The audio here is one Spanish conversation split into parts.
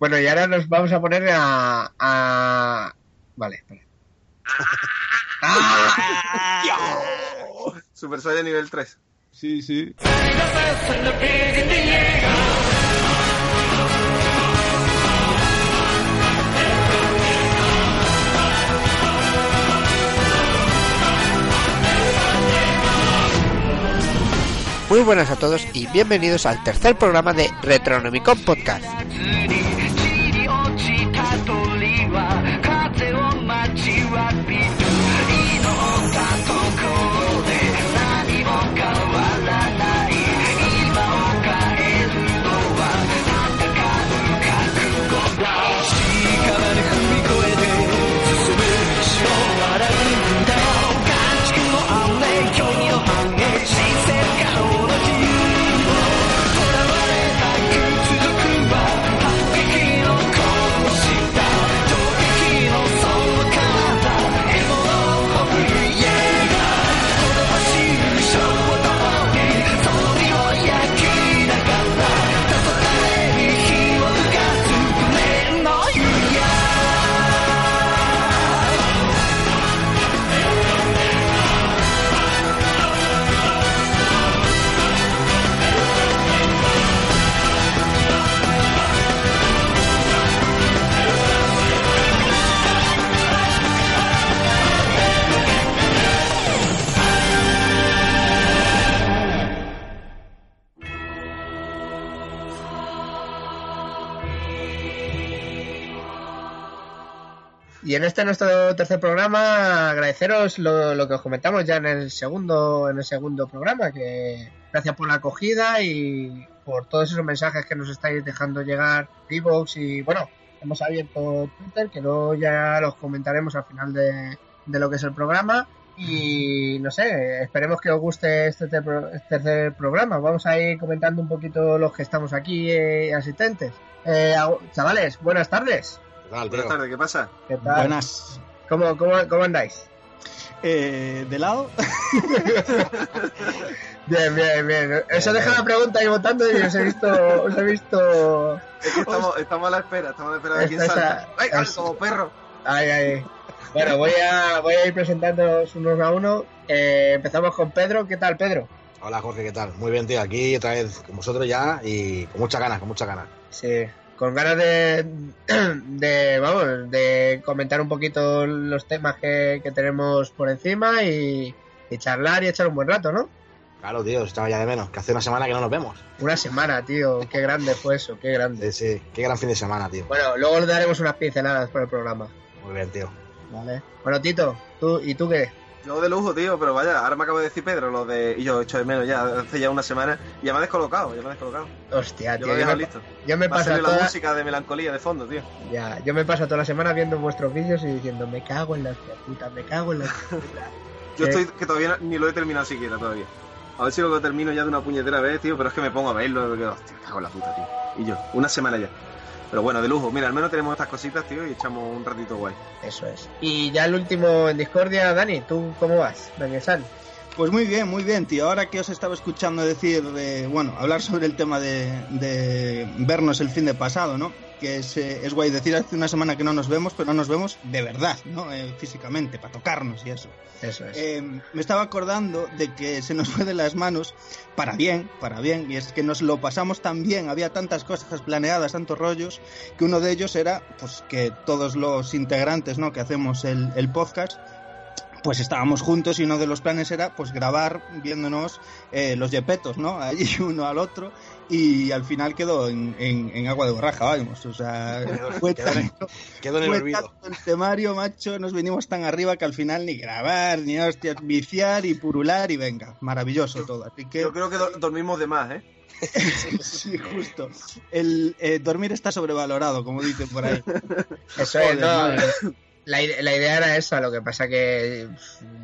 Bueno, y ahora nos vamos a poner a. a... Vale, espera. Super Saiyan nivel 3. Sí, sí. Muy buenas a todos y bienvenidos al tercer programa de Retronomicon Podcast. Y en este nuestro tercer programa, agradeceros lo, que os comentamos ya en el segundo, en el segundo programa, que gracias por la acogida y por todos esos mensajes que nos estáis dejando llegar, Evox y bueno, hemos abierto Twitter, que luego ya los comentaremos al final de, de lo que es el programa. Y no sé, esperemos que os guste este este tercer programa. Vamos a ir comentando un poquito los que estamos aquí eh, asistentes. Eh, chavales, buenas tardes. ¿Qué tal, Buenas tardes, ¿qué pasa? ¿Qué tal? Buenas. ¿Cómo, cómo, cómo andáis? Eh, ¿De lado? Bien, bien, bien. Eso deja la pregunta ahí votando y os he visto, os he visto. Es que estamos, estamos a la espera, estamos a la espera de quién esta- ¡Ay, como perro! Ay, ay. Bueno, voy a, voy a ir presentándoos unos a uno. Eh, empezamos con Pedro. ¿Qué tal, Pedro? Hola, Jorge, ¿qué tal? Muy bien, tío. Aquí otra vez con vosotros ya y con muchas ganas, con muchas ganas. Sí, con ganas de, de, vamos, de comentar un poquito los temas que, que tenemos por encima y, y charlar y echar un buen rato, ¿no? Claro, tío, estaba ya de menos, que hace una semana que no nos vemos. Una semana, tío. Qué grande fue eso, qué grande. Sí, sí, qué gran fin de semana, tío. Bueno, luego le daremos unas pinceladas por el programa. Muy bien, tío. Vale. Bueno, Tito, ¿tú, ¿y tú qué? Yo de lujo, tío, pero vaya, ahora me acaba de decir Pedro lo de. Y yo echo de menos ya, hace ya una semana. Y ya me ha descolocado, ya me ha descolocado. Hostia, Yo tío. he Yo dejado me, listo. yo me paso salir la toda, música de melancolía de fondo, tío. ya, yo me paso toda la semana viendo vuestros vídeos y diciendo, me cago en la hostia puta, me cago en la hostia puta. Yo estoy que todavía ni lo he terminado siquiera todavía. A ver si lo termino ya de una puñetera vez, tío, pero es que me pongo a verlo digo, hostia, me cago en la puta, tío. Y yo, una semana ya. Pero bueno, de lujo. Mira, al menos tenemos estas cositas, tío, y echamos un ratito guay. Eso es. Y ya el último en Discordia, Dani, ¿tú cómo vas? Daniel San. Pues muy bien, muy bien, tío. Ahora que os estaba escuchando decir, de, bueno, hablar sobre el tema de, de vernos el fin de pasado, ¿no? Que es, eh, es guay decir hace una semana que no nos vemos, pero no nos vemos de verdad, ¿no? Eh, físicamente, para tocarnos y eso. Eso es. Eh, me estaba acordando de que se nos fue de las manos para bien, para bien, y es que nos lo pasamos tan bien, había tantas cosas planeadas, tantos rollos, que uno de ellos era pues que todos los integrantes ¿no? que hacemos el, el podcast pues estábamos juntos y uno de los planes era pues grabar viéndonos eh, los yepetos, ¿no? Allí uno al otro y al final quedó en, en- en agua de borraja, vamos, o sea, fue Quedó en- tanto, Quedo en el fue olvido. tanto el temario, macho, nos venimos tan arriba que al final ni grabar, ni hostias, viciar y purular y venga, maravilloso todo, así que Yo creo que do- dormimos de más, ¿eh? sí, justo, el eh, dormir está sobrevalorado, como dicen por ahí. Eso es, Joder, no. La, la idea era esa, lo que pasa que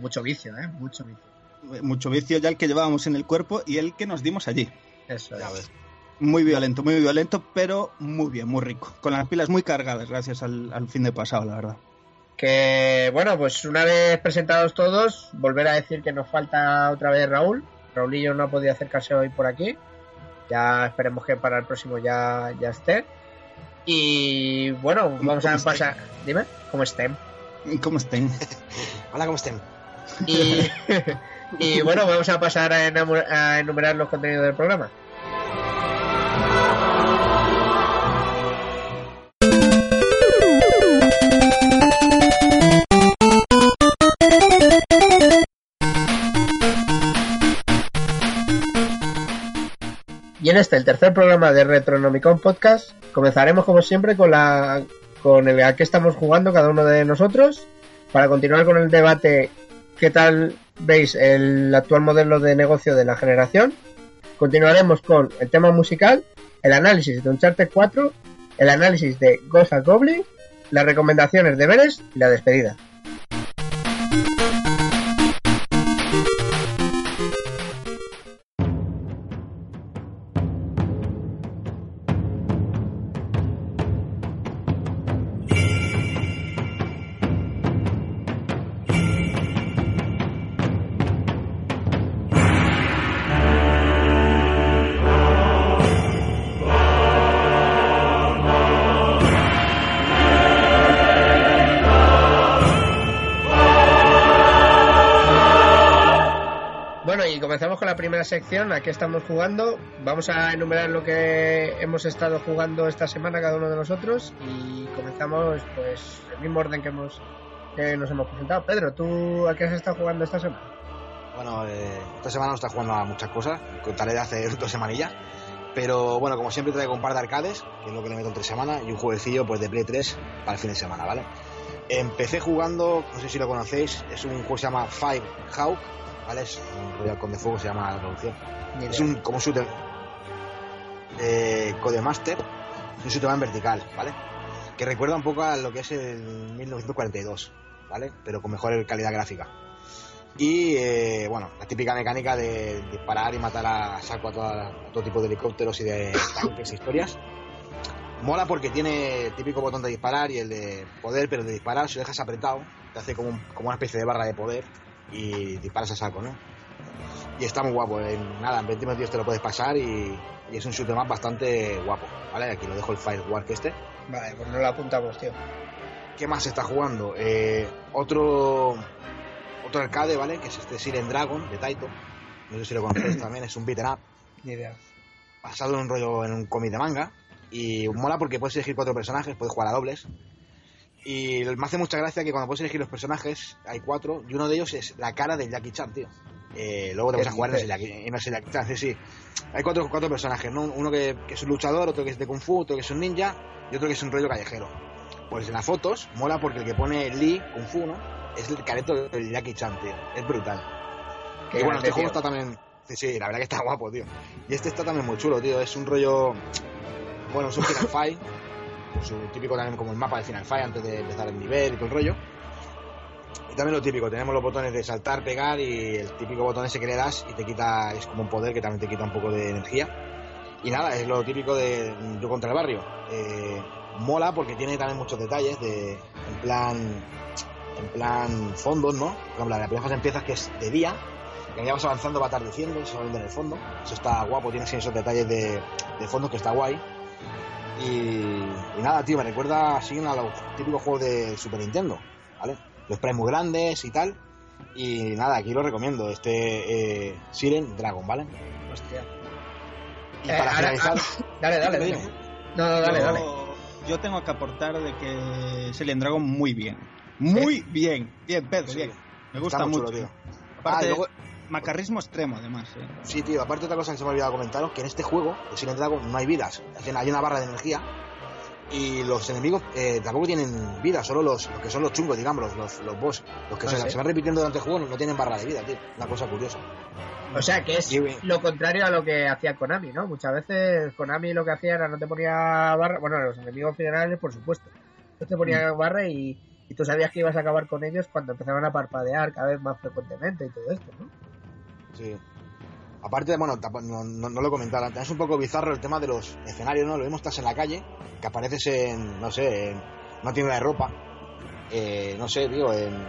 mucho vicio, ¿eh? Mucho vicio. Mucho vicio ya el que llevábamos en el cuerpo y el que nos dimos allí. Eso Ya es. ves. Muy violento, muy violento, pero muy bien, muy rico. Con las pilas muy cargadas, gracias al, al fin de pasado, la verdad. Que bueno, pues una vez presentados todos, volver a decir que nos falta otra vez Raúl. Raulillo no ha podido acercarse hoy por aquí. Ya esperemos que para el próximo ya, ya esté. Y bueno, vamos a ¿Cómo pasar. Dime, ¿cómo estén? ¿Cómo estén? Hola, ¿cómo estén? Y, y bueno, vamos a pasar a enumerar los contenidos del programa. En este, el tercer programa de Retronomicon Podcast, comenzaremos como siempre con la con el a estamos jugando cada uno de nosotros para continuar con el debate qué tal veis el actual modelo de negocio de la generación. Continuaremos con el tema musical, el análisis de Uncharted 4, el análisis de and Goblin, las recomendaciones de Veres y la despedida. Sección, a qué estamos jugando. Vamos a enumerar lo que hemos estado jugando esta semana cada uno de nosotros y comenzamos pues el mismo orden que hemos que nos hemos presentado. Pedro, ¿tú a qué has estado jugando esta semana? Bueno, eh, esta semana no está jugando a muchas cosas, contaré de hace dos semanillas. Pero bueno, como siempre traigo un par de arcades, que es lo que le meto entre semana, y un jueguecillo pues de Play 3 para el fin de semana, ¿vale? Empecé jugando, no sé si lo conocéis, es un juego que se llama Fire Hawk, ¿vale? Es un Royal con de fuego, se llama la traducción. Es un como shooter de Codemaster, es un shooter en vertical, ¿vale? Que recuerda un poco a lo que es el 1942, ¿vale? Pero con mejor calidad gráfica. Y eh, bueno, la típica mecánica de disparar y matar a saco a, toda- a todo tipo de helicópteros y de tanques e historias. Mola porque tiene el típico botón de disparar y el de poder, pero el de disparar, si lo dejas apretado, te hace como, un- como una especie de barra de poder y disparas a saco, ¿no? Y está muy guapo. En, nada, en 20 minutos te lo puedes pasar y, y es un shooter más bastante guapo, ¿vale? Aquí lo dejo el Firework este. Vale, pues no lo apuntamos, tío. ¿Qué más se está jugando? Eh, otro otro arcade, ¿vale? Que es este Siren Dragon de Taito. No sé si lo conocéis también, es un beat'em up Ni idea. basado en un rollo en un cómic de manga. Y mola porque puedes elegir cuatro personajes, puedes jugar a dobles. Y me hace mucha gracia que cuando puedes elegir los personajes, hay cuatro, y uno de ellos es la cara de Jackie Chan, tío. Eh, luego te ¿Qué vas a jugar es dices? Jackie, Chan, sí, sí. Hay cuatro, cuatro personajes, ¿no? Uno que, que es un luchador, otro que es de Kung Fu, otro que es un ninja, y otro que es un rollo callejero. Pues en las fotos mola porque el que pone Lee, Kung Fu, ¿no? Es el careto de Jackie Chan, tío. Es brutal. Qué y bueno, este juego está también. Sí, sí, la verdad que está guapo, tío. Y este está también muy chulo, tío. Es un rollo. Bueno, es un Fight. Pues un típico también como el mapa de Final Fight antes de empezar el nivel y todo el rollo. Y también lo típico, tenemos los botones de saltar, pegar y el típico botón ese que le das y te quita, es como un poder que también te quita un poco de energía. Y nada, es lo típico de Yo contra el barrio. Eh, mola porque tiene también muchos detalles de, en plan, en plan fondos, ¿no? Por ejemplo, la primera fase empiezas que es de día, que ya vas avanzando, va atardeciendo, y se va viendo en el fondo. Eso está guapo, tiene así esos detalles de, de fondo que está guay. Y, y nada, tío, me recuerda así a los típicos juegos de Super Nintendo, ¿vale? Los sprites muy grandes y tal. Y nada, aquí lo recomiendo, este eh, Siren Dragon, ¿vale? Hostia. Y Eh, para ahora- finalizar, Dale, dale, dale. Dime. No, no, dale, yo, dale. yo tengo que aportar de que Alien Dragon muy bien. Muy bien. Bien, Pedro, Sí, bien. Me gusta mucho. chulo, tío. Aparte, Ah, luego- macarrismo extremo, además. ¿eh? Sí, tío, aparte otra cosa que se me ha olvidado comentaros, que en este juego, de Silent Dragon, no hay vidas. Es decir, hay una barra de energía y los enemigos eh, tampoco tienen vida, solo los, los que son los chungos, digamos, los, los, los boss. Los que Ah, se, ¿sí? se van repitiendo durante el juego no, no tienen barra de vida, tío. Una cosa curiosa. O sea, que es Y, lo contrario a lo que hacía Konami, ¿no? Muchas veces Konami lo que hacía era no te ponía barra, bueno, los enemigos finales, por supuesto. No te ponía Mm. barra y, y tú sabías que ibas a acabar con ellos cuando empezaban a parpadear cada vez más frecuentemente y todo esto, ¿no? Sí. Aparte, bueno, no, no, no lo antes, es un poco bizarro el tema de los escenarios, ¿no? Lo mismo estás en la calle, que apareces en, no sé, en una tienda de ropa, eh, no sé, digo, en,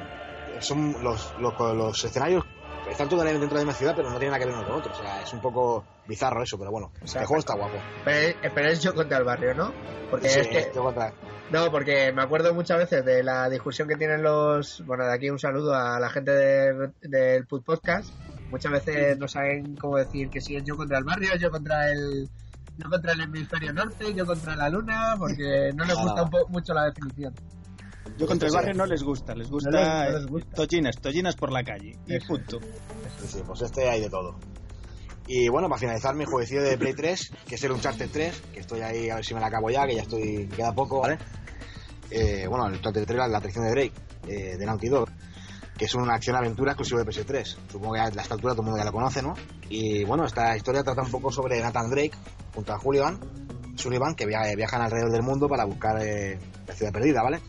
son los, los, los escenarios están todos dentro de la misma ciudad, pero no tienen nada que ver uno con otro. O sea, es un poco bizarro eso, pero bueno. O sea, el juego está guapo. Pero, es- pero es yo contra el barrio, ¿no? Porque Sí, es que, yo contra- no, porque me acuerdo muchas veces de la discusión que tienen los. Bueno, de aquí un saludo a la gente de- del Put Podcast. Muchas veces no saben cómo decir que si es yo contra el barrio, yo contra el. Yo contra el hemisferio norte, yo contra la luna, porque no les Ah. gusta un po- mucho la definición. Yo contra el barrio no les gusta, les gusta, No les- no les gusta. tollinas, tollinas por la calle. Y Eso. punto. Sí, sí, pues este hay de todo. Y bueno, para finalizar mi jueguecillo de Play 3, que es el Uncharted 3, que estoy ahí a ver si me la acabo ya, que ya estoy, queda poco, ¿vale? Eh, bueno, el Uncharted 3, la, la atracción de Drake, eh, de Naughty Dog, que es una acción-aventura exclusiva de PS3. Supongo que a esta todo el mundo ya la conoce, ¿no? Y bueno, esta historia trata un poco sobre Nathan Drake junto a Sullivan, Sullivan que via- viajan alrededor del mundo para buscar eh, la ciudad perdida, ¿vale?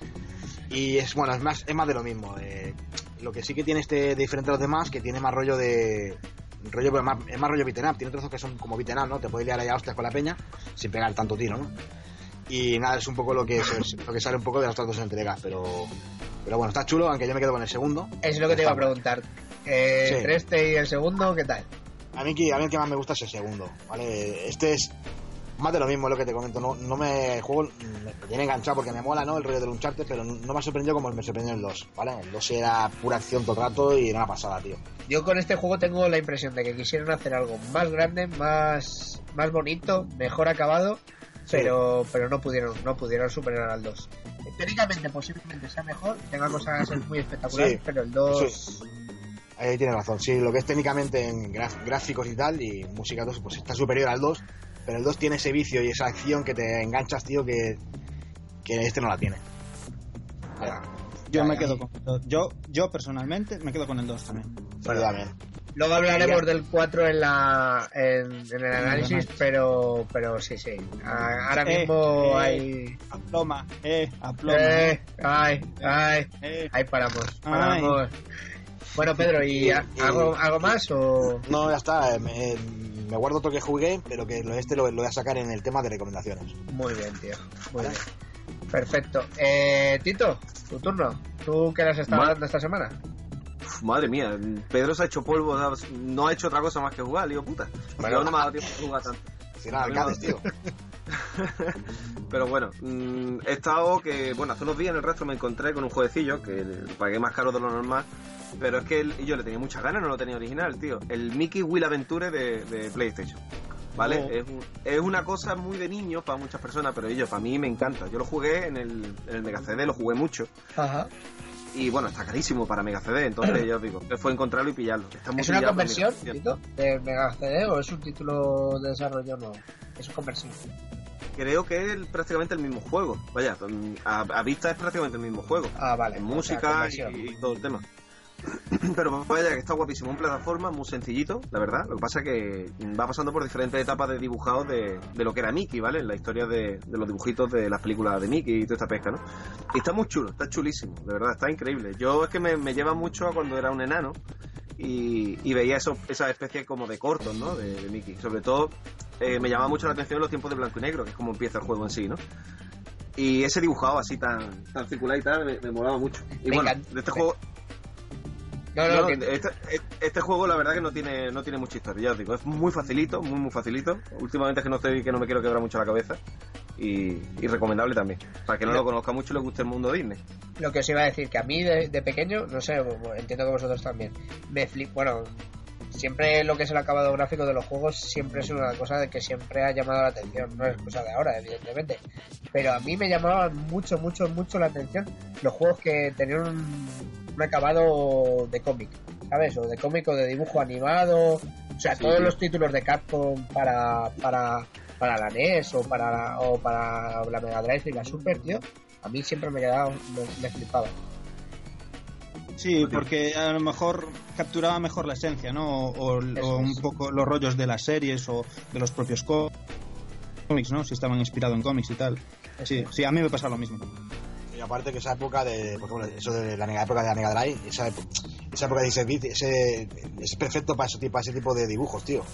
Y es bueno, es más, es más de lo mismo. eh, lo que sí que tiene este diferente a los demás, que tiene más rollo de. rollo es más rollo beaten up. Tiene trozos que son como beaten up, ¿no? Te puedes liar ahí a hostias con la peña sin pegar tanto tiro, ¿no? Y nada, es un poco lo que, se- lo que sale un poco de las otras dos entregas, pero. Pero bueno, está chulo, aunque yo me quedo con el segundo. Es lo que te iba a preguntar. Eh, Sí. Entre este y el segundo, ¿qué tal? A mí, a mí el que más me gusta es el segundo, ¿vale? Este es más de lo mismo, es lo que te comento. No, no me juego me tiene enganchado porque me mola, ¿no? El rollo del Uncharted, pero no me ha sorprendido como me sorprendió el 2, ¿vale? El 2 era pura acción todo el rato y era una pasada, tío. Yo con este juego tengo la impresión de que quisieron hacer algo más grande, más, más bonito, mejor acabado, pero, pero no pudieron, no pudieron superar al 2. Teóricamente posiblemente sea mejor, tenga cosas muy espectaculares, Sí, pero el 2 Ahí tienes razón. Sí, lo que es técnicamente en gráficos y tal, y música 2, pues está superior al 2, pero el 2 tiene ese vicio y esa acción que te enganchas, tío, que, que este no la tiene. Yo Ya, me quedo con yo yo personalmente me quedo con el 2 también. Sí, también. Luego hablaremos del 4 en la en, en el análisis, pero pero sí, sí. Ahora Eh, mismo eh, hay Aploma, eh, aploma. eh, ay, ay, eh. ahí paramos, Ay. paramos. Bueno, Pedro, ¿y algo algo más o No, ya está. Me, me guardo otro que jugué, pero que este lo, lo voy a sacar en el tema de recomendaciones. Muy bien, tío. Muy Vale. bien. Perfecto. Eh, Tito, tu turno. ¿Tú qué le has estado dando esta semana? Uf, madre mía, Pedro se ha hecho polvo, no ha hecho otra cosa más que jugar, lío puta. Bueno. Yo no me ha dado tiempo de jugar tanto. Si eran arcades, tío. Pero bueno, mm, he estado que, bueno, hace unos días en el resto me encontré con un jueguecillo que pagué más caro de lo normal, pero es que el- yo le tenía muchas ganas, no lo tenía original, tío. El Mickey Will Adventure de, de PlayStation. ¿Vale? Oh. Es, un- es una cosa muy de niños para muchas personas, pero ellos, para mí me encanta. Yo lo jugué en el, en el Mega CD, lo jugué mucho. Ajá. Y bueno, está carísimo para Mega CD, entonces ya os digo, fue encontrarlo y pillarlo. Está muy ¿Es una conversión, Mega de Mega CD o es un título de desarrollo nuevo? Es una conversión. Creo que es prácticamente el mismo juego. Vaya, a, a vista es prácticamente el mismo juego. Ah, vale. en música y, y todo el tema. Pero vaya que está guapísimo, un plataforma muy sencillito, la verdad. Lo que pasa es que va pasando por diferentes etapas de dibujados de, de lo que era Mickey, ¿vale? La historia de, de los dibujitos de las películas de Mickey y toda esta pesca, ¿no? Y está muy chulo, está chulísimo, de verdad, está increíble. Yo es que me, me lleva mucho a cuando era un enano y, y veía eso, esa especie como de cortos, ¿no? De, de Mickey. Sobre todo eh, me llamaba mucho la atención los tiempos de blanco y negro, que es como empieza el juego en sí, ¿no? Y ese dibujado así tan, tan circular y tal me, me molaba mucho. Y Me bueno, encanta. de este juego, No, no, no, que- este, este juego la verdad que no tiene no tiene mucha historia, ya os digo, es muy facilito, muy muy facilito. Últimamente es que no estoy que no me quiero quebrar mucho la cabeza y, y recomendable también. Para que no lo conozca mucho y le guste el mundo Disney. lo que os iba a decir, que a mí de, de pequeño, no sé, entiendo que vosotros también, me flip, bueno, siempre lo que es el acabado gráfico de los juegos siempre es una cosa de que siempre ha llamado la atención, no es cosa de ahora, evidentemente, pero a mí me llamaban mucho, mucho, mucho la atención los juegos que tenían un, un acabado de cómic, ¿sabes? O de cómic o de dibujo animado, o sea, Sí, todos sí. los títulos de Capcom para, para, para la NES o para, o para la Mega Drive y la Super, tío, a mí siempre me quedaba, me, me flipaba. Sí, porque a lo mejor capturaba mejor la esencia, ¿no? O, o- un poco los rollos de las series o de los propios có- cómics, ¿no? Si estaban inspirados en cómics y tal. Sí, sí, a mí me pasa lo mismo. Y aparte que esa época de, por ejemplo, eso de la nega- época de la Mega Drive, esa, epo- esa época de 16 bits, ese, es perfecto para ese, tipo, para ese tipo de dibujos, tío.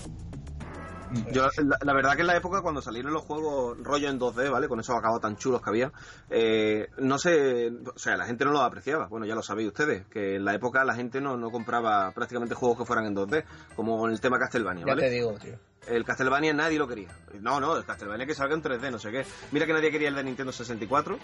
Yo, la, la verdad que en la época cuando salieron los juegos rollo en 2D, ¿vale? Con esos acabados tan chulos que había, eh, no sé, o sea, la gente no los apreciaba. Bueno, ya lo sabéis ustedes, que en la época la gente no, no compraba prácticamente juegos que fueran en 2D, como con el tema Castlevania, Ya te ¿vale? digo, tío. El Castlevania nadie lo quería. No, no, el Castlevania que salga en 3D, no sé qué. Mira que nadie quería el de Nintendo 64,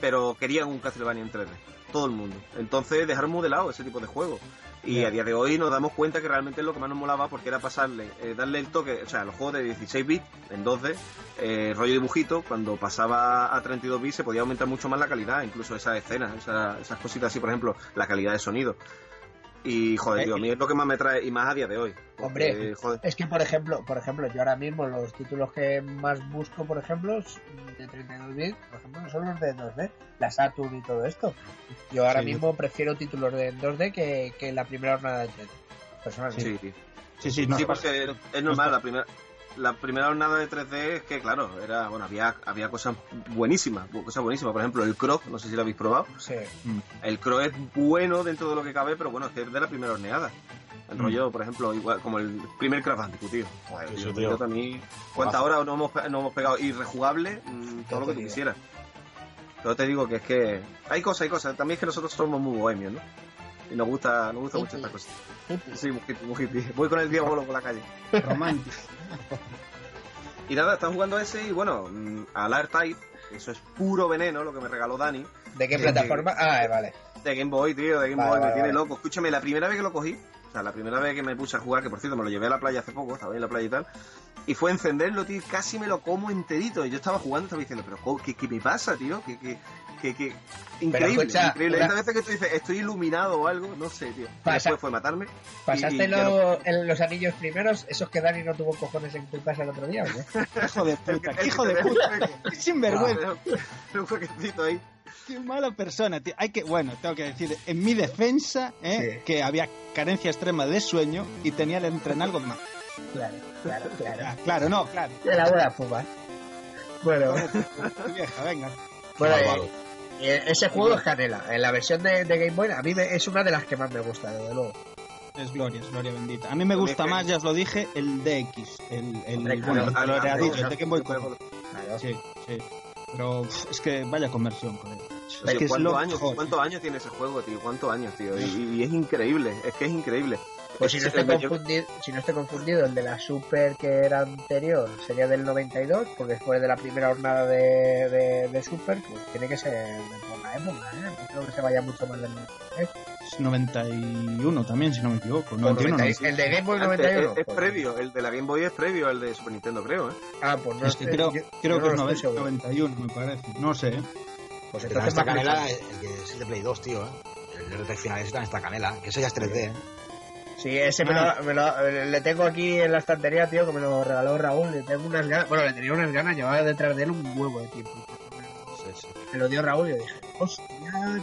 pero querían un Castlevania en 3D. Todo el mundo. Entonces dejaron modelado ese tipo de juegos. Y a día de hoy nos damos cuenta que realmente es lo que más nos molaba porque era pasarle, eh, darle el toque, o sea, los juegos de 16 bits en 2D, eh, rollo dibujito, cuando pasaba a 32 bits se podía aumentar mucho más la calidad, incluso esas escenas, esa- esas cositas así, por ejemplo, la calidad de sonido. Y joder, tío, a mí es lo que más me trae, y más a día de hoy. Porque, Hombre. joder, Es que, por ejemplo, por ejemplo, yo ahora mismo los títulos que más busco, por ejemplo, de 32 bits, por ejemplo, no son los de 2D, la Saturn y todo esto. Yo ahora Sí. mismo prefiero títulos de 2D que, que la primera jornada de 3D. Personalmente. sí, tío. Sí, sí, no sí, porque es normal, la primera la primera jornada de 3D es que, claro, era bueno había había cosas buenísimas, cosas buenísimas. Por ejemplo, el Croc, no sé si lo habéis probado. Sí. Mm. El Croc es bueno dentro de lo que cabe, pero bueno, es que es de la primera horneada. El Mm. rollo, por ejemplo, igual como el primer Crash Bandicoot, tío. Joder, Sí, tío, yo también. ¿Cuántas horas no hemos, no hemos pegado? Y rejugable, mm, todo lo que tú quisieras. Pero te digo que es que hay cosas, hay cosas. También es que nosotros somos muy bohemios, ¿no? Y nos gusta, nos gusta mucho Hippie. estas cosas. Sí, muy hippie, muy hippie. Voy con el diablo por la calle. romántico. Y nada, están jugando ese y bueno, mm, al R-Type, eso es puro veneno, lo que me regaló Dani, ¿De qué plataforma? Ah, vale. de Game Boy, tío, de Game Vale, Boy, vale, me tiene vale. loco. Escúchame, la primera vez que lo cogí, o sea, la primera vez que me puse a jugar, que por cierto me lo llevé a la playa hace poco, estaba en la playa y tal, y fue encenderlo, tío, y casi me lo como enterito. Y yo estaba jugando, estaba diciendo, pero ¿qué, qué me pasa, tío? ¿Qué, qué, qué, qué? Increíble, escucha, increíble. una- veces que tú dices, estoy iluminado o algo, no sé, tío. Pasa- Después fue matarme. ¿Pasaste y- lo- los anillos primeros, esos que Dani no tuvo cojones en tu casa el otro día? ¿o qué? Hijo de puta, El que- hijo de el que- puta. Qué sinvergüenza. Un jueguecito ahí. Qué mala persona, tío. Hay que, bueno, tengo que decir, en mi defensa, ¿eh? Sí. que había carencia extrema de sueño y tenía el entrenalgo más. Claro, claro, claro. Ah, claro, no, claro. De la buena fuma. Bueno, Vieja, venga. bueno ese juego es canela. En la versión de, de Game Boy, a mí me- es una de las que más me gusta, desde luego. Es gloria, es gloria bendita. A mí me gusta más, ya os lo dije, el DX. El, el, Hombre, bueno, claro, claro, el de Game Boy Color. Claro. Sí, sí. Pero es que vaya conversión, joder. Es Tío, que es ¿cuántos, lo años, mejor. ¿Cuántos años tiene ese juego, tío? ¿Cuántos años, tío? Y, y es increíble, es que es increíble. Pues si no, Es- estoy confundido, si no estoy confundido, el de la Super que era anterior sería del 92, porque después de la primera jornada de, de, de Super, pues tiene que ser de por la época, ¿eh? No creo que se vaya mucho más del 93. Es 91 también, si no me equivoco. Pues 91, 90 El de Game Boy Antes, 91. es, es pues- previo, el de la Game Boy es previo al de Super Nintendo, creo, ¿eh? Ah, pues no Es que creo, yo- creo yo que no es estoy 90, seguro. 91, me parece. No sé. ¿eh? Pues entonces está más canela, el que es el de Play 2, tío, ¿eh? El RT final ese también está canela, que ese ya es 3D, ¿eh? Sí, ese me Ah. lo, me lo- le tengo aquí en la estantería, tío, que me lo regaló Raúl. Le tengo unas ganas, bueno, le tenía unas ganas, llevaba detrás de él un huevo de tiempo. Sí, sí. Me lo dio Raúl y yo dije, hostia,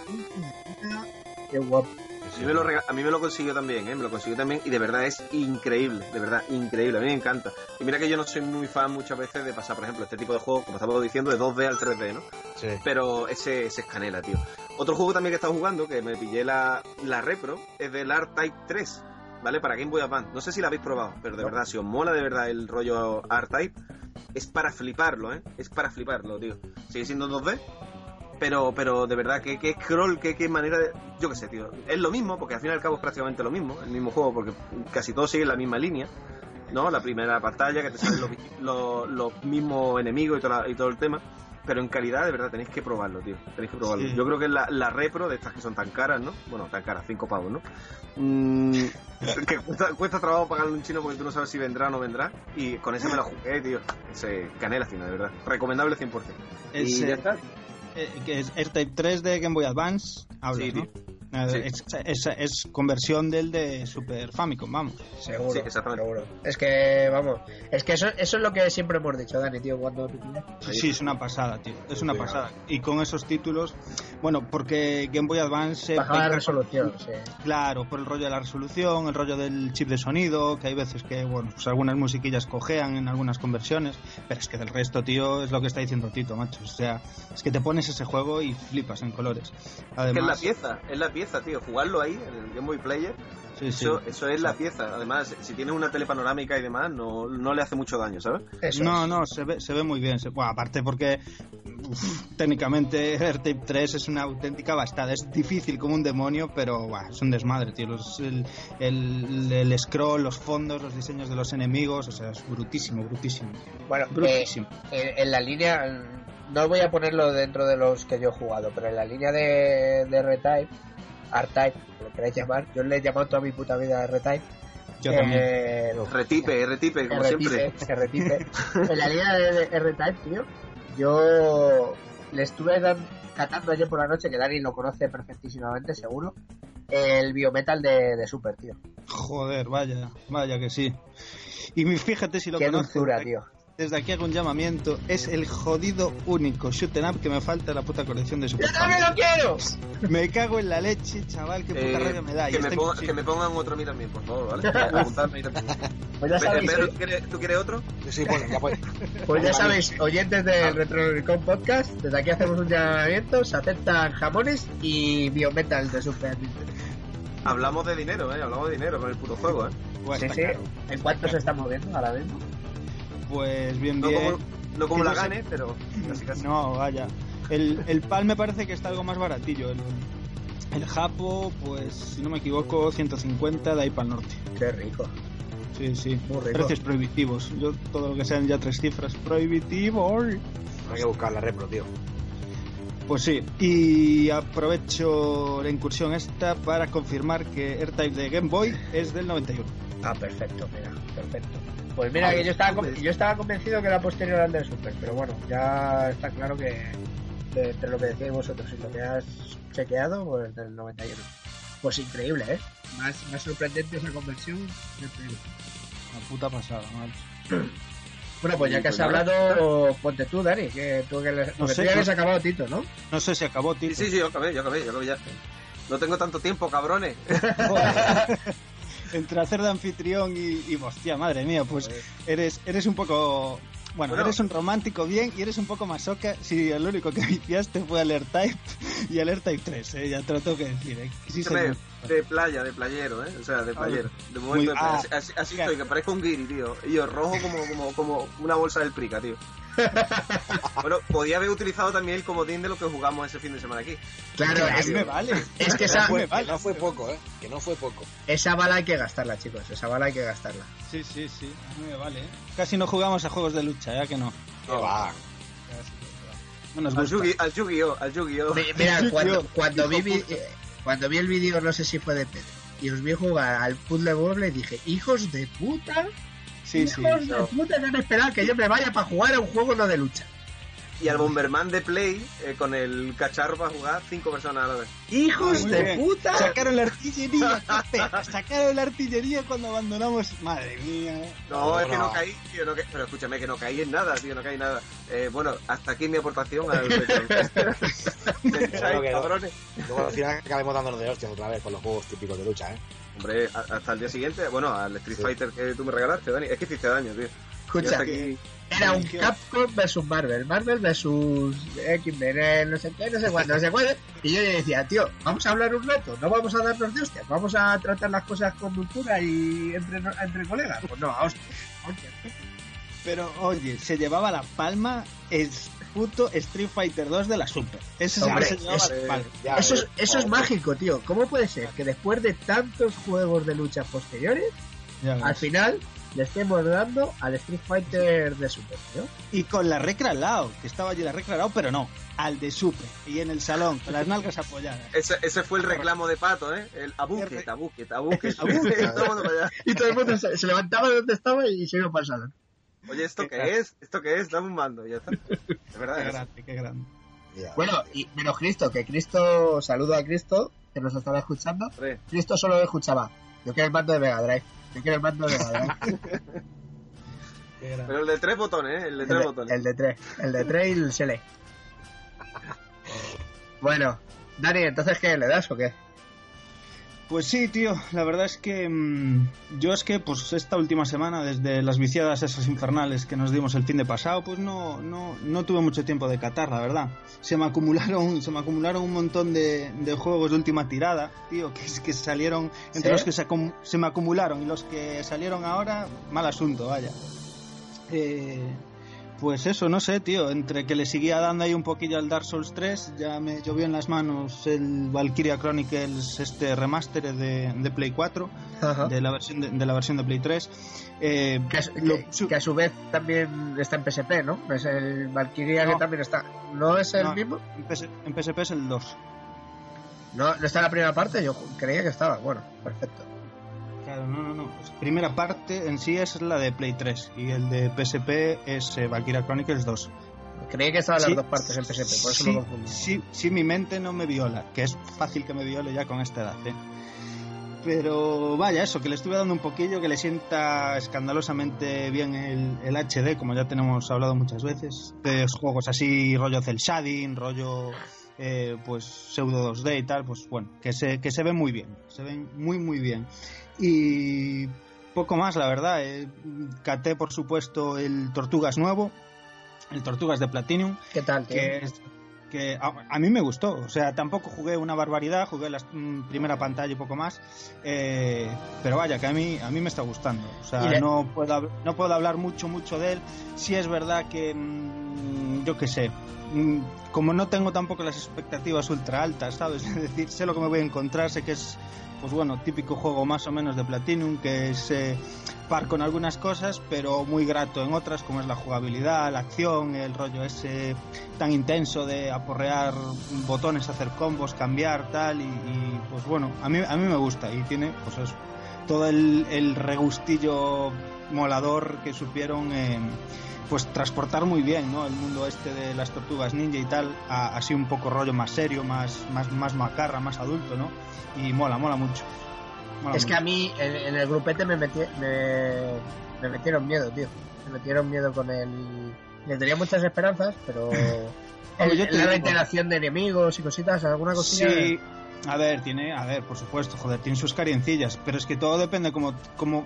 puta, qué guapo. A mí, me lo rega- a mí me lo consiguió también, ¿eh? Me lo consiguió también y de verdad es increíble, de verdad, increíble. A mí me encanta. Y mira que yo no soy muy fan muchas veces de pasar, por ejemplo, este tipo de juegos, como estamos diciendo, de 2D al 3D, ¿no? Sí. Pero ese, ese es canela, tío. Otro juego también que he estado jugando, que me pillé la, la Repro, es del R-Type 3, ¿vale? Para Game Boy Advance. No sé si la habéis probado, pero de verdad, si os mola de verdad el rollo R-Type, es para fliparlo, ¿eh? Es para fliparlo, tío. Sigue siendo 2D, pero, pero de verdad, que, que scroll, que, que manera de... Yo qué sé, tío. Es lo mismo, porque al fin y al cabo es prácticamente lo mismo, el mismo juego, porque casi todos siguen la misma línea. ¿no? La primera pantalla, que te salen los, los mismos enemigos y, toda la- y todo el tema. Pero en calidad, de verdad, tenéis que probarlo, tío. Tenéis que probarlo. Sí. Yo creo que la, la repro de estas que son tan caras, ¿no? Bueno, tan caras, cinco pavos, ¿no? Mm, que cuesta, cuesta trabajo pagarle un chino porque tú no sabes si vendrá o no vendrá. Y con ese me la jugué, tío. Ese canela fina, de verdad. Recomendable 100%. y Es, ya está. eh, que es R-Type 3 de Game Boy Advance. Hablas, Sí, ¿no? tío. Eh, Sí. Es, es- es conversión del de Super Famicom, vamos. Seguro, Sí, exactamente. seguro. Es que, vamos, es que eso, eso es lo que siempre hemos dicho, Dani, tío, cuando Sí, sí, es una pasada, tío. Es una pasada. Y con esos títulos, bueno, porque Game Boy Advance... eh, Baja la resolución, sí. Claro, por el rollo de la resolución, el rollo del chip de sonido, que hay veces que, bueno, pues algunas musiquillas cojean en algunas conversiones, pero es que del resto, tío, es lo que está diciendo Tito, macho. O sea, es que te pones ese juego y flipas en colores. Que es la Además, pieza, es la, pieza, tío. Jugarlo ahí, en el Game Boy Player, Sí, sí. eso, eso es la pieza. Además, si tienes una tele panorámica y demás, no, no le hace mucho daño, ¿sabes? Eso no, es. no, se ve, se ve muy bien. Se- bueno, aparte porque uf, técnicamente AirTape 3 es una auténtica bastada. Es difícil como un demonio, pero buah, es un desmadre, tío. Los- el, el- el scroll, los fondos, los diseños de los enemigos, o sea, es brutísimo, brutísimo. Bueno, eh, Brutísimo. en, en la línea, no voy a ponerlo dentro de los que yo he jugado, pero en la línea de, de R-Type, R-Type, como queráis llamar, yo le he llamado toda mi puta vida R-Type. Yo también. eh, Retipe, retipe, como siempre. R-Type, R-Type. en la línea de, R-Type, tío, yo le estuve dan- catando ayer por la noche, que Dani lo conoce perfectísimamente, seguro, el biometal de, de Super, tío. Joder, vaya, vaya que sí. Y fíjate si lo Qué conoces, dulzura, tío. Desde aquí hago un llamamiento. Es el jodido único shoot 'em up que me falta en la puta colección de Super ¡Yo también lo quiero! Me cago en la leche, chaval, qué puta Eh, rabia me da. Y que, me ponga- imposible. que me pongan otro a mí también, por favor, ¿vale? Apuntarme también. Pues ya Pedro, sabéis, Pedro, ¿tú quieres, tú quieres otro? Sí, bueno, ya pues. Pues ya sabéis, oyentes del Retro Recon Podcast, desde aquí hacemos un llamamiento, se aceptan jamones y biometal de Super Nintendo. Hablamos de dinero, ¿eh? Hablamos de dinero con el puto juego, ¿eh? Sí, sí. ¿En cuánto se está moviendo ahora mismo? Pues bien, No bien. como, no como la no sé. gane, pero casi casi. No, vaya. El, el PAL me parece que está algo más baratillo. El, el Japo, pues, si no me equivoco, 150 de ahí para el norte. Qué rico. Sí, sí. Muy rico. Precios prohibitivos. Yo, todo lo que sean ya tres cifras. Prohibitivo. Hay que buscar la repro, tío. Pues sí, y aprovecho la incursión esta para confirmar que AirType de Game Boy es del 91. Ah, perfecto, mira, perfecto. Pues mira, que yo estaba, yo estaba convencido que era posterior al de Super, pero bueno, ya está claro que de- entre lo que decíais vosotros y lo que has chequeado, pues del 91. Pues increíble, ¿eh? Más, más sorprendente esa conversión. Una puta pasada, macho. Bueno, pues ya que has pues hablado, ponte tú, Dani, que tú que le, porque sé, tú ya no- habías acabado Tito, ¿no? No sé si acabó. Sí, sí, sí, yo acabé, yo acabé, yo acabé ya. No tengo tanto tiempo, cabrones. Entre hacer de anfitrión y, y hostia, madre mía, pues eres, eres un poco... Bueno, Bueno. eres un romántico bien y eres un poco masoca si el único que viciaste fue al AirType y al AirType 3, ¿eh? ya te lo tengo que decir. ¿eh? Sí, de playa, de playero, ¿eh? O sea, de playero. De momento, Muy- ah, así, mira. estoy, que parezco un guiri, tío. Y yo rojo como, como, como una bolsa del prica, tío. bueno, podía haber utilizado también el comodín de lo que jugamos ese fin de semana aquí. Claro, A es, me vale. es que esa, no, fue, vale. no poco, ¿eh? Que no fue poco. esa bala hay que gastarla, chicos. Esa bala hay que gastarla. Sí, sí, sí, a mí me vale. ¿eh? Casi no jugamos a juegos de lucha, ya que no. Que va. No nos Al gusta. Yugi- al Yu-Gi-Oh! Al Yu-Gi-Oh! Mi- Mira, cuando, vi, eh, cuando vi el vídeo, no sé si fue de Pedro, y os vi jugar al puzzle Bobble, dije, hijos de puta, Sí, sí. hijos de no. puta, que han esperado que yo me vaya para jugar a un juego no de lucha. Y al Bomberman de Play, eh, con el cacharro para jugar, cinco personas a la vez. ¡Hijos Muy de bien. puta! Sacaron la artillería. Sacaron la artillería cuando abandonamos. Madre mía. No, No, es que no. caí, tío, no ca- pero escúchame, que no caí en nada, tío, no caí en nada. Eh, bueno, hasta aquí mi aportación al cabrones. Luego al final acabemos dándonos de hostias otra vez con los juegos típicos de lucha, ¿eh? Hombre, hasta el día siguiente, bueno, al Street Sí. Fighter que tú me regalaste, Dani, es que hiciste daño, tío. Escucha, hasta aquí, era un Capcom versus Marvel, Marvel versus X-Men, eh, no sé qué, no sé cuándo, no sé cuándo. Y yo le decía, tío, vamos a hablar un rato, no vamos a darnos de hostias, vamos a tratar las cosas con dulzura y entre, entre colegas. Pues no, a hostias. Pero oye, se llevaba la palma el puto Street Fighter 2 de la Super. Ese se- Hombre, es-. Ya, Eso eh, es, eso es mágico, tío. ¿Cómo puede ser que después de tantos juegos de lucha posteriores, al final le estemos dando al Street Fighter de Super, tío? Y con la recra al lado, que estaba allí la recra al lado, pero no, al de Super. Y en el salón, con las nalgas apoyadas. ese, ese fue el reclamo de Pato, ¿eh? El abuque, abuque, abuque. El. Y todo el mundo se, se levantaba de donde estaba y se iba para el salón. Oye, ¿esto Qué qué es? ¿Esto qué es? Dame un mando, y ya está. Es verdad, Qué es. grande, qué grande. ya. Bueno, y menos Cristo, que Cristo, saludo a Cristo, que nos estará escuchando. Cristo solo escuchaba. Yo quiero el mando de Mega Drive. Yo quiero el mando de Mega Drive. Qué grande. Pero el de tres botones, ¿eh? El de El tres de, botones. el de tres. El de tres y el Sele. Bueno, Dani, entonces ¿qué? ¿Le das o qué? Pues sí, tío, la verdad es que mm, yo es que pues esta última semana, desde las viciadas esas infernales que nos dimos el fin de pasado, pues no, no, no tuve mucho tiempo de catar, la verdad. Se me acumularon, se me acumularon un montón de, de juegos de última tirada, tío, que, es- que salieron, entre ¿Sí? los que se, se me acumularon y los que salieron ahora, mal asunto, vaya. Eh, pues eso, no sé, tío, entre que le seguía dando ahí un poquillo al Dark Souls 3, ya me llovió en las manos el Valkyria Chronicles, este remaster de, de Play 4, Ajá. de la versión de, de la versión de Play 3. Eh, Que, a su- lo- que- que a su vez también está en PSP, ¿no? Es el Valkyria No. que también está. ¿No es el No. mismo? en, PS en PSP es el 2. No, no está en la primera parte, yo creía que estaba. Bueno, perfecto. Claro, no, no, no. Pues primera parte en sí es la de Play 3 y el de PSP es eh, Valkyria Chronicles 2. Creía que estaban Sí, las dos partes en PSP, por eso sí, me confundí. Sí, sí, mi mente no me viola, que es fácil que me viole ya con esta edad, ¿eh? Pero vaya, eso, que le estuve dando un poquillo, que le sienta escandalosamente bien el, el HD, como ya tenemos hablado muchas veces, de juegos así, rollo cel shading, rollo eh, pues pseudo 2D y tal, pues bueno, que se, que se ve muy bien, se ven muy muy bien. Y poco más, la verdad, eh, caté por supuesto el Tortugas nuevo, el Tortugas de Platinum, ¿Qué tal, tío? que, es- que a, a mí me gustó. O sea, tampoco jugué una barbaridad, jugué la mm, primera pantalla y poco más. eh, pero vaya, que a mí, a mí me está gustando. O sea, le- no, puedo, no puedo hablar mucho, mucho de él. Sí es verdad que, mm, yo qué sé, mm, como no tengo tampoco las expectativas ultra altas, ¿sabes? Es decir, sé lo que me voy a encontrar, sé que es, pues bueno, típico juego más o menos de Platinum, que es eh, par con algunas cosas, pero muy grato en otras, como es la jugabilidad, la acción, el rollo ese tan intenso de aporrear botones, hacer combos, cambiar, tal, y, pues bueno, a mí, a mí me gusta y tiene, pues eso, todo el, el regustillo molador que supieron eh, pues transportar muy bien ¿no? el mundo este de las tortugas ninja y tal a así un poco rollo más serio más más más macarra más adulto no y mola mola mucho Mola Es que a mí en, en el grupete me, metí- me, me metieron miedo, tío. Me metieron miedo con el. Le tenía muchas esperanzas, pero. Yo te la reiteración de enemigos y cositas, alguna cosilla. Sí, a ver, tiene, a ver, por supuesto, joder, tiene sus cariencillas, pero es que todo depende como, como,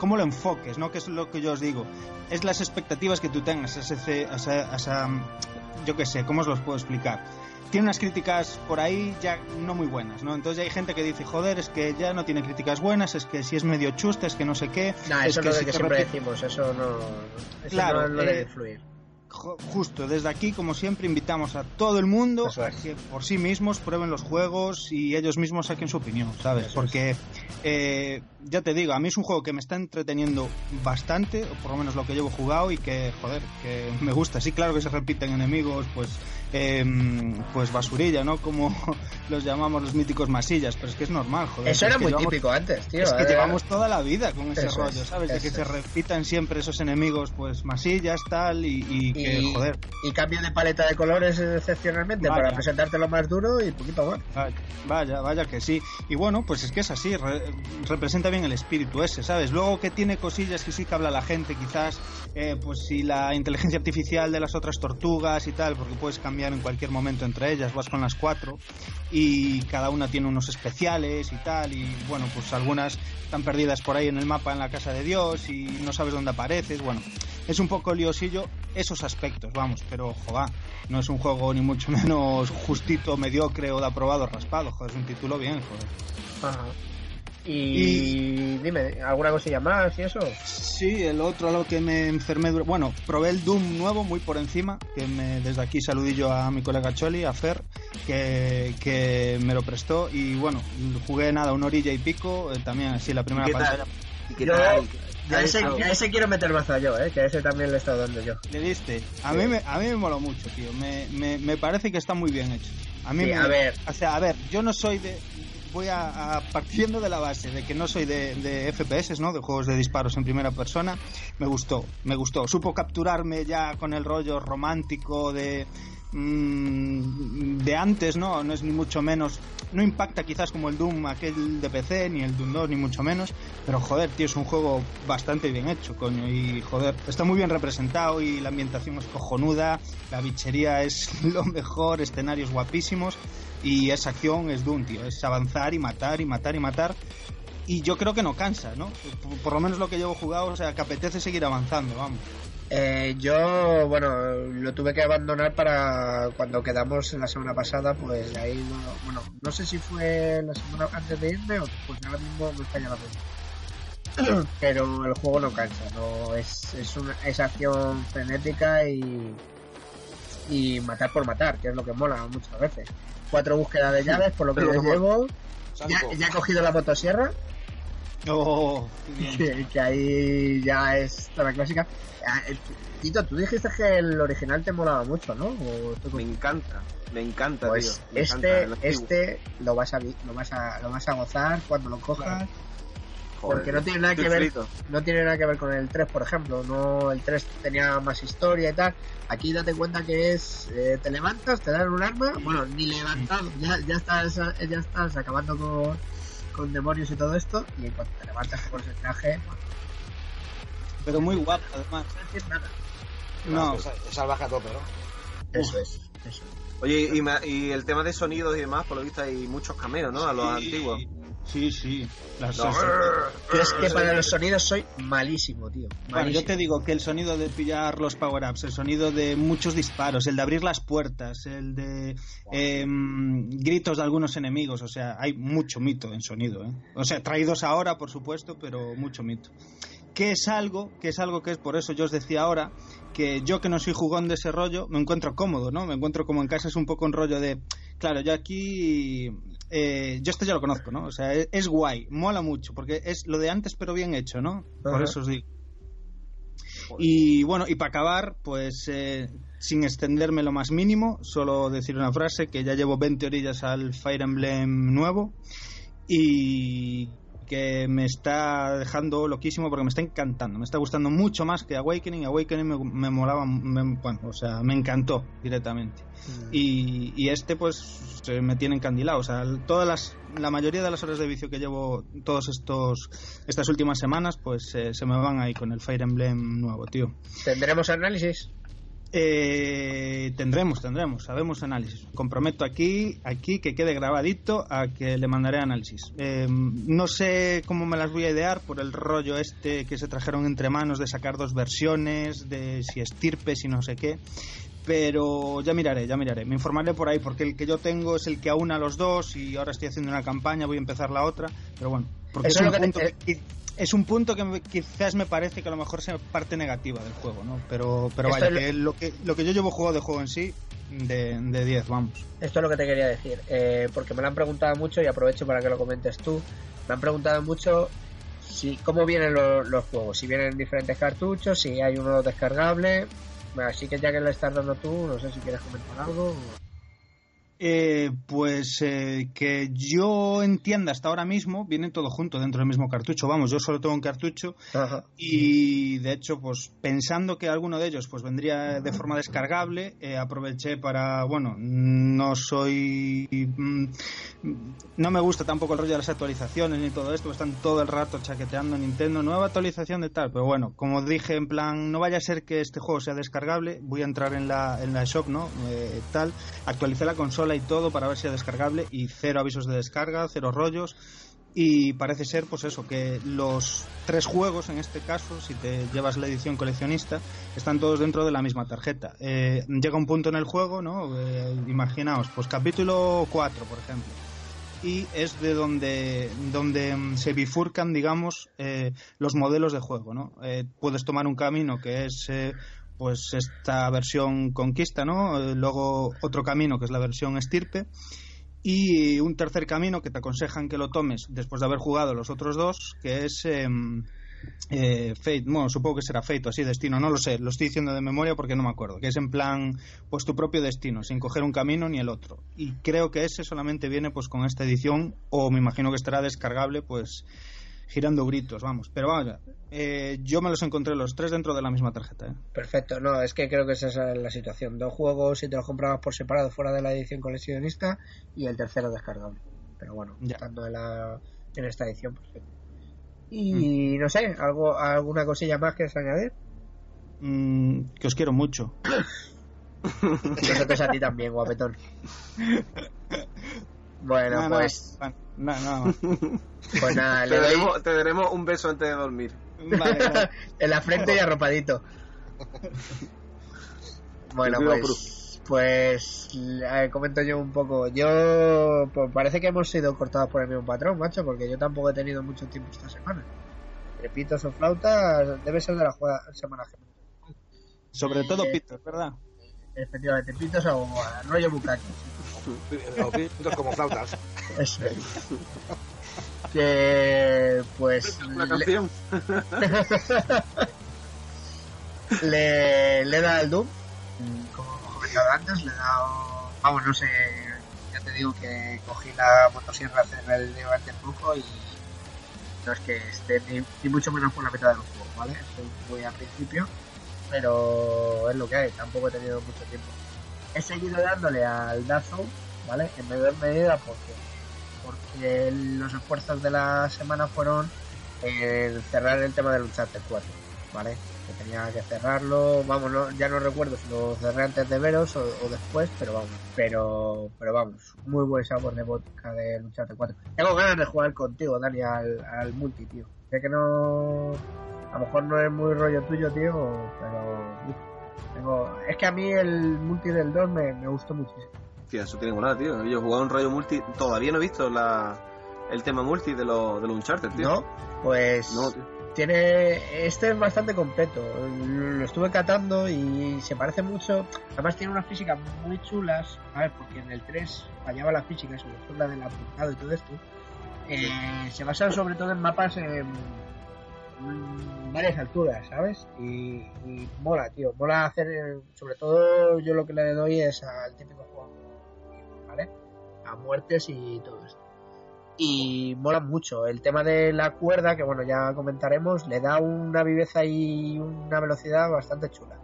cómo lo enfoques, ¿no? Que es lo que yo os digo. Es las expectativas que tú tengas, a ese, a esa, a esa- yo qué sé, ¿cómo os los puedo explicar? Tiene unas críticas por ahí ya no muy buenas, ¿no? Entonces ya hay gente que dice, joder, es que ya no tiene críticas buenas, es que si es medio chusta, es que no sé qué. Nah, es eso es lo que siempre repite- decimos, eso no. Eso Claro, no, no eh, debe influir. Jo- Justo, desde aquí, como siempre, invitamos a todo el mundo Eso a es. que por sí mismos prueben los juegos y ellos mismos saquen su opinión, ¿sabes? Eso Porque, eh, ya te digo, a mí es un juego que me está entreteniendo bastante, o por lo menos lo que llevo jugado, y que, joder, que me gusta. Sí, claro que se repiten enemigos, pues, eh, pues basurilla, ¿no? Como los llamamos los míticos masillas, pero es que es normal, joder. Eso es era muy llevamos- típico antes, tío. es que ahora- llevamos toda la vida con ese Eso rollo, es, ¿sabes? De que se repitan siempre esos enemigos, pues masillas, tal, y, y que, Y- joder, Y cambio de paleta de colores excepcionalmente Vaya. para presentarte lo más duro y poquito más. Vaya, vaya, vaya que sí. Y bueno, pues es que es así, re- representa bien el espíritu ese, ¿sabes? Luego que tiene cosillas que sí que habla la gente, quizás, eh, pues si la inteligencia artificial de las otras tortugas y tal, porque puedes cambiar en cualquier momento entre ellas, vas con las cuatro, y cada una tiene unos especiales y tal, y bueno, pues algunas están perdidas por ahí en el mapa en la casa de Dios y no sabes dónde apareces, bueno. Es un poco liosillo esos aspectos, vamos, pero joder, no es un juego ni mucho menos justito, mediocre o de aprobado raspado, joder, es un título bien, joder. Ajá. Y, dime, ¿alguna cosilla más y eso? Sí, el otro lo que me enfermé, bueno, probé el Doom nuevo muy por encima, que me, desde aquí saludillo a mi colega Choli, a Fer, que, que me lo prestó y bueno, jugué nada, una orilla y pico, eh, también así la primera pantalla. A ese, a ese quiero meter mazo yo, ¿eh? Que a ese también le he estado dando yo. ¿Le diste? A mí me, a mí me moló mucho, tío, me, me, me parece que está muy bien hecho. A mí Sí, me- a ver. O sea, a ver, yo no soy de. Voy a, a- partiendo de la base de que no soy de, de FPS, ¿no? De juegos de disparos en primera persona. Me gustó, me gustó. Supo capturarme ya con el rollo romántico de, mm, de antes, ¿no? No es ni mucho menos. No impacta quizás como el Doom aquel de PC, ni el Doom 2, ni mucho menos. Pero joder, tío, es un juego bastante bien hecho, coño. Y joder, está muy bien representado y la ambientación es cojonuda. La bichería es lo mejor, escenarios guapísimos. Y esa acción es Doom, tío. Es avanzar y matar y matar y matar. Y yo creo que no cansa, ¿no? Por, lo menos lo que llevo jugado, o sea, que apetece seguir avanzando, vamos. Eh, yo, bueno, lo tuve que abandonar para cuando quedamos la semana pasada, pues ahí, no, bueno, no sé si fue la semana antes de irme o pues ahora mismo me la mente. Pero el juego no cansa, no es, es, una, es acción frenética y, y matar por matar, que es lo que mola muchas veces. Cuatro búsquedas de llaves, por lo que Pero yo lo llevo. Ya, ya he cogido la motosierra, Oh, que, que ahí ya es toda la clásica. Ah, eh, Tito, tú dijiste que el original te molaba mucho, ¿no? ¿O estoy Me encanta, me encanta, Pues tío. Me este, encanta este lo vas a lo vas a lo vas a gozar cuando lo cojas, Joder, porque no tiene nada que ver frito. no tiene nada que ver con el 3, por ejemplo, no el 3 tenía más historia y tal. Aquí date cuenta que es eh, te levantas, te dan un arma, bueno, ni levantado, ya, ya estás ya estás acabando con, con demonios y todo esto y en cuanto te levantas con ese traje, bueno, Pero muy guapo, además. no nada. Salvaje a tope, ¿no? Eso es, eso. Oye, y, ma- y el tema de sonidos y demás, por lo visto hay muchos cameos, ¿no? A los Sí, antiguos. Sí, sí. Las- No. Es que para los sonidos soy malísimo, tío. Bueno, yo te digo que el sonido de pillar los power-ups, el sonido de muchos disparos, el de abrir las puertas, el de em, gritos de algunos enemigos, o sea, hay mucho mito en sonido, ¿eh? O sea, traídos ahora, por supuesto, pero mucho mito. Que es algo, que es algo que es por eso yo os decía ahora, que yo que no soy jugón de ese rollo, me encuentro cómodo, ¿no? Me encuentro como en casa, es un poco un rollo de, claro, yo aquí, eh, yo esto ya lo conozco, ¿no? O sea, es, es guay, mola mucho, porque es lo de antes pero bien hecho, ¿no? Por Ajá. eso os digo. Y bueno, y para acabar, pues eh, sin extenderme lo más mínimo, solo decir una frase, que ya llevo 20 orillas al Fire Emblem nuevo y que me está dejando loquísimo porque me está encantando, me está gustando mucho más que Awakening, Awakening me, me molaba, me- bueno, o sea, me encantó directamente. Y, y este pues se me tiene encandilado, o sea, todas las, la mayoría de las horas de vicio que llevo todos estos estas últimas semanas pues eh, se me van ahí con el Fire Emblem nuevo, tío. ¿Tendremos análisis? Eh, tendremos, tendremos, sabemos análisis. Comprometo aquí, aquí que quede grabadito a que le mandaré análisis. Eh, no sé cómo me las voy a idear por el rollo este que se trajeron entre manos de sacar dos versiones, de si estirpes y no sé qué. Pero ya miraré, ya miraré. Me informaré por ahí porque el que yo tengo es el que aúna los dos y ahora estoy haciendo una campaña, voy a empezar la otra. Pero bueno, porque Eso es, un te- punto que- es un punto que me- quizás me parece que a lo mejor sea parte negativa del juego, ¿no? Pero, pero vaya, lo- que lo que lo que yo llevo jugado de juego en sí, de, de 10, vamos. Esto es lo que te quería decir, eh, porque me lo han preguntado mucho y aprovecho para que lo comentes tú. Me han preguntado mucho si cómo vienen lo- los juegos, si vienen en diferentes cartuchos, si hay uno descargable. Así que ya que le estás dando tú, no sé si quieres comentar algo. Eh, pues eh, que yo entienda hasta ahora mismo, viene todo junto dentro del mismo cartucho. Vamos, yo solo tengo un cartucho Ajá. y de hecho, pues pensando que alguno de ellos pues vendría de forma descargable, eh, aproveché para, bueno, no soy, mm, no me gusta tampoco el rollo de las actualizaciones ni todo esto, están todo el rato chaqueteando Nintendo, nueva actualización de tal, pero bueno, como dije en plan, no vaya a ser que este juego sea descargable, voy a entrar en la, en la shop, ¿no? Eh, tal, actualicé la consola y todo para ver si es descargable y cero avisos de descarga, cero rollos y parece ser pues eso que los tres juegos en este caso si te llevas la edición coleccionista están todos dentro de la misma tarjeta. Eh, llega un punto en el juego no Eh, imaginaos pues capítulo 4 por ejemplo y es de donde donde mm, se bifurcan digamos eh, los modelos de juego no puedes tomar un camino que es pues esta versión conquista no luego otro camino que es la versión estirpe. Y un tercer camino que te aconsejan que lo tomes después de haber jugado los otros dos, que es em, eh, Fate, bueno, supongo que será Fate o así, destino, no lo sé, lo estoy diciendo de memoria porque no me acuerdo, que es en plan, pues tu propio destino, sin coger un camino ni el otro. Y creo que ese solamente viene pues con esta edición, o me imagino que estará descargable, pues girando gritos, vamos. Pero vamos, eh, yo me los encontré los tres dentro de la misma tarjeta. ¿eh? Perfecto, no, es que creo que esa es la situación. Dos juegos si te los comprabas por separado fuera de la edición coleccionista y el tercero descargable. Pero bueno, Ya. estando en, la, en esta edición, perfecto. Y no sé, algo alguna cosilla más que añadir. Mm, que os quiero mucho. Nosotros a ti también, guapetón. Bueno, No, no, pues, no, no. pues nada, Te le doy daremos, te daremos un beso antes de dormir. Vale, vale. en la frente y arropadito. Bueno, pues, pues eh, comento yo un poco. Yo, pues parece que hemos sido cortados por el mismo patrón, macho, porque yo tampoco he tenido mucho tiempo esta semana. Trepitos o flautas debe ser de la jugada, semana que Sobre todo Peter, ¿verdad? Efectivamente, pitos o rollo bucaque. Como flautas. Eso es. Que, pues, Una le- canción. le, le he dado al Doom, como hemos comentado antes, le he dado, vamos, no sé, ya te digo que cogí la motosierra relativamente poco y no es que esté ni, ni mucho menos por la mitad del juego, ¿vale? Estoy muy al principio, pero es lo que hay, tampoco he tenido mucho tiempo. He seguido dándole al Dark Souls, ¿vale? En mayor medida porque, porque los esfuerzos de la semana fueron en cerrar el tema del Uncharted 4, ¿vale? Que tenía que cerrarlo, vamos, no- ya no recuerdo si lo cerré antes de veros o, después, pero vamos, pero, pero vamos, muy buen sabor de vodka de Uncharted 4. Tengo ganas de jugar contigo, Dani, al, al multi, tío. Sé que no, a lo mejor no es muy rollo tuyo, tío, pero tengo, es que a mí el multi del 2 me, me gustó muchísimo. Hostia, eso tiene molar, tío. Yo he jugado un rollo multi. Todavía no he visto la, el tema multi de los de los Uncharted, tío. ¿No? Pues No, tío. tiene este es bastante completo lo estuve catando y se parece mucho además tiene unas físicas muy chulas ¿sabes? porque en el 3 fallaba la física sobre todo la del apuntado y todo esto Eh, se basa sobre todo en mapas en varias alturas ¿sabes? Y, y mola tío mola hacer sobre todo yo lo que le doy es al típico juego ¿vale? a muertes y todo esto y mola mucho. El tema de la cuerda, que bueno, ya comentaremos, le da una viveza y una velocidad bastante chula.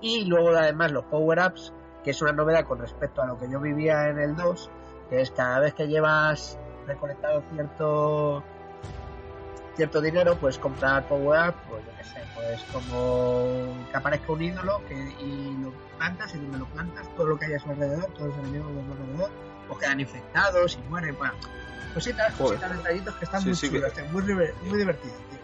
Y luego además los power-ups, que es una novedad con respecto a lo que yo vivía en el 2, que es cada vez que llevas recolectado cierto cierto dinero, puedes comprar power-up, pues yo qué sé, pues como que aparezca un ídolo que, y lo plantas y donde lo plantas, todo lo que hay a su alrededor, todos los enemigos de su alrededor, o quedan infectados y mueren, bueno, cositas, Joder. cositas, detallitos que están Sí, muy sí, chulos, que- muy, muy divertidos, tío.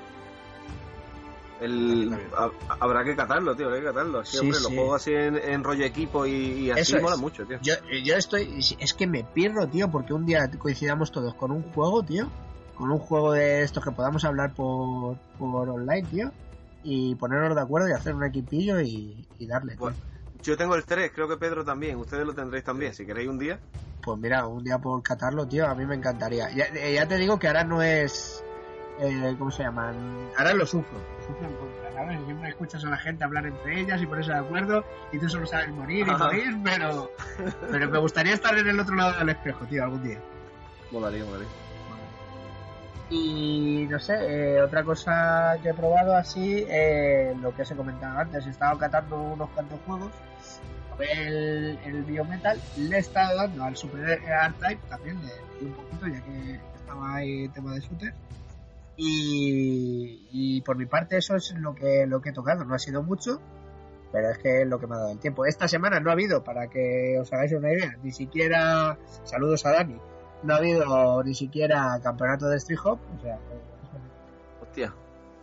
El, ha- habrá que catarlo, tío, habrá que catarlo. Que, Sí, hombre, sí. los juegos así en, en rollo equipo y, y así Eso es. mola mucho, tío. Yo, yo estoy, es que me pierdo, tío, porque un día coincidamos todos con un juego, tío, con un juego de estos que podamos hablar por, por online, tío, y ponernos de acuerdo y hacer un equipillo y, y darle. Pues, yo tengo el 3, creo que Pedro también. Ustedes lo tendréis también. Si queréis un día. Pues mira, un día por catarlo, tío, a mí me encantaría. Ya, eh, ya te digo que ahora no es. Eh, ¿Cómo se llaman? Ahora lo sufro. Sufro en contra, ¿sabes? Siempre escuchas a la gente hablar entre ellas y ponerse de acuerdo y tú solo sabes morir y Ajá. morir, pero. Pero me gustaría estar en el otro lado del espejo, tío, algún día. Molaría, molaría. Y no sé, eh, otra cosa que he probado así, eh, lo que os he comentado antes, he estado catando unos cuantos juegos. El, el Biometal le he estado dando al Super Art Type también, le di un poquito ya que estaba ahí el tema de shooter. Y, y por mi parte eso es lo que, lo que he tocado, no ha sido mucho, pero es que es lo que me ha dado el tiempo. Esta semana no ha habido, para que os hagáis una idea, ni siquiera, saludos a Dani, no ha habido ni siquiera campeonato de Street Hop, o sea, Hostia,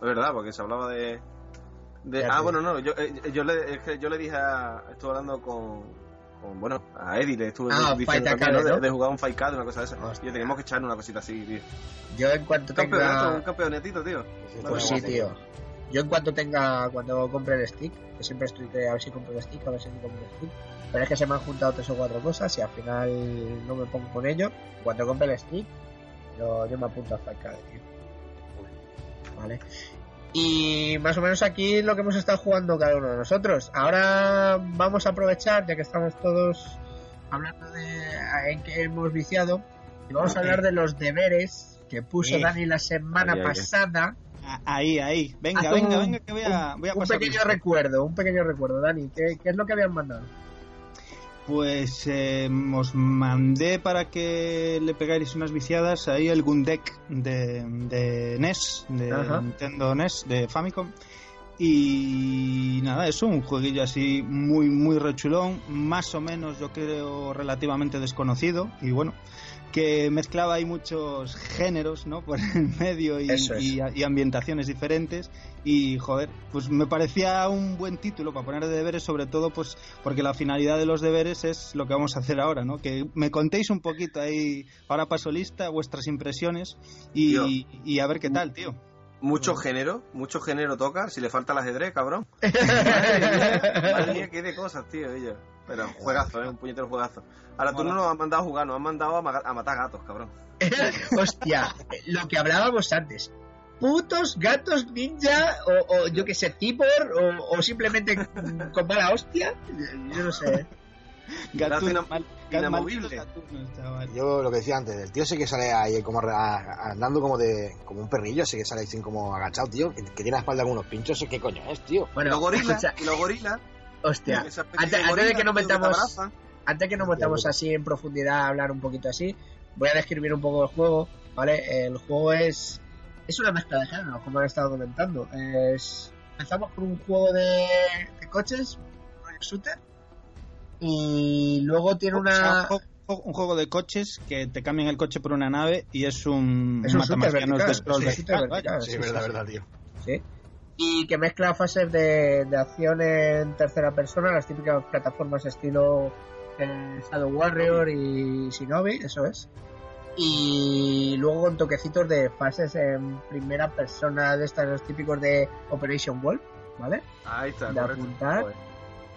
es verdad, porque se hablaba de. de ah, bueno, no, yo, eh, yo, le, es que yo le dije a. Estuve hablando con. con bueno, a Eddie, le estuve Ah, diciendo también, ¿no? de, de jugar un Fight Card, una cosa de esa. Hostia. Tenemos que echarle una cosita así, tío. yo en cuanto Un campeonato, un tenga, campeonetito, tío. pues sí, tío, yo en cuanto tenga, cuando compre el stick, que siempre estoy a ver si compro el stick, a ver si compro el stick, pero es que se me han juntado tres o cuatro cosas y al final no me pongo con ello. Cuando compre el stick, yo, yo me apunto a Fight Card, tío. Vale. Y más o menos aquí lo que hemos estado jugando cada uno de nosotros. Ahora vamos a aprovechar, ya que estamos todos hablando de en que hemos viciado, y vamos a hablar de los deberes que puso. Dani la semana Ahí, pasada. Ah, Ahí, ahí. Venga, Haz venga, un- venga, que voy a, voy a un pasar pequeño lista. recuerdo, un pequeño recuerdo, Dani. ¿Qué, qué es lo que habían mandado? Pues eh, os mandé para que le pegáis unas viciadas ahí el Gundek de, de NES, de Ajá. Nintendo NES, de Famicom. Y nada, es un jueguillo así muy, muy rechulón, más o menos yo creo relativamente desconocido. Y bueno, que mezclaba ahí muchos géneros, ¿no? Por el medio y, Eso es. y- y ambientaciones diferentes. Y joder, pues me parecía un buen título para poner de deberes, sobre todo pues porque la finalidad de los deberes es lo que vamos a hacer ahora, ¿no? Que me contéis un poquito ahí, ahora paso lista, vuestras impresiones y, y a ver qué tal, tío. Mucho género, mucho género toca, si le falta el ajedrez, cabrón. Madre mía, qué de cosas, tío, ellos. Pero juegazo, ¿eh? Un puñetero juegazo. Ahora tú no nos has mandado a jugar, nos has mandado a, ma- a matar gatos, cabrón. Hostia, lo que hablábamos antes. Putos gatos ninja, o, o yo que sé, cibor, o, o simplemente con mala hostia. Yo no sé. Ina- mal- inamovible. Yo lo que decía antes, el tío ese que sale ahí como a- a- andando como de como un perrillo, ese que sale ahí sin como agachado, tío, que, que tiene la espalda con unos pinchos, ¿ese qué coño es, tío? Bueno, los gorilas, los gorilas. Hostia, antes, antes de que nos metamos, antes que nos metamos así en profundidad a hablar un poquito así, voy a describir un poco el juego, ¿vale? El juego es es una mezcla de géneros, como han estado comentando. Es empezamos con un juego de, de coches, un shooter, y luego tiene una un, juego, de coches que te cambian el coche por una nave y es un, Es un shooter matamarcianos vertical, de scroll sí, vertical. Sí, sí, verdad, sí, verdad, tío. ¿sí? Y que mezcla fases de, de acción en tercera persona, las típicas plataformas estilo eh, Shadow Warrior y Shinobi, eso es. Y luego con toquecitos de fases en primera persona de estas, los típicos de Operation Wolf, ¿vale? Ahí está, de apuntar.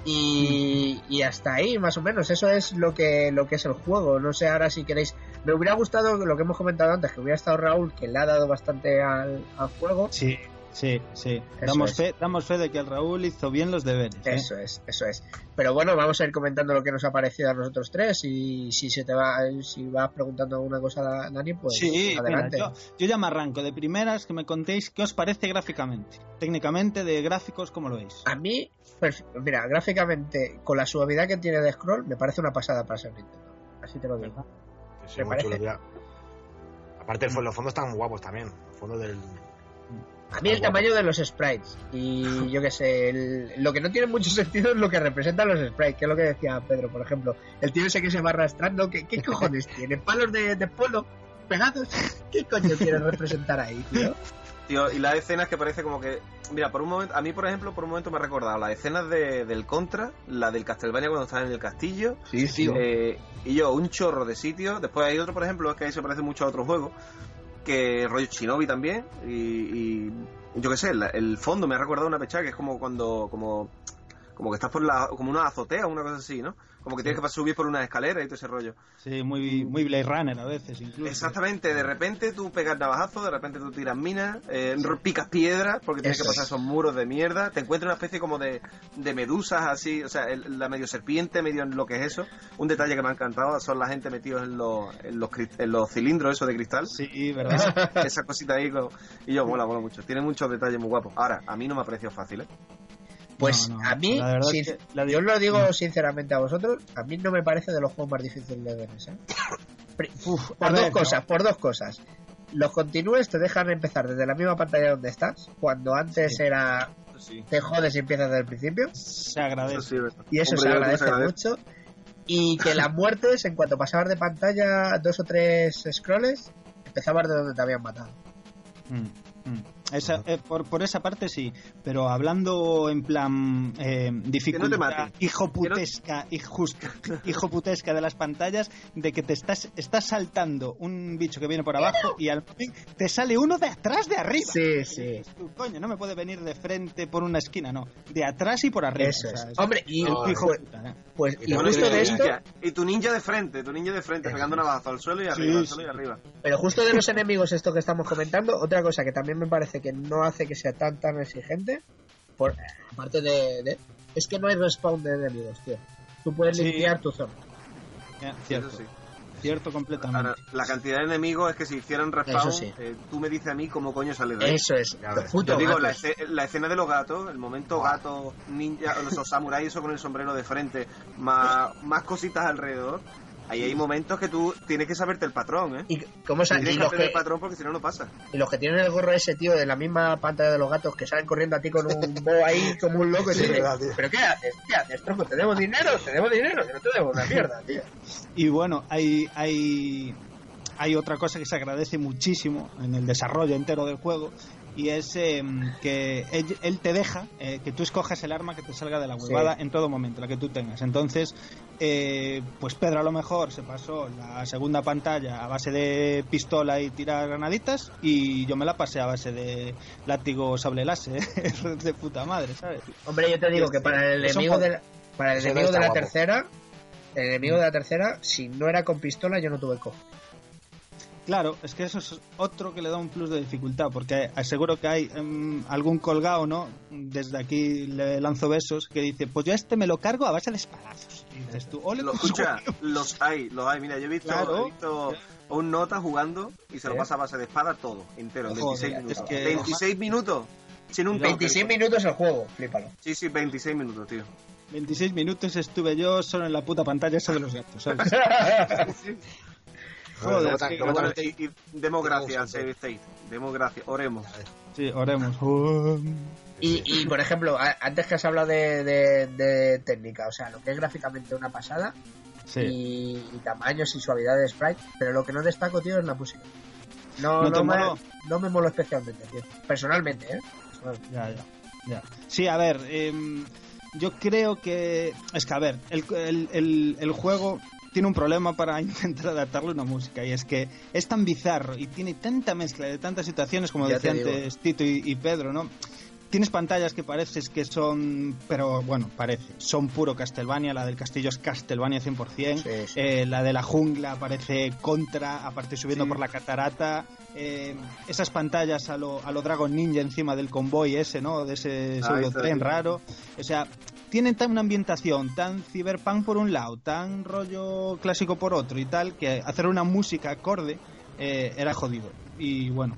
Y, y hasta ahí, más o menos. Eso es lo que, lo que es el juego. No sé ahora si queréis. Me hubiera gustado lo que hemos comentado antes, que hubiera estado Raúl, que le ha dado bastante al, al juego. Sí, sí, sí. Eso Damos es. fe, damos fe de que el Raúl hizo bien los deberes. ¿eh? Eso es, eso es. Pero bueno, vamos a ir comentando lo que nos ha parecido a nosotros tres. Y si se te va, si vas preguntando alguna cosa, Dani, pues sí, mira, adelante. yo, yo ya me arranco de primeras que me contéis qué os parece gráficamente. Técnicamente, de gráficos, ¿cómo lo veis? A mí, perf- mira, gráficamente, con la suavidad que tiene de scroll, me parece una pasada para ser Nintendo. Así te lo digo. Sí, Me parece. Aparte, el los fondos están guapos también. Los fondos del. A mí el tamaño de los sprites y yo qué sé, el- lo que no tiene mucho sentido es lo que representan los sprites, que es lo que decía Pedro, por ejemplo. El tío ese que se va arrastrando, ¿qué, qué cojones tiene? ¿Palos de, de polo pegados? ¿Qué coño quiere representar ahí, tío? Tío, y las escenas que parece como que. Mira, por un momento, a mí, por ejemplo, por un momento me ha recordado las escenas de, del Contra, la del Castlevania cuando están en el castillo, Sí, sí. eh, y yo, un chorro de sitios. Después hay otro, por ejemplo, es que ahí se parece mucho a otro juego, que rollo Shinobi también, y, yo qué sé, la- el fondo me ha recordado una pechada que es como cuando. como como que estás por la. como una azotea, una cosa así, ¿no? Como que tienes que subir por una escalera y todo ese rollo. Sí, muy, muy Blade Runner a veces, incluso. Exactamente, de repente tú pegas navajazo, de repente tú tiras minas, eh, picas piedras porque tienes Eso que pasar es. esos muros de mierda, te encuentras una especie como de, de medusas así, o sea, el- la medio serpiente, medio en lo que es eso. Un detalle que me ha encantado son la gente metidos en los, en los, en los cilindros esos de cristal. Sí, ¿verdad? Esa cosita ahí, con- y yo, mola, mola mucho. Tiene muchos detalles muy guapos. Ahora, a mí no me ha parecido fácil, ¿eh? Pues No, no, a mí, la verdad sin- es que la di- yo os lo digo sinceramente a vosotros, a mí no me parece de los juegos más difíciles de ver, ¿eh? Uf, por a dos ver, cosas, no. por dos cosas. Los continúes te dejan empezar desde la misma pantalla donde estás, cuando antes Sí. era sí. te jodes y empiezas desde el principio, Se agradece. Eso sí, y eso Hombre, agradece se agradece. mucho. Y que las muertes, en cuanto pasabas de pantalla dos o tres scrolls, empezabas de donde te habían matado. Mm, mm. Esa, eh, por, por esa parte sí, pero hablando en plan eh, dificultad maten. hijoputesca, injusto, hijoputesca de las pantallas, de que te estás, estás saltando un bicho que viene por abajo y al fin te sale uno de atrás de arriba. Sí, sí. Dices tú, Coño, no me puede venir de frente por una esquina, no, de atrás y por arriba. Eso o sea, es. Hombre, y el Joder. hijo pues, puta, ¿eh? pues Y y bueno, justo y, de tu esto, ninja, y tu ninja de frente, tu ninja de frente, pegando navajazo al suelo y arriba, Sí, al suelo y arriba. pero justo de los enemigos esto que estamos comentando, otra cosa que también me parece que no hace que sea tan tan exigente, por aparte de, de- es que no hay respawn de enemigos, tío. Tú puedes Sí. limpiar tu zona. Cierto. eso sí. cierto completamente. Ahora, la cantidad de enemigos es que si hicieran respawn, sí. eh, tú me dices a mí cómo coño sale de ahí. Eso es. Los Yo digo, la, gatos. esce- la escena de los gatos, el momento gato, ninja, o esos samuráis, eso con el sombrero de frente, más, más cositas alrededor. Ahí hay momentos que tú tienes que saberte el patrón, ¿eh? ¿Y cómo sa- Tienes y que los aprender que, el patrón porque si no, no pasa. y los que tienen el gorro ese, tío, de la misma pantalla de los gatos que salen corriendo a ti con un bo ahí como un loco? y Sí, te dicen, verdad, tío. ¿Pero qué haces? ¿Qué haces, tronco? ¿Te debo dinero? ¿Te debo dinero? Que no te debo una mierda, tío. Y bueno, hay, hay, hay otra cosa que se agradece muchísimo en el desarrollo entero del juego y es em, que él, él te deja eh, que tú escojas el arma que te salga de la huevada en todo momento, la que tú tengas. Entonces, eh, pues Pedro a lo mejor se pasó la segunda pantalla a base de pistola y tirar granaditas y yo me la pasé a base de látigo sable láser de puta madre, ¿sabes? Hombre, yo te digo que para el enemigo de la, para el enemigo de la guapo. tercera, el enemigo de la tercera, si no era con pistola, yo no tuve cojo. Claro, es que eso es otro que le da un plus de dificultad, porque aseguro que hay em, algún colgado, ¿no? Desde aquí le lanzo besos, que dice, pues yo a este me lo cargo a base de espadazos. Y dices tú, ole, Lo, pues, escucha, los hay, los hay. Mira, yo he visto, Claro. he visto a un nota jugando y se lo ¿Eh? pasa a base de espada todo, entero, en Joder, 26 es minutos. que- 26 minutos. Sin un Cuidado, toque. 26 minutos el juego, flípalo. Sí, sí, 26 minutos, tío. 26 minutos estuve yo solo en la puta pantalla esa de los gatos, ¿sabes? Joder, Luego es ta- que- luego Bueno, también y, y demos gracias al Tenemos Save State. Demos gracias, oremos. Sí, oremos. Y, y, por ejemplo, a- antes que has hablado de, de- de técnica, o sea, lo que es gráficamente una pasada Sí. y, y tamaños y suavidad de sprite, pero lo que no destaco, tío, es la música. No, ¿No no, me, no me moló especialmente, tío. Personalmente, ¿eh? Personalmente. Ya, ya, ya. Sí, a ver, em, yo creo que... Es que, a ver, el, el- el- el juego tiene un problema para intentar adaptarle una música y es que es tan bizarro y tiene tanta mezcla de tantas situaciones como decía antes Tito y, y Pedro, ¿no? Tienes pantallas que pareces que son, pero bueno, parece, son puro Castlevania, la del castillo es Castlevania 100%, Sí, sí. eh, la de la jungla parece contra, aparte subiendo Sí. por la catarata. eh, esas pantallas a lo, a lo Dragon Ninja encima del convoy ese, ¿no? De ese Ah, pseudo tren raro. O sea, tienen tan una ambientación tan cyberpunk por un lado, tan rollo clásico por otro y tal, que hacer una música acorde eh, era jodido. Y bueno,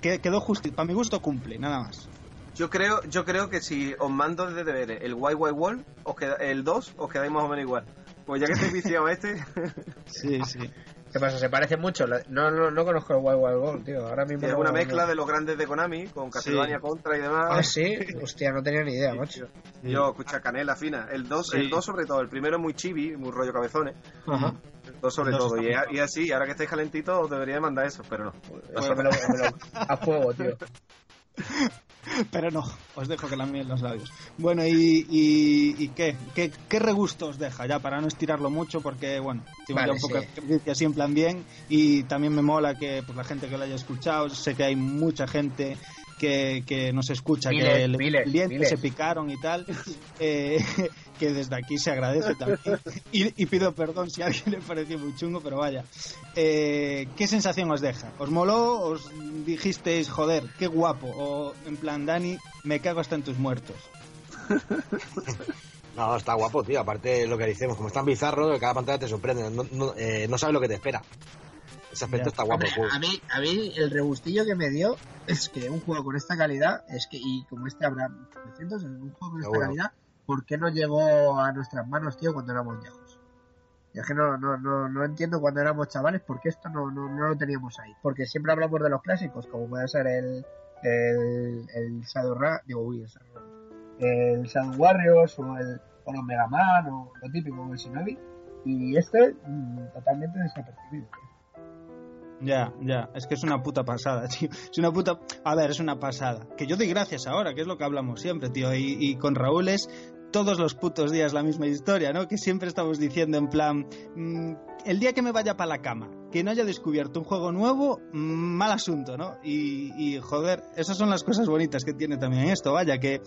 quedó justo. Para mi gusto cumple, nada más. Yo creo, yo creo que si os mando de deberes el White Wall, os queda, el 2, os quedáis más o menos igual. Pues ya que estáis viciados a este, Sí, sí. ¿Qué pasa? ¿Se parece mucho? No, no, no conozco el Wild Wild World, tío. Ahora mismo es no- una no- mezcla de los grandes de Konami, con Castlevania Contra y demás. Ah, sí. Hostia, no tenía ni idea, Sí, macho. Sí. Yo, escucha, canela fina. El 2, Sí. el 2 sobre todo. El primero es muy chibi, muy rollo cabezones. Ajá. El 2 sobre El todo. Y, así, ahora que estáis calentitos, os debería de mandar eso, pero no. Bueno, me lo, me lo- a fuego, tío. Pero no, os dejo que la miel los labios. Bueno, ¿y, y, y qué? qué? qué regusto os deja? Ya, para no estirarlo mucho, porque, bueno, tengo Vale, ya un poco sí. de experiencia así en plan bien. Y también me mola que pues, la gente que lo haya escuchado, sé que hay mucha gente que, que nos escucha, Miles, que le- miles, el diente miles. se picaron y tal, eh, que desde aquí se agradece también. Y, y pido perdón si a alguien le pareció muy chungo, pero vaya. Eh, ¿Qué sensación os deja? ¿Os moló? ¿Os dijisteis, joder, qué guapo? O en plan, Dani, me cago hasta en tus muertos. No, está guapo, tío. Aparte lo que decimos, como es tan bizarro, que cada pantalla te sorprende. No, no, eh, no sabes lo que te espera. Ese aspecto Ya. está guapo. Hombre, el juego. a mí, a mí el rebustillo que me dio es que un juego con esta calidad, es que, y como este habrá 900, un juego con esta calidad, ¿por qué no llegó a nuestras manos, tío, cuando éramos viejos? Y es que no, no, no, no entiendo cuando éramos chavales por qué esto no, no, no lo teníamos ahí. Porque siempre hablamos de los clásicos, como puede ser el, el, el Shadow Ra, digo, uy, el Shadow, el Shadow Warriors o el, o los Mega Man o lo típico como el Shinobi. Y este, mm, totalmente desapercibido. Ya, ya, es que es una puta pasada, tío. Es una puta. A ver, es una pasada. Que yo doy gracias ahora, que es lo que hablamos siempre, tío. Y, y con Raúl es todos los putos días la misma historia, ¿no? Que siempre estamos diciendo en plan. mm, el día que me vaya para la cama, que no haya descubierto un juego nuevo, mm, mal asunto, ¿no? Y, y, joder, esas son las cosas bonitas que tiene también esto, vaya, que.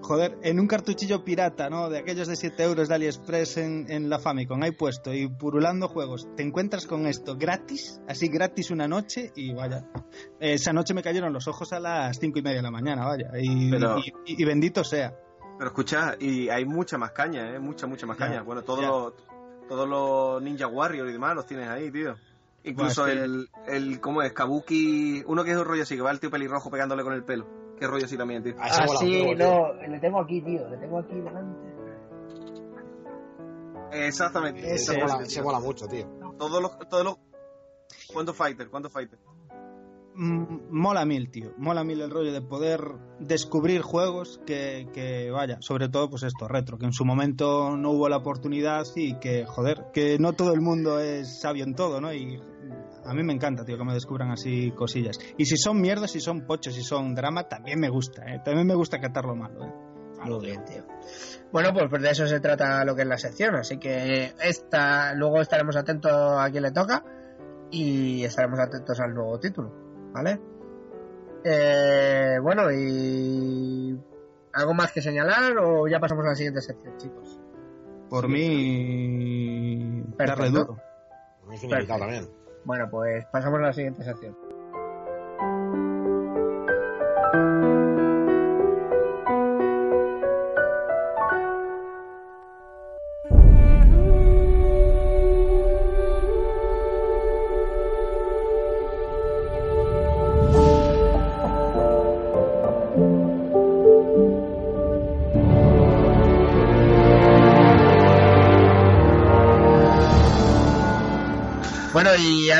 Joder, en un cartuchillo pirata, ¿no? De aquellos de 7 euros de AliExpress en, en la Famicom, ahí puesto y purulando juegos. Te encuentras con esto gratis, así gratis una noche y vaya. Esa noche me cayeron los ojos a las cinco y media de la mañana, vaya. Y, Pero- y- y bendito sea. Pero escucha, y hay mucha más caña, ¿eh? Mucha, mucha más caña. Bueno, todo ya. lo- Todos los Ninja Warrior y demás los tienes ahí, tío. Incluso Buah, es que- el, el, ¿cómo es? Kabuki, uno que es un rollo así, que va el tío pelirrojo pegándole con el pelo. Qué rollo así también, tío. Ah, Ah, sí, no, le tengo aquí, tío, le tengo aquí delante. Exactamente. Ese, exactamente, mola, tío. ese mola mucho, tío. Todos los, todos los... ¿Cuántos fighter? ¿Cuántos fighter? Mm, mola mil, tío. Mola mil el rollo de poder descubrir juegos que, que, vaya, sobre todo pues esto, retro, que en su momento no hubo la oportunidad y que, joder, que no todo el mundo es sabio en todo, ¿no? Y a mí me encanta, tío, que me descubran así cosillas. Y si son mierdas, si son pochos, si son drama, también me gusta, ¿eh? También me gusta catar lo malo, ¿eh? Muy bien, tío. Bueno, pues, pues de eso se trata lo que es la sección, así que esta, luego estaremos atentos a quien le toca y estaremos atentos al nuevo título, ¿vale? Eh, bueno, y ¿algo más que señalar o ya pasamos a la siguiente sección, chicos? Por Sí. mí, darle Perfecto. duro. Muy también. Bueno, pues pasamos a la siguiente sección.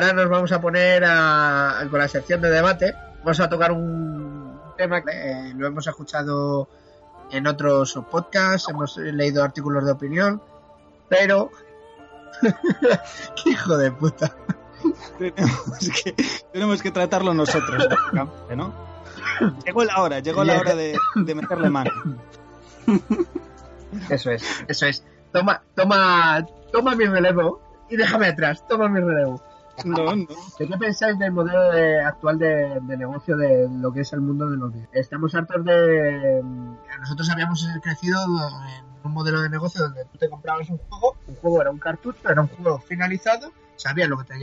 Ahora nos vamos a poner a- con la sección de debate. Vamos a tocar un tema que eh, lo hemos escuchado en otros podcasts, hemos leído artículos de opinión, pero... ¡Qué hijo de puta! tenemos, que, tenemos que tratarlo nosotros, ¿no? Llegó la hora, llegó la hora de, de meterle mano. Eso es, eso es. Toma, toma, toma mi relevo y déjame atrás, toma mi relevo. No, no. ¿De qué pensáis del modelo de- actual de, de negocio de lo que es el mundo de los videos? Estamos hartos de... Nosotros habíamos crecido en un modelo de negocio donde tú te comprabas un juego, un juego era un cartucho, era un juego finalizado, sabías lo que te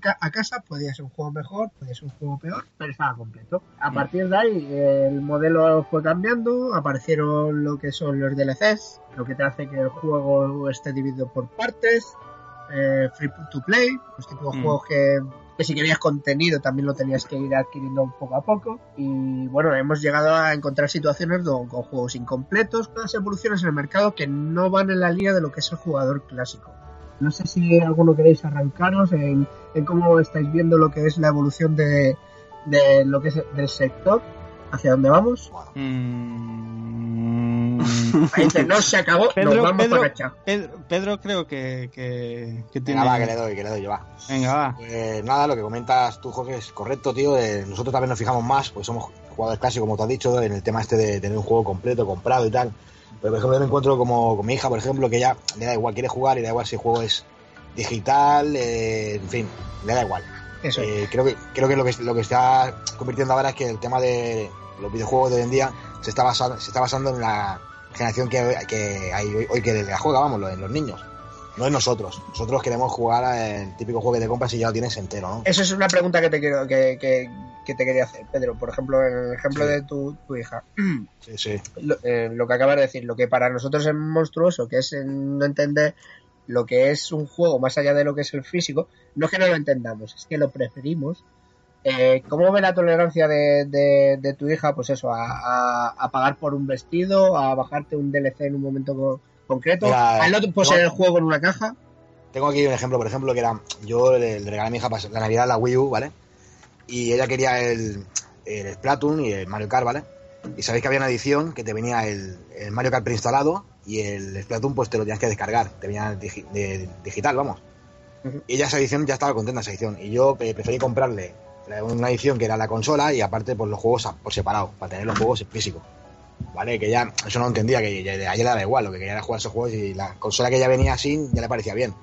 ca- a casa, podía ser un juego mejor, podía ser un juego peor, pero estaba completo. A partir de ahí el modelo fue cambiando, aparecieron lo que son los DLCs, lo que te hace que el juego esté dividido por partes, eh, free to play, los típicos Mm. juegos que, que si querías contenido también lo tenías que ir adquiriendo poco a poco. Y bueno, hemos llegado a encontrar situaciones con juegos incompletos, unas evoluciones en el mercado que no van en la línea de lo que es el jugador clásico. No sé si alguno queréis arrancaros en, en cómo estáis viendo lo que es la evolución de, de lo que es del sector, hacia dónde vamos. Mm, dice, no se acabó, Pedro, nos vamos Pedro. para. Pedro, Pedro creo que, que, que tiene... Venga, va, que le doy, que le doy, yo va. Venga, va. Pues nada, lo que comentas tú, Jorge, es correcto, tío. Eh, nosotros también nos fijamos más, pues somos jugadores clásicos, como te has dicho, en el tema este de tener un juego completo, comprado y tal. Pero, por ejemplo, yo me encuentro como con mi hija, por ejemplo, que ya le da igual, quiere jugar y le da igual si el juego es digital, eh, en fin, le da igual. Eso es. Eh, creo que creo que lo que lo que está convirtiendo ahora es que el tema de los videojuegos de hoy en día se está basando, se está basando en la generación que, que hay hoy, hoy que la juega, vamos, en los niños. No en nosotros. Nosotros queremos jugar al típico juego que te compras y ya lo tienes entero, ¿no? Eso es una pregunta que te quiero que, que, que te quería hacer, Pedro. Por ejemplo, en el ejemplo Sí. de tu, tu hija. Sí, sí. Lo, eh, lo que acabas de decir, lo que para nosotros es monstruoso, que es no entender lo que es un juego más allá de lo que es el físico, no es que no lo entendamos, es que lo preferimos. Eh, ¿Cómo ve la tolerancia de, de- de tu hija, pues eso, a, a- a pagar por un vestido, a bajarte un DLC en un momento co- concreto, Mira, al no poseer no- el juego en una caja? Tengo aquí un ejemplo, por ejemplo, que era. Yo le, le regalé a mi hija para la Navidad la Wii U, ¿vale? Y ella quería el, el Splatoon y el Mario Kart, ¿vale? Y sabéis que había una edición que te venía el, el Mario Kart preinstalado y el Splatoon, pues te lo tenías que descargar. Te venía digi- de- digital, vamos. Y ella esa edición ya estaba contenta, esa edición. Y yo eh, preferí comprarle una edición que era la consola y aparte, pues los juegos por separado, para tener los juegos en físico. ¿Vale? Que ya, eso no entendía, que ya- a ella le daba igual, lo que quería era jugar esos juegos y la consola que ya venía así ya le parecía bien.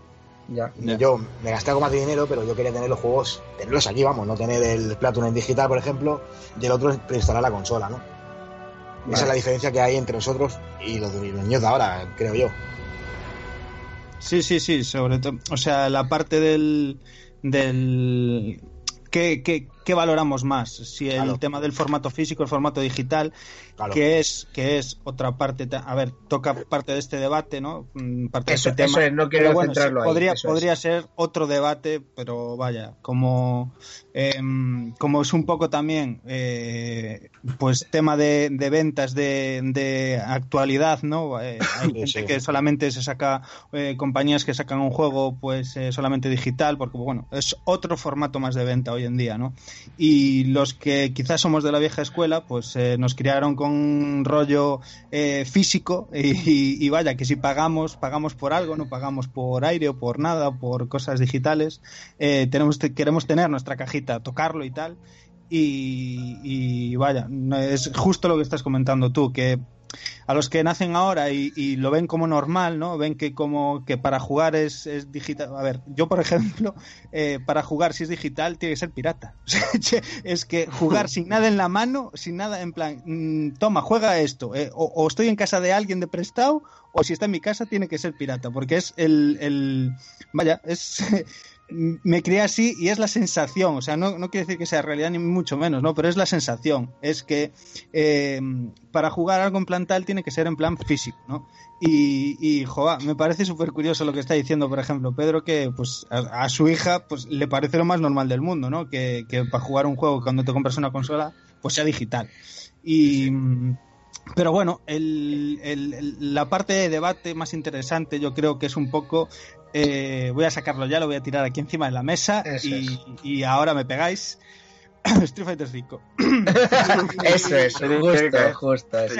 Ya. Y Yo me gasté algo más de dinero, pero yo quería tener los juegos, tenerlos aquí, vamos, no tener el Splatoon en digital, por ejemplo, y el otro preinstalar la consola, ¿no? Esa es la diferencia que hay entre nosotros y los, y los niños de ahora, creo yo. Sí, sí, sí, sobre todo. O sea, la parte del. del ¿qué, qué, qué valoramos más, si el Claro. tema del formato físico, el formato digital, Claro. que es que es otra parte, a ver, toca parte de este debate, ¿no? Mm, Parte Eso- de este tema. eso es, no quiero bueno, centrarlo sí, ahí, podría, es. podría ser otro debate, pero vaya, como em, como es un poco también eh, pues tema de, de ventas de, de actualidad, ¿no? Eh, hay Sí, gente sí. que solamente se saca eh, compañías que sacan un juego pues eh, solamente digital, porque bueno, es otro formato más de venta hoy en día, ¿no? Y los que quizás somos de la vieja escuela, pues eh, nos criaron con un rollo eh, físico y, vaya, que si pagamos, pagamos por algo, no pagamos por aire o por nada, por cosas digitales, eh, tenemos, queremos tener nuestra cajita, tocarlo y tal. Y, y vaya, es justo lo que estás comentando tú, que a los que nacen ahora y, y lo ven como normal, ¿no? Ven que como que para jugar es, es digital. A ver, yo por ejemplo, eh, para jugar si es digital tiene que ser pirata. Es que jugar sin nada en la mano, sin nada en plan, mm, toma, juega esto. eh, o, o estoy en casa de alguien de prestado, o si está en mi casa tiene que ser pirata, porque es el, el vaya, es me crié así y es la sensación, o sea, no, no quiere decir que sea realidad ni mucho menos, ¿no? Pero es la sensación, es que eh, para jugar algo en plan tal tiene que ser en plan físico, ¿no? Y, y joa, me parece súper curioso lo que está diciendo, por ejemplo, Pedro, que pues a, a su hija pues le parece lo más normal del mundo, ¿no? Que, que para jugar un juego cuando te compras una consola, pues sea digital. Y... Pero bueno, el, el- el- la parte de debate más interesante yo creo que es un poco... eh, voy a sacarlo ya, lo voy a tirar aquí encima de la mesa y, es. y ahora me pegáis. Street Fighter 5. Eso es, justo, justo. eso.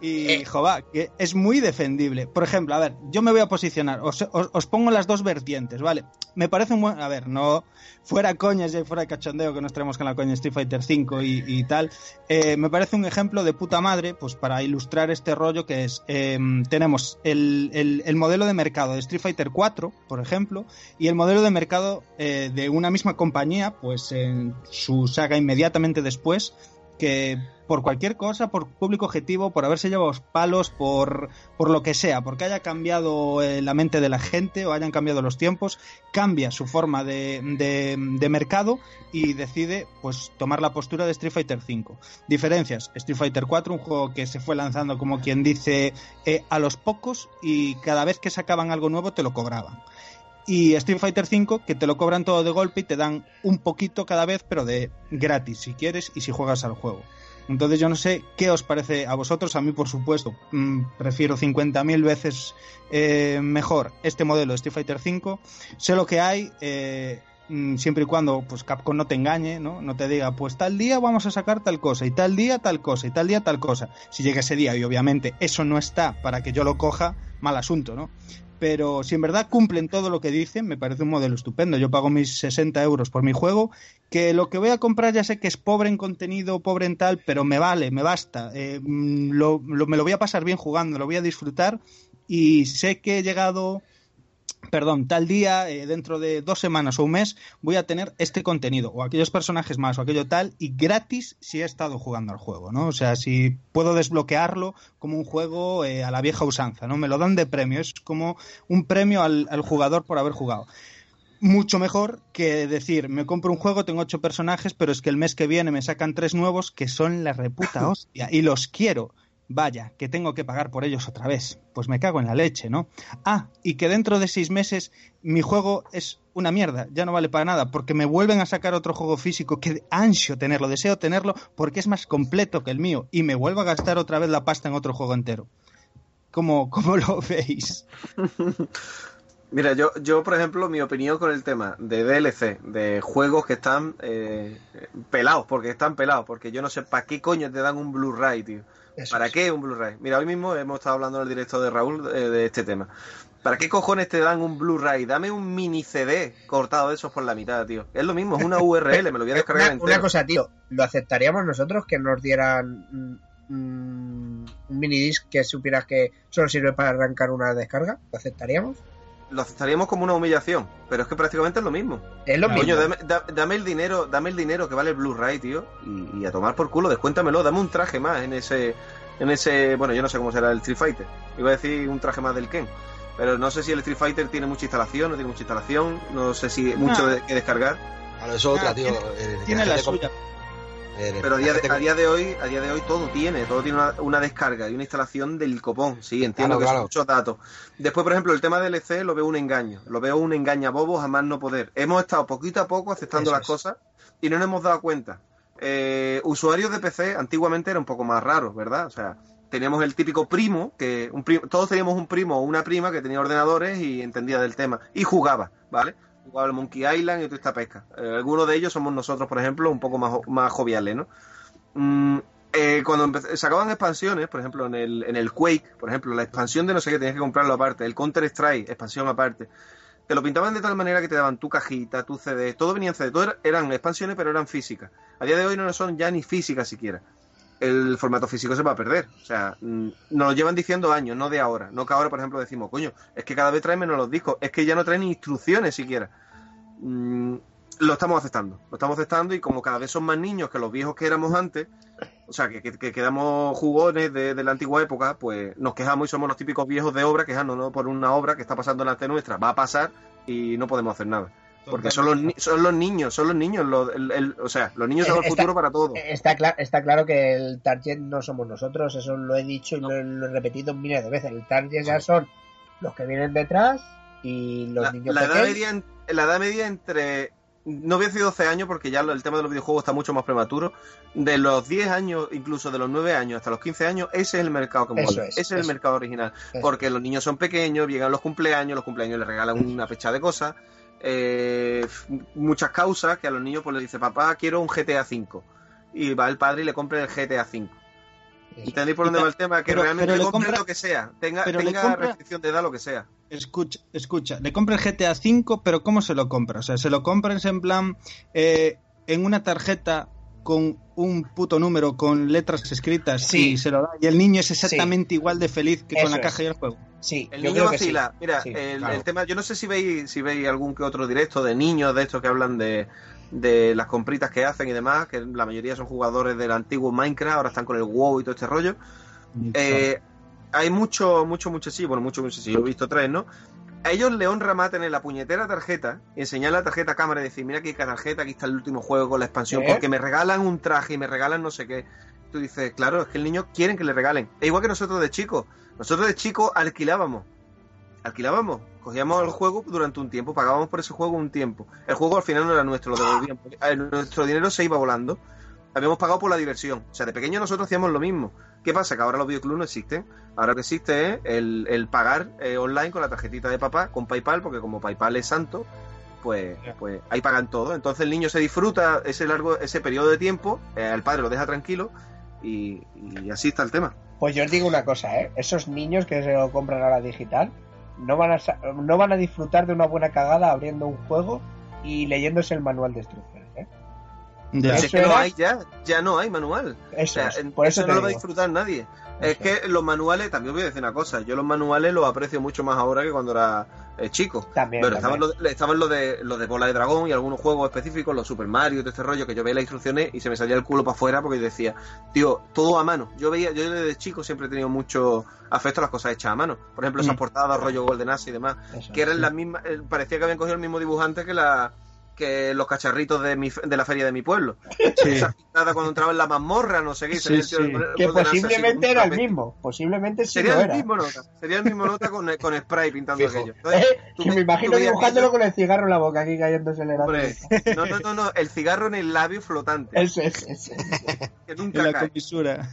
Y, Eh. que es muy defendible. Por ejemplo, a ver, yo me voy a posicionar, os, os- os pongo las dos vertientes, ¿vale? Me parece un buen. A ver, no. Fuera coñas y fuera de cachondeo que nos traemos con la coña Street Fighter 5 y, y tal. eh, me parece un ejemplo de puta madre, pues para ilustrar este rollo que es. eh, tenemos el, el- el modelo de mercado de Street Fighter 4, por ejemplo, y el modelo de mercado eh, de una misma compañía, pues en su saga inmediatamente después, que por cualquier cosa, por público objetivo, por haberse llevado los palos, por, por lo que sea, porque haya cambiado eh, la mente de la gente o hayan cambiado los tiempos, cambia su forma de, de- mercado y decide pues tomar la postura de Street Fighter 5. Diferencias, Street Fighter 4, un juego que se fue lanzando como quien dice eh, a los pocos y cada vez que sacaban algo nuevo te lo cobraban y Street Fighter 5 que te lo cobran todo de golpe y te dan un poquito cada vez, pero de gratis si quieres y si juegas al juego. Entonces yo no sé qué os parece a vosotros, a mí por supuesto mm, prefiero 50.000 veces eh, mejor este modelo de Street Fighter 5. Sé lo que hay, eh, mm, siempre y cuando pues Capcom no te engañe, ¿no? No te diga, pues tal día vamos a sacar tal cosa, y tal día tal cosa, y tal día tal cosa. Si llega ese día y obviamente eso no está para que yo lo coja, mal asunto, ¿no? Pero si en verdad cumplen todo lo que dicen, me parece un modelo estupendo. Yo pago mis 60 euros por mi juego, que lo que voy a comprar ya sé que es pobre en contenido, pobre en tal, pero me vale, me basta. Eh, mm, lo- lo- me lo voy a pasar bien jugando, lo voy a disfrutar y sé que he llegado perdón, tal día, eh, dentro de dos semanas o un mes, voy a tener este contenido, o aquellos personajes más, o aquello tal, y gratis si he estado jugando al juego, ¿no? O sea, si puedo desbloquearlo como un juego eh, a la vieja usanza, ¿no? Me lo dan de premio, es como un premio al, al jugador por haber jugado. Mucho mejor que decir, me compro un juego, tengo ocho personajes, pero es que el mes que viene me sacan tres nuevos que son la reputa hostia, y los quiero. Vaya, que tengo que pagar por ellos otra vez. Pues me cago en la leche, ¿no? Ah, y que dentro de seis meses mi juego es una mierda, ya no vale para nada, porque me vuelven a sacar otro juego físico que ansio tenerlo, deseo tenerlo, porque es más completo que el mío, y me vuelvo a gastar otra vez la pasta en otro juego entero. ¿Cómo, cómo lo veis? Mira, yo, yo, por ejemplo, mi opinión con el tema de DLC, de juegos que están eh, pelados, porque están pelados, porque yo no sé para qué coño te dan un Blu-ray, tío. Eso ¿Para es. qué un Blu-ray? Mira, hoy mismo hemos estado hablando en el directo de Raúl eh, de este tema. ¿Para qué cojones te dan un Blu-ray? Dame un mini CD cortado de esos por la mitad, tío. Es lo mismo, es una URL, me lo voy a descargar Una, entero. una cosa, tío, ¿lo aceptaríamos nosotros que nos dieran mm, un minidisc que supieras que solo sirve para arrancar una descarga? ¿Lo aceptaríamos? Lo aceptaríamos como una humillación, pero es que prácticamente es lo mismo. Es lo Coño, mismo. dame, da- dame el dinero, dame el dinero que vale el Blu-ray, tío, y, y a tomar por culo, descuéntamelo, dame un traje más en ese, en ese, bueno, yo no sé cómo será el Street Fighter. Iba a decir un traje más del Ken, pero no sé si el Street Fighter tiene mucha instalación, no tiene mucha instalación, no sé si mucho Ah. de, que descargar. Claro, eso es otra, Ah, tío. tiene- eh, Tiene la suya. Pero a día, de, a día de hoy, a día de hoy todo tiene, todo tiene una, una descarga y una instalación del copón. Sí, entiendo Claro, que claro. son muchos datos. Después, por ejemplo, el tema del EC lo veo un engaño, lo veo un engaña bobo jamás no poder. Hemos estado poquito a poco aceptando Eso las es. cosas y no nos hemos dado cuenta. Eh, usuarios de PC antiguamente era un poco más raro, ¿verdad? O sea, teníamos el típico primo, que un primo, todos teníamos un primo o una prima que tenía ordenadores y entendía del tema y jugaba, ¿vale? Jugaba el Monkey Island y toda esta pesca. Eh, algunos de ellos somos nosotros, por ejemplo, un poco más, más joviales, ¿no? Mm, eh, cuando sacaban expansiones, por ejemplo, en el, en el Quake, por ejemplo, la expansión de no sé qué, tenías que comprarlo aparte, el Counter Strike, expansión aparte, te lo pintaban de tal manera que te daban tu cajita, tu CD, todo venía en CD, todo era- eran expansiones, pero eran físicas. A día de hoy no son ya ni físicas siquiera. El formato físico se va a perder. O sea, mm, nos lo llevan diciendo años, no de ahora. No que ahora, por ejemplo, decimos, coño, es que cada vez traen menos los discos, es que ya no traen instrucciones siquiera. Mm, lo estamos aceptando, lo estamos aceptando y como cada vez son más niños que los viejos que éramos antes, o sea, que, que- que quedamos jugones de, de la antigua época, pues nos quejamos y somos los típicos viejos de obra quejándonos por una obra que está pasando delante nuestra. Va a pasar y no podemos hacer nada. Porque son los, son los niños, son los niños, los- el- el- o sea, los niños son el futuro para todo. Está, cla- está claro que el target no somos nosotros, eso lo he dicho y lo, lo he repetido miles de veces. El target ya son los que vienen detrás y los La, niños la edad media, en- la edad media entre. No voy a decir 12 años porque ya el tema de los videojuegos está mucho más prematuro. De los 10 años, incluso de los 9 años hasta los 15 años, ese es el mercado que es, ese es el mercado original. Porque los niños son pequeños, llegan los cumpleaños, los cumpleaños les regalan una pecha de cosas. Eh, muchas causas que a los niños pues les dice, papá, quiero un GTA V. Y va el padre y le compra el GTA V. ¿Entendéis por dónde va el tema? Que pero- realmente pero le compre compra- lo que sea. Tenga, pero le tenga compra- restricción de edad, lo que sea. Escucha, escucha, le compra el GTA V, pero ¿cómo se lo compra? O sea, se lo compras en plan eh, en una tarjeta con un puto número con letras escritas Sí. y se lo da. Y el niño es exactamente igual de feliz que con la es. caja y el juego. Sí, El niño sí. vacila. Mira, Sí, el, claro. el tema, yo no sé si veis, si veis algún que otro directo de niños de estos que hablan de, de las compritas que hacen y demás, que la mayoría son jugadores del antiguo Minecraft, ahora están con el WoW y todo este rollo. Eh, hay mucho, mucho, mucho sí, bueno, mucho, mucho sí, yo he visto tres, ¿no? A ellos le honra tener la puñetera tarjeta y enseñar la tarjeta a cámara y decir, mira aquí cada tarjeta, aquí está el último juego con la expansión, ¿Eh? porque me regalan un traje y me regalan no sé qué. Tú dices, claro, es que el niño quieren que le regalen. Es igual que nosotros de chicos. Nosotros de chicos alquilábamos. Alquilábamos. Cogíamos el juego durante un tiempo, pagábamos por ese juego un tiempo. El juego al final no era nuestro, lo. Eh, Nuestro dinero se iba volando. Habíamos pagado por la diversión. O sea, de pequeño nosotros hacíamos lo mismo. ¿Qué pasa? Que ahora los videoclubs no existen. Ahora lo que existe es el, el pagar eh, online con la tarjetita de papá, con PayPal, porque como PayPal es santo, pues, pues ahí pagan todo. Entonces el niño se disfruta ese largo, ese periodo de tiempo, eh, el padre lo deja tranquilo y, y así está el tema. Pues yo os digo una cosa, ¿eh? Esos niños que se lo compran ahora digital no van a, no van a disfrutar de una buena cagada abriendo un juego y leyéndose el manual de instrucciones, ¿eh? Ya. Si es que no hay ya, ya no hay manual. O Eso sea, es, en- por eso, no lo va a disfrutar nadie. Es que los manuales, también voy a decir una cosa, yo los manuales los aprecio mucho más ahora que cuando era eh, chico. También, Pero estaban los, estaban los de los de bola de dragón y algunos juegos específicos, los Super Mario y todo este rollo, que yo veía las instrucciones y se me salía el culo para afuera porque yo decía, tío, todo a mano. Yo veía, yo desde chico siempre he tenido mucho afecto a las cosas hechas a mano. Por ejemplo, esas Mm. portadas rollo Golden Axe y demás, Eso que eran las mismas, eh, parecía que habían cogido el mismo dibujante que la que los cacharritos de, mi, de la feria de mi pueblo. Sí. Esa pintada cuando entraba en la mazmorra, no sé qué, Sí, el el- Que posiblemente era el mismo, posiblemente sí Sería lo el era. mismo nota, sería el mismo nota con, con spray pintando Fijo. aquello. Entonces, Eh, tú me imagino dibujándolo con el cigarro en la boca aquí cayéndose el Hombre, no, no, no, no, el cigarro en el labio flotante, Eso es, eso es. que En la cae. comisura.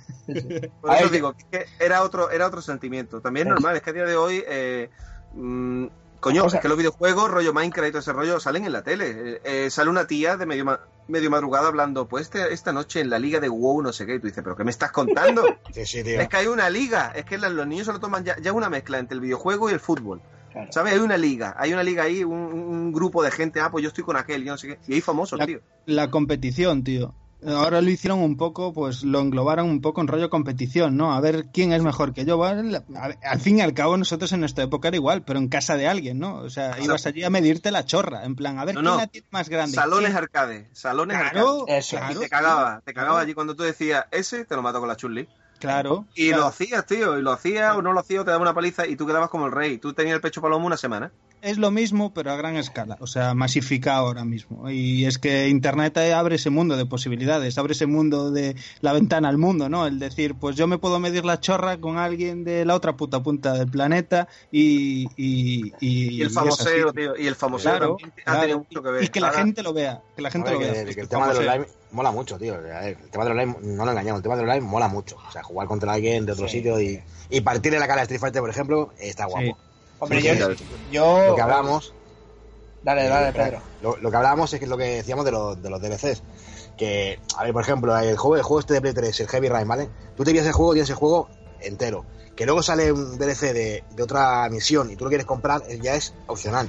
Por eso digo que era otro, era otro sentimiento. También es Es- normal, es que a día de hoy, eh, mm, coño, O sea- es que los videojuegos, rollo Minecraft y todo ese rollo, salen en la tele. Eh, eh, sale una tía de medio, ma- medio madrugada hablando, pues este- esta noche en la liga de WoW, no sé qué, y tú dices, ¿pero qué me estás contando? Sí, sí, tío. es que hay una liga, es que los niños se lo toman ya, ya una mezcla entre el videojuego y el fútbol. Claro. ¿Sabes? Hay una liga, hay una liga ahí, un, un grupo de gente, ah, pues yo estoy con aquel, yo no sé qué. Y hay famosos, La- tío. La competición, tío. Ahora lo hicieron un poco, pues lo englobaron un poco en rollo competición, ¿no? A ver quién es mejor que yo. Al fin y al cabo, nosotros en nuestra época era igual, pero en casa de alguien, ¿no? O sea, ibas allí a medirte la chorra, en plan, a ver No, quién no. la tiene más grande. Salones ¿Quién- arcade, salones Claro, arcade. Eso. Y claro, te cagaba, te cagaba allí cuando tú decías, ese te lo mato con la chulli. Claro. Y lo hacías, tío, y lo hacías o no lo hacías, te daba una paliza y tú quedabas como el rey. Tú tenías el pecho palomo una semana. Es lo mismo, pero a gran escala, o sea, masificado ahora mismo. Y es que Internet abre ese mundo de posibilidades, abre ese mundo de la ventana al mundo, ¿no? El decir, pues yo me puedo medir la chorra con alguien de la otra puta punta del planeta y. Y, Y el es famoseo, tío, y el famoseo Claro, también ha claro. tenido mucho que ver. Y que la Ahora- gente lo vea, que la gente A lo ver, vea. que, que el tema del online mola mucho, tío. A ver, el tema del online, no lo engañamos, el tema del online mola mucho. O sea, jugar contra alguien de otro Sí. sitio y, y partirle la cara a Street Fighter, por ejemplo, está guapo. Hombre, Sí, yo. Lo que hablábamos, Dale, dale, eh, Pedro. Lo, lo que hablábamos es que lo que decíamos de los, de los DLCs. Que, a ver, por ejemplo, el juego, el juego este de Play 3, el Heavy Rain, ¿vale? Tú te pillas el juego, tienes el juego entero. Que luego sale un DLC de, de otra misión y tú lo quieres comprar, eh, ya es opcional.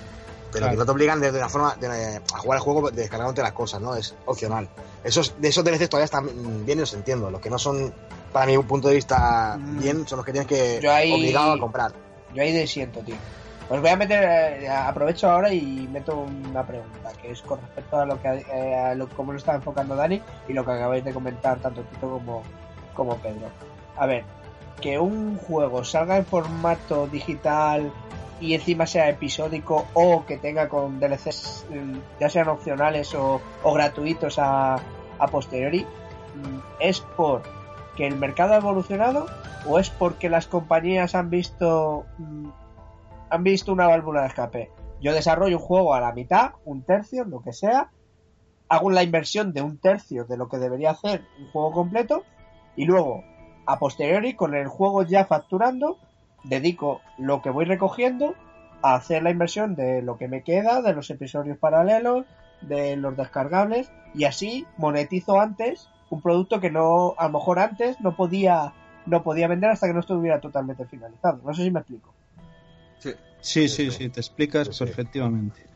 Pero Claro. que no te obligan de, de una forma de, a jugar el juego descargándote las cosas, ¿no? Es opcional. Esos, de esos DLCs todavía están bien y los entiendo. Los que no son, para mi punto de vista, Mm. bien, son los que tienes que ahí- obligado a comprar. Yo ahí desiento, tío. Os voy a meter, eh, aprovecho ahora y meto una pregunta, que es con respecto a lo que eh, a lo, cómo lo está enfocando Dani y lo que acabáis de comentar tanto Tito como, como Pedro. A ver, que un juego salga en formato digital y encima sea episódico o que tenga con DLCs mm, ya sean opcionales o, o gratuitos a, a posteriori, mm, es por que el mercado ha evolucionado o es porque las compañías han visto mm, han visto una válvula de escape. Yo desarrollo un juego a la mitad, un tercio, lo que sea, hago la inversión de un tercio de lo que debería hacer un juego completo y luego, a posteriori, con el juego ya facturando, dedico lo que voy recogiendo a hacer la inversión de lo que me queda, de los episodios paralelos, de los descargables y así monetizo antes un producto que no, a lo mejor antes no podía no podía vender hasta que no estuviera totalmente finalizado. No sé si me explico. Sí, sí, sí, te explicas Sí, sí. perfectamente.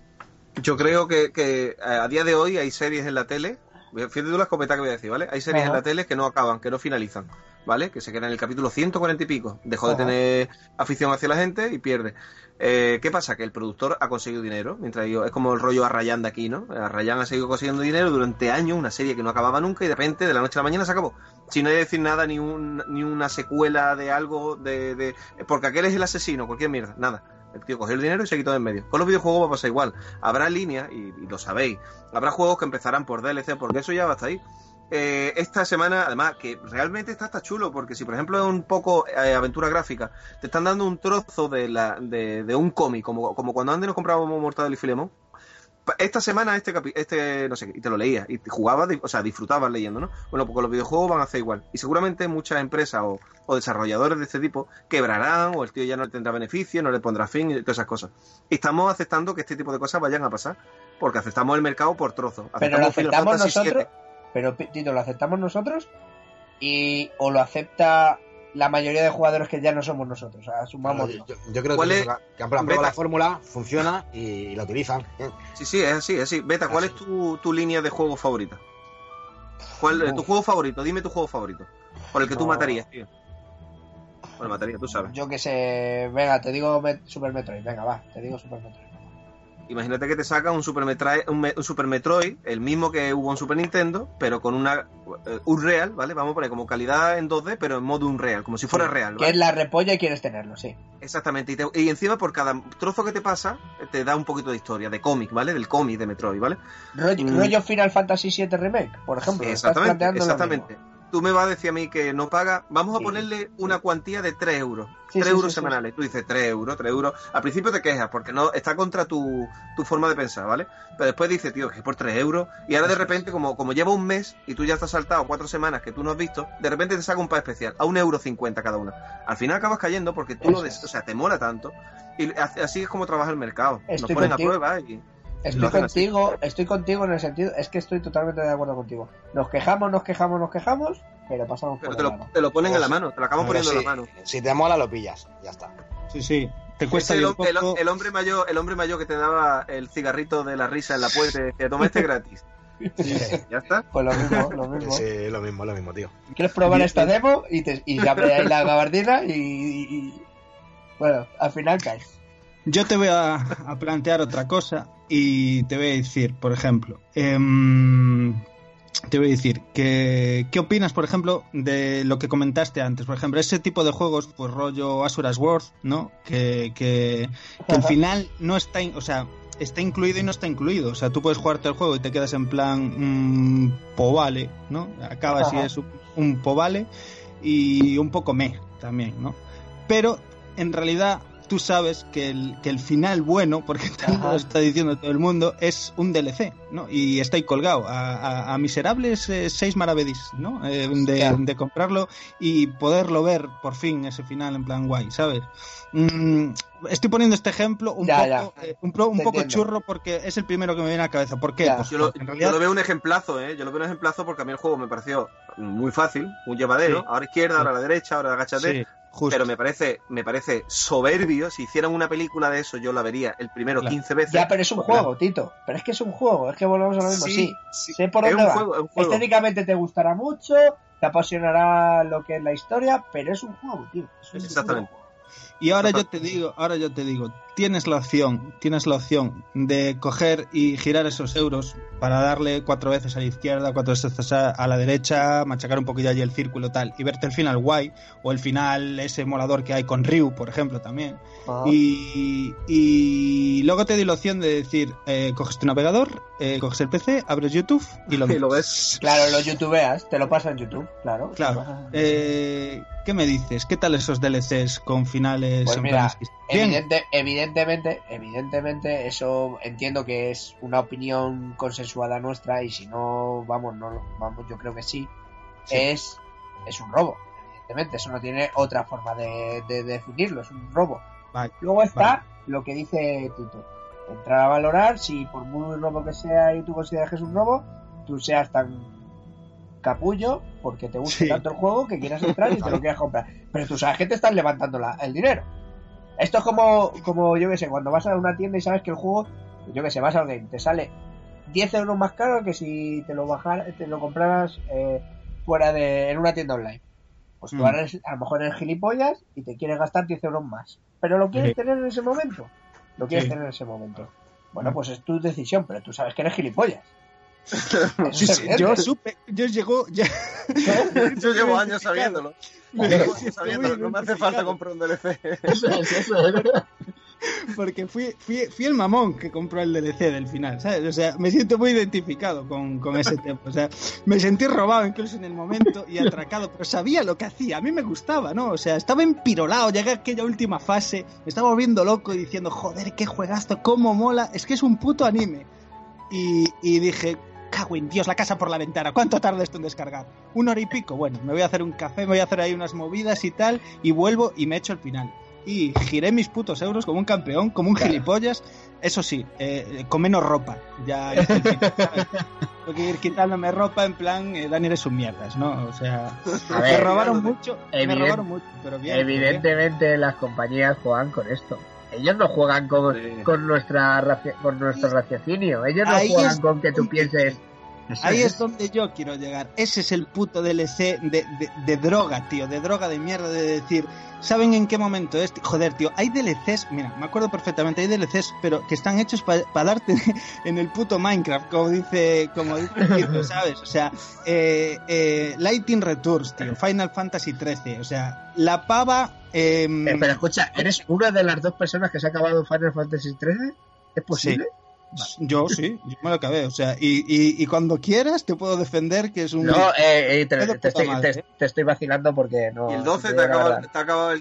Yo creo que, que eh, a día de hoy hay series en la tele. Fíjate tú la escopeta que voy a decir, ¿vale? Hay series Ajá. en la tele que no acaban, que no finalizan, ¿vale? Que se quedan en el capítulo 140 y pico. Dejó de tener afición hacia la gente y pierde. Eh, ¿Qué pasa? Que el productor ha conseguido dinero, mientras yo, es como el rollo Arrayán de aquí, ¿no? Arrayán ha seguido consiguiendo dinero durante años, una serie que no acababa nunca y de repente, de la noche a la mañana, se acabó. Sin no decir nada, ni, un, ni una secuela de algo, de, de. Porque aquel es el asesino, cualquier mierda, nada. El tío cogió el dinero y se quitó de en medio. Con los videojuegos va a pasar igual. Habrá líneas, y, y lo sabéis, habrá juegos que empezarán por DLC, porque eso ya va hasta ahí. Eh, esta semana, además, que realmente está hasta chulo, porque si por ejemplo es un poco eh, aventura gráfica, te están dando un trozo de, la, de, de un cómic, como, como cuando antes nos comprábamos Mortadelo y Filemón. Esta semana este este no sé, y te lo leías y jugabas, o sea, disfrutabas leyendo, ¿no? Bueno, con los videojuegos van a hacer igual. Y seguramente muchas empresas o, o desarrolladores de este tipo quebrarán o el tío ya no le tendrá beneficio, no le pondrá fin y todas esas cosas. Y estamos aceptando que este tipo de cosas vayan a pasar, porque aceptamos el mercado por trozos. Pero lo Aceptamos nosotros. Pero Tito, lo aceptamos nosotros y o lo acepta la mayoría de jugadores que ya no somos nosotros, o sea, Yo, yo- yo creo ¿Cuál que, es- que han probado la fórmula, funciona y, la utilizan. Sí, sí, es así, es así. Beta, ¿cuál es tu, tu línea de juego favorita? ¿Cuál, eh, tu Uf. juego favorito? Dime tu juego favorito. Por el que tú No. matarías, tío. Bueno, mataría, tú sabes. Yo que sé, venga, te digo Super Metroid, venga, va, te digo Super Metroid. Imagínate que te saca un Super, Metroid, un, Super Metroid, el mismo que hubo en Super Nintendo, pero con una eh, Unreal, ¿vale? Vamos a poner como calidad en 2D, pero en modo Unreal, como si fuera Sí. real, Que ¿vale? es la repolla y quieres tenerlo, sí. Exactamente. Y, te- y encima por cada trozo que te pasa, te da un poquito de historia, de cómic, ¿vale? Del cómic de Metroid, ¿vale? Rollo, Mm. Final Fantasy VII Remake, por ejemplo. estás Exactamente, lo exactamente. mismo. Tú me vas a decir a mí que no paga. Vamos a Sí. ponerle una cuantía de 3 euros. Sí, 3 sí, euros semanales. Tú dices 3 euros, 3 euros. Al principio te quejas porque no está contra tu, tu forma de pensar, ¿vale? Pero después dices, tío, que es por 3 euros. Y ahora de repente, como, como lleva un mes y tú ya estás saltado cuatro semanas que tú no has visto, de repente te saca un pack especial a un euro cincuenta cada una. Al final acabas cayendo porque tú lo des, es. o sea, te mola tanto. Y así es como trabaja el mercado. Nos ponen contigo. a prueba y. Estoy así. contigo, estoy contigo en el sentido, es que estoy totalmente de acuerdo contigo. Nos quejamos, nos quejamos, nos quejamos, pero pasamos Pero por te la lo, mano. te lo ponen en la sí. mano, te lo acaban pero poniendo en la mano. si te mola, lo pillas. Ya está. Sí, sí. Te cuesta Es el, el- el hombre mayor, el hombre mayor que te daba el cigarrito de la risa en la puerta, que toma este gratis. ya está. Pues lo mismo, lo mismo. Sí, es lo mismo, lo mismo, tío. ¿Quieres probar esta demo? Y te y abre ahí la gabardina y, y- y- Bueno, al final caes. Yo te voy a, a plantear otra cosa y te voy a decir, por ejemplo, em, te voy a decir, que, ¿qué opinas, por ejemplo, de lo que comentaste antes? Por ejemplo, ese tipo de juegos, pues rollo Asuras World, ¿no? Que, que, que al final no está, in- o sea, está incluido y no está incluido. O sea, tú puedes jugarte el juego y te quedas en plan mm, povale, ¿no? Acabas y Ajá. es un, un povale y un poco me también, ¿no? Pero en realidad tú sabes que el, que el final bueno, porque lo está diciendo todo el mundo, es un DLC, ¿no? Y está ahí colgado a, a- a miserables eh, seis maravedís, ¿no? Eh, de, comprarlo y poderlo ver por fin ese final en plan guay, ¿sabes? Mm, estoy poniendo este ejemplo un Ya, poco, ya. eh, un, pro- un Te poco churro porque es el primero que me viene a la cabeza. ¿Por qué? Pues Yo lo, porque en yo realidad lo veo un ejemplazo, ¿eh? Yo lo veo un ejemplazo porque a mí el juego me pareció muy fácil, un llevadero. Sí. Ahora izquierda, ahora a la derecha, ahora agáchate. sí, justo. Pero me parece, me parece soberbio. Si hicieran una película de eso, yo la vería el primero Claro. 15 veces. Ya, pero es un Claro. juego, Tito. Pero es que es un juego, es que volvemos a lo mismo. Sí, sí. sé por Es dónde va. juego, juego. Estéticamente te gustará mucho, te apasionará lo que es la historia, pero es un juego, tío. Es un Exactamente. juego. Y ahora yo te digo, ahora yo te digo, tienes la opción, tienes la opción de coger y girar esos euros para darle cuatro veces a la izquierda, cuatro veces a, la derecha, machacar un poquillo allí el círculo tal, y verte el final guay, o el final ese molador que hay con Ryu, por ejemplo, también. Ah. Y, y luego te doy la opción de decir, eh, coges tu navegador, eh, coges el PC, abres YouTube y lo, Y lo ves. ves. Claro, lo youtubeas, te lo pasa en YouTube, claro. Claro. Eh, ¿Qué me dices? ¿Qué tal esos DLCs con finales Pues mira. Evidente- evidentemente, evidentemente, eso entiendo que es una opinión consensuada nuestra y si no, vamos, no, vamos, yo creo que sí, Sí. es, es un robo. Evidentemente, eso no tiene otra forma de, de definirlo, es un robo. Vale. Luego está lo que dice Tito. Entrar a valorar si por muy robo que sea y tú consideras que es un robo, tú seas tan capullo porque te guste Sí. tanto el juego que quieras entrar y te lo quieras comprar. Pero tú sabes que te están levantando la- el dinero. Esto es como, como, yo que sé, cuando vas a una tienda y sabes que el juego, yo que sé, vas al game, te sale 10 euros más caro que si te lo bajar, te lo compraras eh, fuera de, en una tienda online. Pues tú Mm. ahora eres- a lo mejor eres gilipollas y te quieres gastar 10 euros más. Pero lo quieres Sí. tener en ese momento. Lo quieres Sí. tener en ese momento. Bueno, Mm. pues es tu decisión, pero tú sabes que eres gilipollas. Sí, sí, yo supe, yo llegó, ya, Yo llevo años sabiéndolo. Me Llevo siento años sabiéndolo. muy No me hace falta comprar un DLC. Eso es, eso es. porque fui, fui, fui el mamón que compró el DLC del final, ¿sabes? O sea, me siento muy identificado con, con ese tema. O sea, me sentí robado incluso en el momento y atracado, pero sabía lo que hacía, a mí me gustaba, ¿no? O sea, estaba empirolado, llegué a aquella última fase, me estaba volviendo loco y diciendo, joder, qué juegazo, cómo mola, es que es un puto anime. Y, y dije, cago en Dios, la casa por la ventana, ¿cuánto tarda esto en descargar? Una hora y pico, bueno, me voy a hacer un café, me voy a hacer ahí unas movidas y tal, y vuelvo y me echo el final. Y giré mis putos euros como un campeón, como un gilipollas. Eso sí, eh, con menos ropa. Ya. Tengo que ir quitándome ropa en plan, eh, Dani eres un mierdas, ¿no? O sea, A me robaron mucho, me evident- robaron mucho, pero bien. pero bien. Evidentemente las compañías juegan con esto. Ellos no juegan con, Sí. con nuestra con nuestro raciocinio. Ellos no Ahí juegan es con que tú pienses. Ahí es donde yo quiero llegar. Ese es el puto DLC de, de, de droga, tío. De droga de mierda. De decir, ¿saben en qué momento es? Joder, tío. Hay DLCs, mira, me acuerdo perfectamente. Hay DLCs, pero que están hechos para darte en el puto Minecraft, como dice, como dice ¿sabes? O sea, eh, eh, Lighting Returns, tío. Final Fantasy XIII. O sea, la pava. em, Eh, pero escucha, ¿eres una de las dos personas que se ha acabado Final Fantasy XIII? ¿Es posible? Yo sí, yo me lo acabé. O sea, y, y, y cuando quieras te puedo defender que es un. No, eh, eh, te, te estoy, te- ¿eh? te estoy vacilando porque no. ¿Y el si 12 te te ha acabado, ha acabado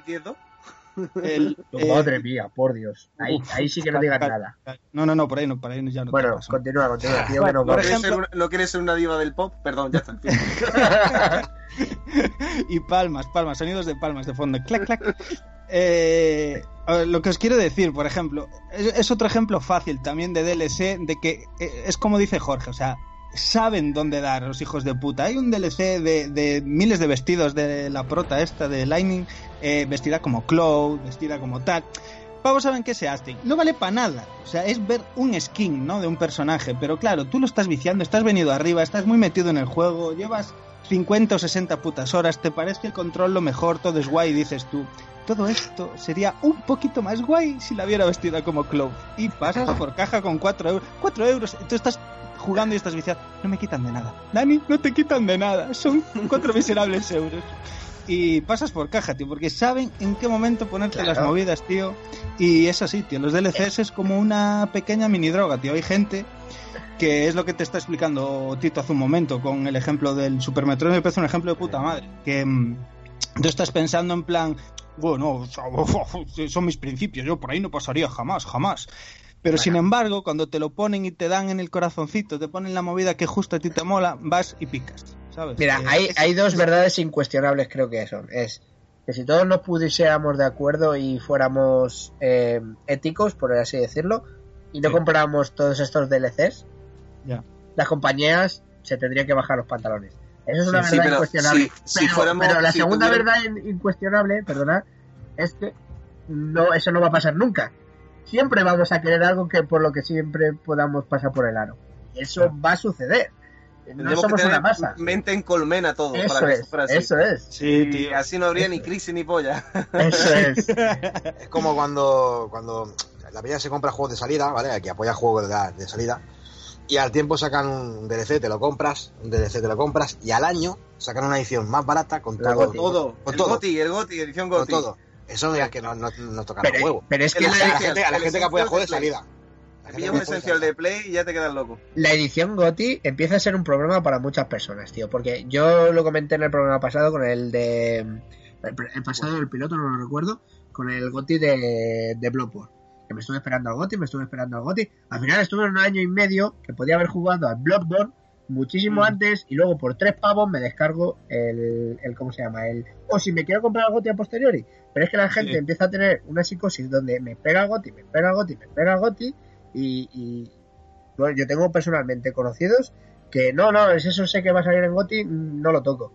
el 10 2? el- eh, Madre mía, por Dios. Ahí, ahí sí que no digas nada. No, no, no, por ahí no, por ahí no, ya no. Bueno, continúa, continúa, tío, Bueno. ¿No quieres, ejemplo- ser una, ¿No quieres ser una diva del pop? Perdón, ya está. y palmas, palmas, sonidos de palmas de fondo. Clac, clac. Eh, lo que os quiero decir, por ejemplo, es, es otro ejemplo fácil también de DLC, de que eh, es como dice Jorge, o sea, saben dónde dar los hijos de puta. Hay un DLC de, miles de vestidos de la prota esta de Lightning, eh, vestida como Cloud, vestida como tal. Pavos saben que se hacen. No vale para nada. O sea, es ver un skin, ¿no? De un personaje. Pero claro, tú lo estás viciando, estás venido arriba, estás muy metido en el juego, llevas 50 o 60 putas horas, te parece el control lo mejor, todo es guay, dices tú. Todo esto sería un poquito más guay si la viera vestida como Cloud. Y pasas por caja con 4 euros. 4 euros, tú estás jugando y estás viciado. No me quitan de nada. Dani, no te quitan de nada. Son cuatro miserables euros. Y pasas por caja, tío, porque saben en qué momento ponerte Claro. las movidas, tío. Y es así, tío. Los DLCs es como una pequeña mini droga, tío. Hay gente que es lo que te está explicando Tito hace un momento con el ejemplo del Super Metroid. Me parece un ejemplo de puta madre. Que mm, tú estás pensando en plan, bueno, son mis principios, yo por ahí no pasaría jamás, jamás. Pero sin embargo, cuando te lo ponen y te dan en el corazoncito, te ponen la movida que justo a ti te mola, vas y picas, ¿sabes? Mira, Eh, hay, hay dos es- verdades incuestionables, creo que son. Es que si todos nos pudiésemos de acuerdo y fuéramos eh, éticos, por así decirlo, y no Sí. compráramos todos estos DLCs, las compañías se tendrían que bajar los pantalones. Eso es una Sí, verdad pero incuestionable. si- si pero, fuéramos- pero la si segunda verdad in- incuestionable, perdona, es que no, eso no va a pasar nunca. Siempre vamos a querer algo que por lo que siempre podamos pasar por el aro. Y eso Claro. va a suceder. No somos que tener una masa. mente en colmena todo Eso para que es, eso fuera así. eso es. Sí, tío. así no habría ni crisis ni polla. Eso es. Es como cuando, cuando la peña se compra juegos de salida, ¿vale? Que apoya juegos de, de salida. Y al tiempo sacan un DLC, te lo compras, un DLC te lo compras, y al año sacan una edición más barata con La todo. Goti. todo. Con el todo. Goti, el Goti, edición Con Goti. todo. Eso es que no, no, no tocan los Pero, huevos. pero es que la, la, gente, a la gente que apoya juegos de de salida. La gente Pillas que un esencial de de Play y ya te quedas loco. la edición GOTI empieza a ser un problema para muchas personas, tío. Porque yo lo comenté en el programa pasado con el de. El, el pasado del piloto, no lo recuerdo. Con el GOTI de, de Bloodborne. Que me estuve esperando al GOTI, me estuve esperando al GOTI. Al final estuve en un año y medio que podía haber jugado al Bloodborne muchísimo Mm. antes y luego por tres pavos me descargo el, el ¿cómo se llama? El o si me quiero comprar el GOTI a posteriori pero es que la gente Sí. empieza a tener una psicosis donde me el GOTI, me el GOTI, me el GOTI y, y bueno, yo tengo personalmente conocidos que no, no, es eso sé que va a salir en GOTI, no lo toco.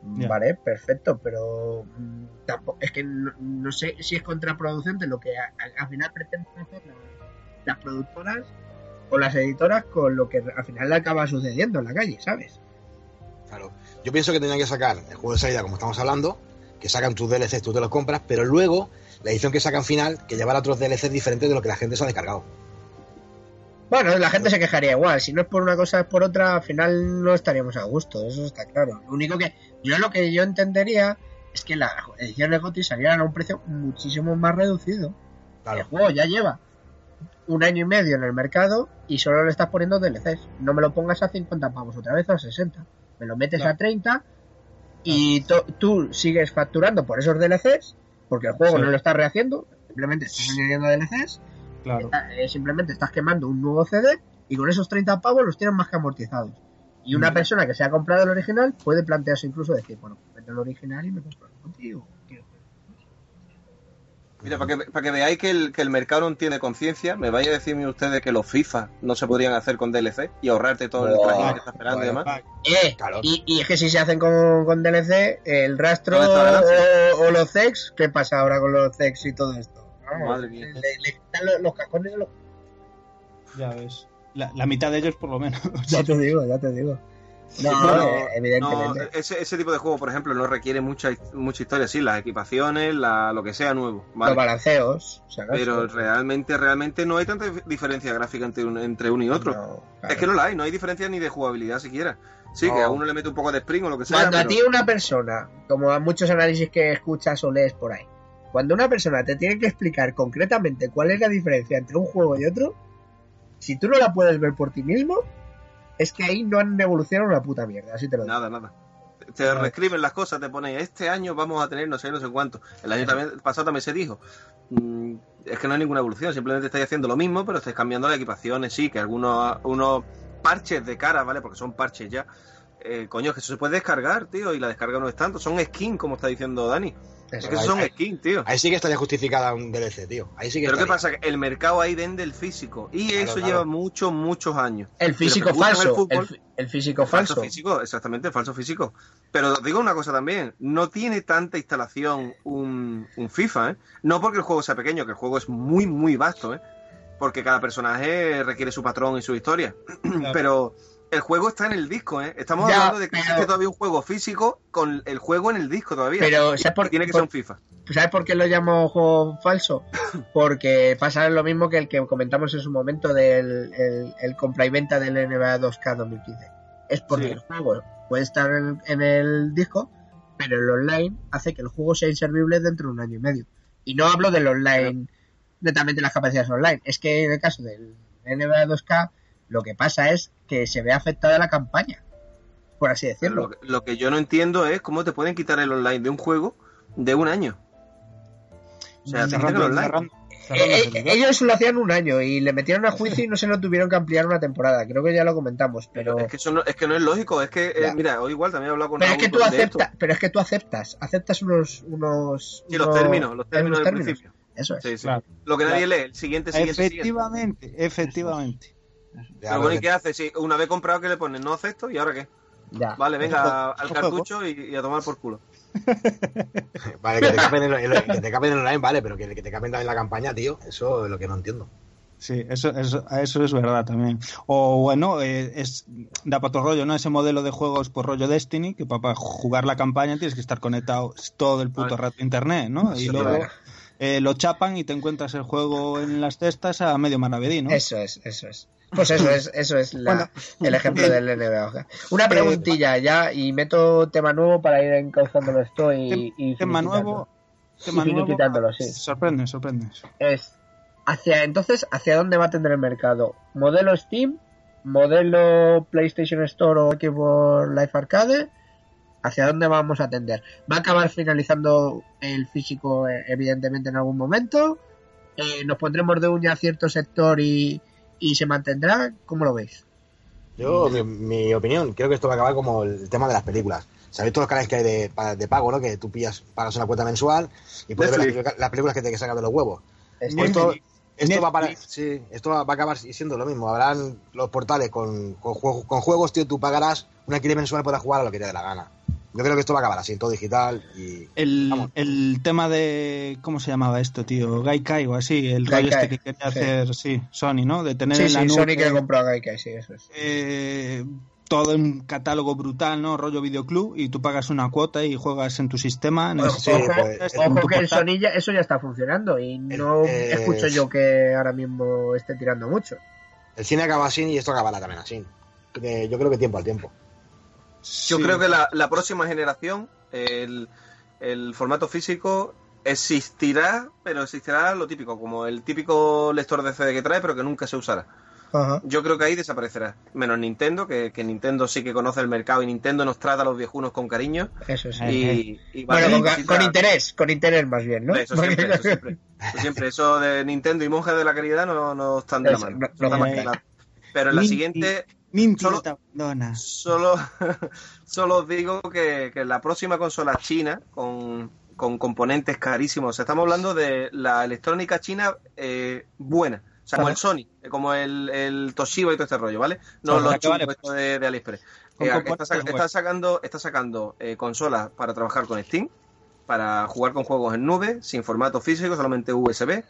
Vale, perfecto, pero mm, tampoco, es que no, no sé si es contraproducente lo que a- a- al final pretenden hacer las, las productoras o las editoras con lo que al final le acaba sucediendo en la calle, ¿sabes? Claro. Yo pienso que tenían que sacar el juego de salida, como estamos hablando, que sacan tus DLCs, tú te los compras, pero luego la edición que sacan final, que llevará otros DLCs diferentes de lo que la gente se ha descargado. Bueno, la gente se quejaría igual. Si no es por una cosa, es por otra, al final no estaríamos a gusto. Eso está claro. Lo único que yo lo que yo entendería es que las ediciones GOTY salieran a un precio muchísimo más reducido. El Claro. juego ya lleva un año y medio en el mercado y solo le estás poniendo DLCs. No me lo pongas a 50 pavos otra vez o a 60. Me lo metes Claro. a 30 y tú sigues facturando por esos DLCs porque el juego Sí. no lo estás rehaciendo. Simplemente estás añadiendo DLCs Claro. eh, simplemente estás quemando un nuevo CD y con esos 30 pavos los tienes más que amortizados. Y una Mm. persona que se ha comprado el original puede plantearse incluso decir, bueno, vendo el original y me compro el contigo. Mira, para que, para que veáis que el, que el mercado no tiene conciencia, me vais a decirme ustedes que los FIFA no se podrían hacer con DLC y ahorrarte todo el trajín que está esperando y demás. Eh, y, y es que si se hacen con, con DLC, el rastro o, o los CEX, ¿qué pasa ahora con los CEX y todo esto? Vamos, Madre mía. Le, le quitan los, los cajones de los... Ya ves. La, la mitad de ellos, por lo menos. Ya te digo, ya te digo. No, Pero, eh, evidentemente. No, ese, ese tipo de juego, por ejemplo, no requiere mucha, mucha historia, sí, las equipaciones, la, lo que sea nuevo, ¿vale? Los balanceos. o sea, no Pero realmente, realmente no hay tanta dif- diferencia gráfica entre, un- entre uno y otro. No, Es que no la hay, no hay diferencia ni de jugabilidad siquiera. Sí, No. que a uno le mete un poco de spring o lo que sea. Cuando a ti una persona, como a muchos análisis que escuchas o lees por ahí, cuando una persona te tiene que explicar concretamente cuál es la diferencia entre un juego y otro, si tú no la puedes ver por ti mismo, es que ahí no han evolucionado una puta mierda, así te lo digo. Nada, nada. Te reescriben las cosas, te ponen, este año vamos a tener no sé, no sé cuánto. El año también, pasado también se dijo. Mm, es que no hay ninguna evolución, simplemente estáis haciendo lo mismo, pero estáis cambiando las equipaciones, sí, que algunos unos parches de cara, ¿vale? Porque son parches ya. Eh, coño, que eso se puede descargar, tío, y la descarga no es tanto. Son skins, como está diciendo Dani. Es que es. esos son ahí- skins, tío. Ahí sí que estaría justificada un DLC, tío. Ahí sí que Pero ¿qué pasa? Que el mercado ahí vende el físico. Y Claro, eso claro. lleva muchos, muchos años. El físico gusta el falso, fútbol, el, el físico Falso falso. físico, exactamente, falso físico. Pero os digo una cosa también, no tiene tanta instalación un, un FIFA, ¿eh? No porque el juego sea pequeño, que el juego es muy, muy vasto, ¿eh? Porque cada personaje requiere su patrón y su historia. Pero El juego está en el disco, ¿eh? Estamos Ya, hablando de que existe todavía un juego físico con el juego en el disco todavía. Pero, ¿sabes por- tiene que por- ser un FIFA. ¿Sabes por qué lo llamo juego falso? Porque pasa lo mismo que el que comentamos en su momento del el, el compra y venta del NBA 2K 2015. Es porque Sí. el juego puede estar en, en el disco, pero el online hace que el juego sea inservible dentro de un año y medio. Y no hablo del online, netamente las capacidades online. Es que en el caso del NBA 2K, lo que pasa es que se ve afectada la campaña, por así decirlo. Lo, que- lo que yo no entiendo es cómo te pueden quitar el online de un juego de un año. O sea, te quitan el Cerrando- online. cerrando- cerrando Eh, eh, ellos lo hacían un año y le metieron a juicio y no se lo tuvieron que ampliar una temporada. Creo que ya lo comentamos, pero, Es que eso no, es que no es lógico, es que, eh, mira, hoy igual también he hablado con pero es que tú de esto. aceptas, pero es que tú aceptas, aceptas unos, unos, Sí, los términos, los términos del términos. principio. Eso es. Sí, sí. Claro. Lo que nadie Claro. lee, el siguiente, siguiente, siguiente. Efectivamente, efectivamente. Ya, Pero bueno, ¿y porque- qué hace? Si una vez comprado, que le pones? No acepto, ¿y ahora qué? Ya. Vale, venga al cartucho y, y a tomar por culo. Vale, que te capen en, el- que te capen en online, vale, pero que, que te capen también la campaña, tío, eso es lo que no entiendo. Sí, eso, eso, eso es verdad también. O bueno, eh, es da para otro rollo, ¿no? Ese modelo de juegos por rollo Destiny, que para jugar la campaña tienes que estar conectado todo el puto rato a internet, ¿no? Y Sí, luego claro. eh, lo chapan y te encuentras el juego en las cestas a medio maravedí, ¿no? Eso es, eso es. Pues eso es, eso es la- Bueno. el ejemplo del NBA. Una preguntilla ya y meto tema nuevo para ir encauzándolo esto y, y Tema nuevo, tema Y nuevo. sí. Sorprende, sorprende. es hacia entonces hacia dónde va a tender el mercado modelo Steam modelo PlayStation Store o Xbox Live Arcade hacia dónde vamos a tender va a acabar finalizando el físico eh, evidentemente en algún momento Eh, nos pondremos de uña a cierto sector y, y se mantendrá ¿cómo lo veis? Yo, mi, mi opinión, creo que esto va a acabar como el tema de las películas. ¿Sabéis todos los canales que hay de, de pago, no? Que tú pillas, pagas una cuota mensual y puedes ver las, películas- las películas que te sacan de los huevos. Este- Esto, esto va, para, sí, esto va a acabar siendo lo mismo. Habrán los portales con, con, juegos, con juegos, tío, tú pagarás un alquiler mensual para jugar a lo que te dé la gana. Yo creo que esto va a acabar así, todo digital y... El, Vamos. el tema de. ¿Cómo se llamaba esto, tío? Gaikai o así. El rollo este que quería sí. hacer, sí, Sony, ¿no? De tener sí, en la sí, nube. Sony que compró a Gaikai, sí, eso es. eh, todo un catálogo brutal, ¿no? Rollo videoclub y tú pagas una cuota y juegas en tu sistema. En Ojo, sí, ojo, pues, que el. Sony ya- eso ya está funcionando y no eh, escucho yo que ahora mismo esté tirando mucho. El cine acaba así y esto acabará también así. Yo creo que tiempo al tiempo. Yo Sí. creo que la, la próxima generación, el, el formato físico existirá, pero existirá lo típico, como el típico lector de CD que trae, pero que nunca se usará. Ajá. Yo creo que ahí desaparecerá. Menos Nintendo, que, que Nintendo sí que conoce el mercado y Nintendo nos trata a los viejunos con cariño. Eso sí. Y, Bueno, con, interés, con interés más bien, ¿no? Eso siempre, eso siempre. Eso siempre. Eso de Nintendo y monjes de la caridad no, no están de la mano. no- no. Pero en la siguiente, Minty solo- te abandona. solo, solo os digo que, que la próxima consola china, con, con componentes carísimos, o sea, estamos hablando de la electrónica china eh, buena. O sea, como el Sony, eh, como el, el Toshiba y todo este rollo, ¿vale? No los vale, chungos de, de AliExpress. Eh, está, sacando, está sacando eh, consolas para trabajar con Steam, para jugar con juegos en nube, sin formato físico, solamente USB.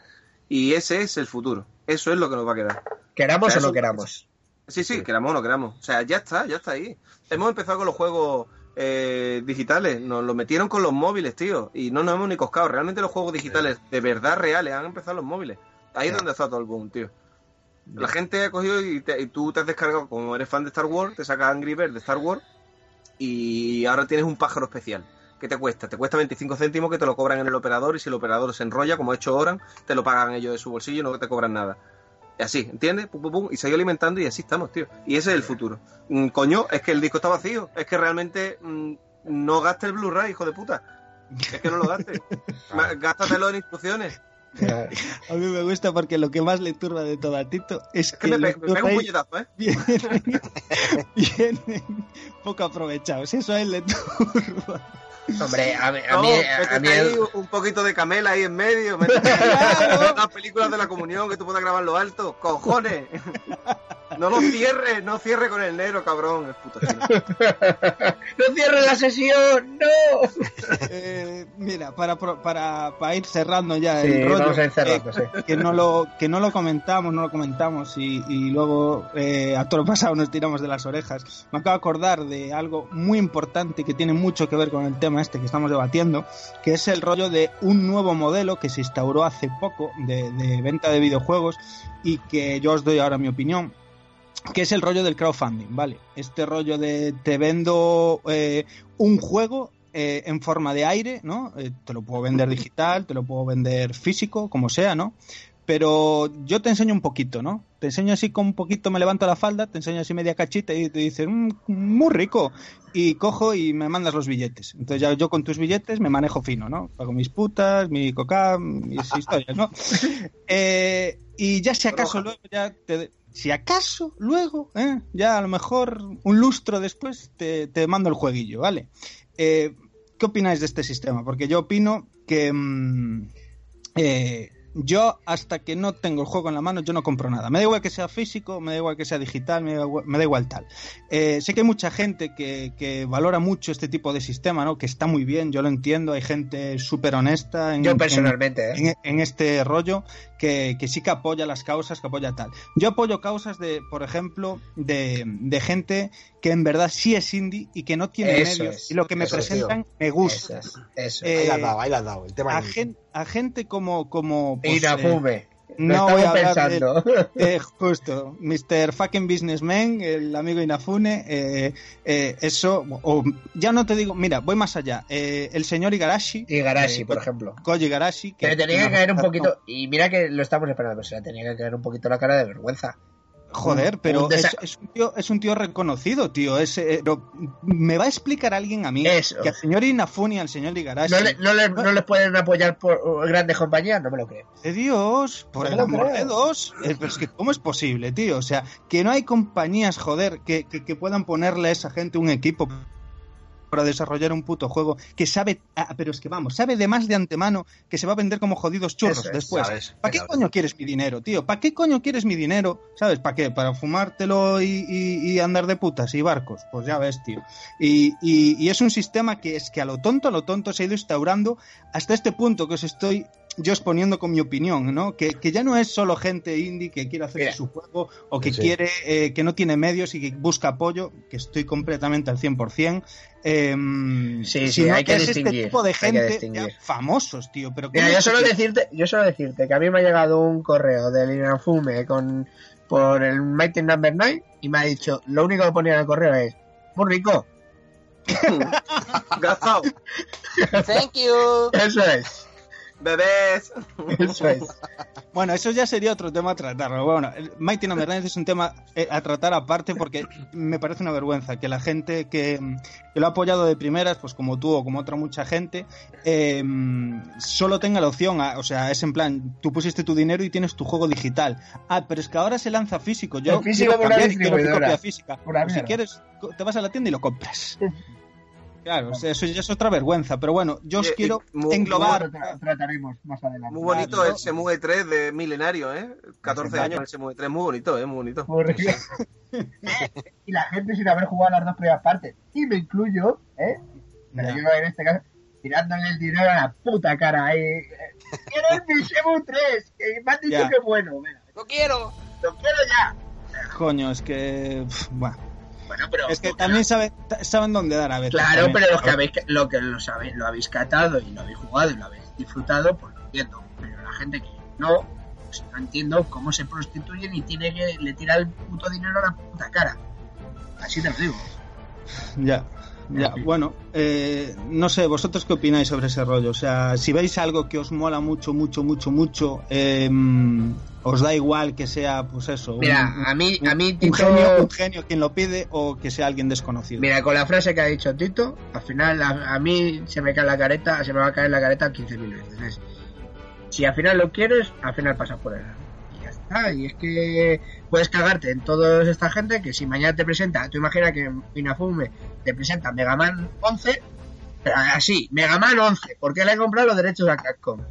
Y ese es el futuro. Eso es lo que nos va a quedar. Queramos O sea, o no queramos. Sí, sí, queramos o no queramos. O sea, ya está, ya está ahí. Hemos empezado con los juegos eh, digitales. Nos lo metieron con los móviles, tío. Y no nos hemos ni coscado. Realmente los juegos digitales de verdad reales han empezado los móviles. Ahí es donde está todo el boom, tío. La gente ha cogido y, te- y tú te has descargado, como eres fan de Star Wars, te sacas Angry Birds de Star Wars y ahora tienes un pájaro especial. ¿Qué te cuesta? Te cuesta 25 céntimos que te lo cobran en el operador y si el operador se enrolla, como ha hecho Oran, te lo pagan ellos de su bolsillo y no te cobran nada. Y así, ¿entiendes? Pum, pum, pum, y se ha ido alimentando y así estamos, tío. Y ese es el futuro. Mm, coño, es que el disco está vacío. Es que realmente mm, no gaste el Blu-ray, hijo de puta. Es que no lo gastes. Gástatelo en instrucciones. A mí me gusta porque lo que más le turba de todo a Tito es Es que que me, pe- me pega un puñetazo, ¿eh? vienen, vienen poco aprovechados. Eso a él le turba. Hombre, a mí, a No, mí, métete a mí ahí el- un poquito de camela ahí en medio. Las películas de la comunión que tú puedas grabar lo alto. ¡Cojones! No lo cierre, no cierre con el negro, cabrón. El puto chino. ¡No cierres la sesión! ¡No! Eh, mira, para, pro- para, para ir cerrando ya Sí, el rollo, vamos a ir cerrando, eh, sí. que no lo que no lo comentamos, no lo comentamos y, y luego eh, a todo lo pasado nos tiramos de las orejas. Me acabo de acordar de algo muy importante que tiene mucho que ver con el tema este que estamos debatiendo, que es el rollo de un nuevo modelo que se instauró hace poco de, de venta de videojuegos y que yo os doy ahora mi opinión que es el rollo del crowdfunding, ¿vale? Este rollo de te vendo eh, un juego eh, en forma de aire, ¿no? Eh, te lo puedo vender digital, te lo puedo vender físico, como sea, ¿no? Pero yo te enseño un poquito, ¿no? Te enseño así con un poquito, me levanto la falda, te enseño así media cachita y te dices, "Mm, muy rico. Y cojo y me mandas los billetes. Entonces ya yo con tus billetes me manejo fino, ¿no? Pago mis putas, mi coca, mis historias, ¿no? Eh, y ya si acaso luego ya te, si acaso luego, ¿eh? ya a lo mejor un lustro después te, te mando el jueguillo, ¿vale? Eh, ¿Qué opináis de este sistema? Porque yo opino que mm, eh, yo hasta que no tengo el juego en la mano yo no compro nada. Me da igual que sea físico, me da igual que sea digital, me da igual, me da igual tal. Eh, sé que hay mucha gente que, que valora mucho este tipo de sistema, ¿no? Que está muy bien, yo lo entiendo. Hay gente súper honesta en, Yo en- personalmente, ¿eh? en, en este rollo que, que sí que apoya las causas, que apoya tal. Yo apoyo causas de, por ejemplo, de, de gente que en verdad sí es indie y que no tiene Eso medios es, y lo que me presentan me gusta. Eso es. Eso. Eh, Ahí la has dado, ahí la has dado. El tema A, indie. A gente como... como pues, eh, Inafume. no voy a de- pensando. eh, justo, Mr. Fucking Businessman, el amigo Inafune, eh, eh, eso, o ya no te digo, mira, voy más allá, eh, el señor Igarashi, Y Garashi, eh, por ejemplo. Koji Igarashi, Que le tenía que caer un poquito. Y mira que lo estamos esperando, pero se le tenía que caer un poquito la cara de vergüenza. Joder, un pero es, un tío, es un tío reconocido, tío. Es, eh, pero me va a explicar alguien a mí Eso. que al señor Inafune y al señor Igarashi. ¿No, le- no, le- no les pueden apoyar por grandes compañías? No me lo creo. De Dios, por No el amor de Dios. Eh, Pero es que, ¿cómo es posible, tío? O sea, que no hay compañías, joder, que, que, que puedan ponerle a esa gente un equipo para desarrollar un puto juego que sabe, ah, pero es que vamos, sabe de más de antemano que se va a vender como jodidos churros es, después. ¿Para qué coño quieres mi dinero, tío? ¿Para qué coño quieres mi dinero? ¿Sabes? ¿Para qué? ¿Para fumártelo y, y- y andar de putas y barcos? Pues ya ves, tío. Y, es un sistema que es que a lo tonto, a lo tonto se ha ido instaurando hasta este punto que os estoy yo exponiendo con mi opinión, ¿no? Que, que ya no es solo gente indie que quiere hacer su juego o que Sí. quiere, eh, que no tiene medios y que busca apoyo, que estoy completamente al 100%. Eh, Sí, sí, sino hay que es este distinguir, tipo de hay que gente distinguir. ya famosos, tío. Pero Mira, ¿cómo yo es solo decirte, yo solo decirte que a mí me ha llegado un correo del Inafume con por el Mighty Number 9 y me ha dicho, lo único que ponía en el correo es, muy rico. Gastado. Thank you. Eso es, Bebés. eso es. Bueno, eso ya sería otro tema a tratar. ¿no? Bueno, Mighty 9 es un tema eh, a tratar aparte porque me parece una vergüenza que la gente que, que lo ha apoyado de primeras, pues como tú o como otra mucha gente, eh, solo tenga la opción, a- o sea, es en plan, tú pusiste tu dinero y tienes tu juego digital. Ah, pero es que ahora se lanza físico. Yo El físico quiero cambiar y quiero mi distribuidora. copia física. Pues si quieres, te vas a la tienda y lo compras. Claro, eso ya es otra vergüenza. Pero bueno, yo os quiero muy- englobar. trataremos más adelante. Muy bonito Claro. el Semue 3 de milenario, ¿eh? 14 años el Semue 3, muy bonito, ¿eh? Muy bonito. Muy rico. y la gente sin haber jugado las dos primeras partes. Y me incluyo, ¿eh? Pero Ya. yo en este caso, tirándole el dinero a la puta cara ahí. eh, ¡Quiero mi Shenmue 3! Que me han dicho Ya. que es bueno. Venga, Lo quiero. lo quiero ya. Coño, es que. buah. Bueno, pero... Es que también sabe- saben dónde dar a veces. Claro, también. pero los que habéis, lo que lo sabéis, lo habéis catado y lo habéis jugado y lo habéis disfrutado, pues lo entiendo. Pero la gente que no, pues no entiendo cómo se prostituyen y tiene que le tira el puto dinero a la puta cara. Así te lo digo. Ya, ya. Bueno, eh, no sé, ¿vosotros qué opináis sobre ese rollo? O sea, si veis algo que os mola mucho, mucho, mucho, mucho, eh, os da igual que sea, pues eso. un- Mira, a mí, a mí un Tito, genio, un genio quien lo pide o que sea alguien desconocido. mira, con la frase que ha dicho Tito, al final a, a mí se me cae la careta, se me va a caer la careta 15.000 veces. Es, si al final lo quieres, al final pasas por él. Está. Y es que puedes cagarte en toda esta gente que si mañana te presenta, tú imagina que Inafume te presenta Mega Man 11, pero así, Mega Man 11, porque le he comprado los derechos a Capcom.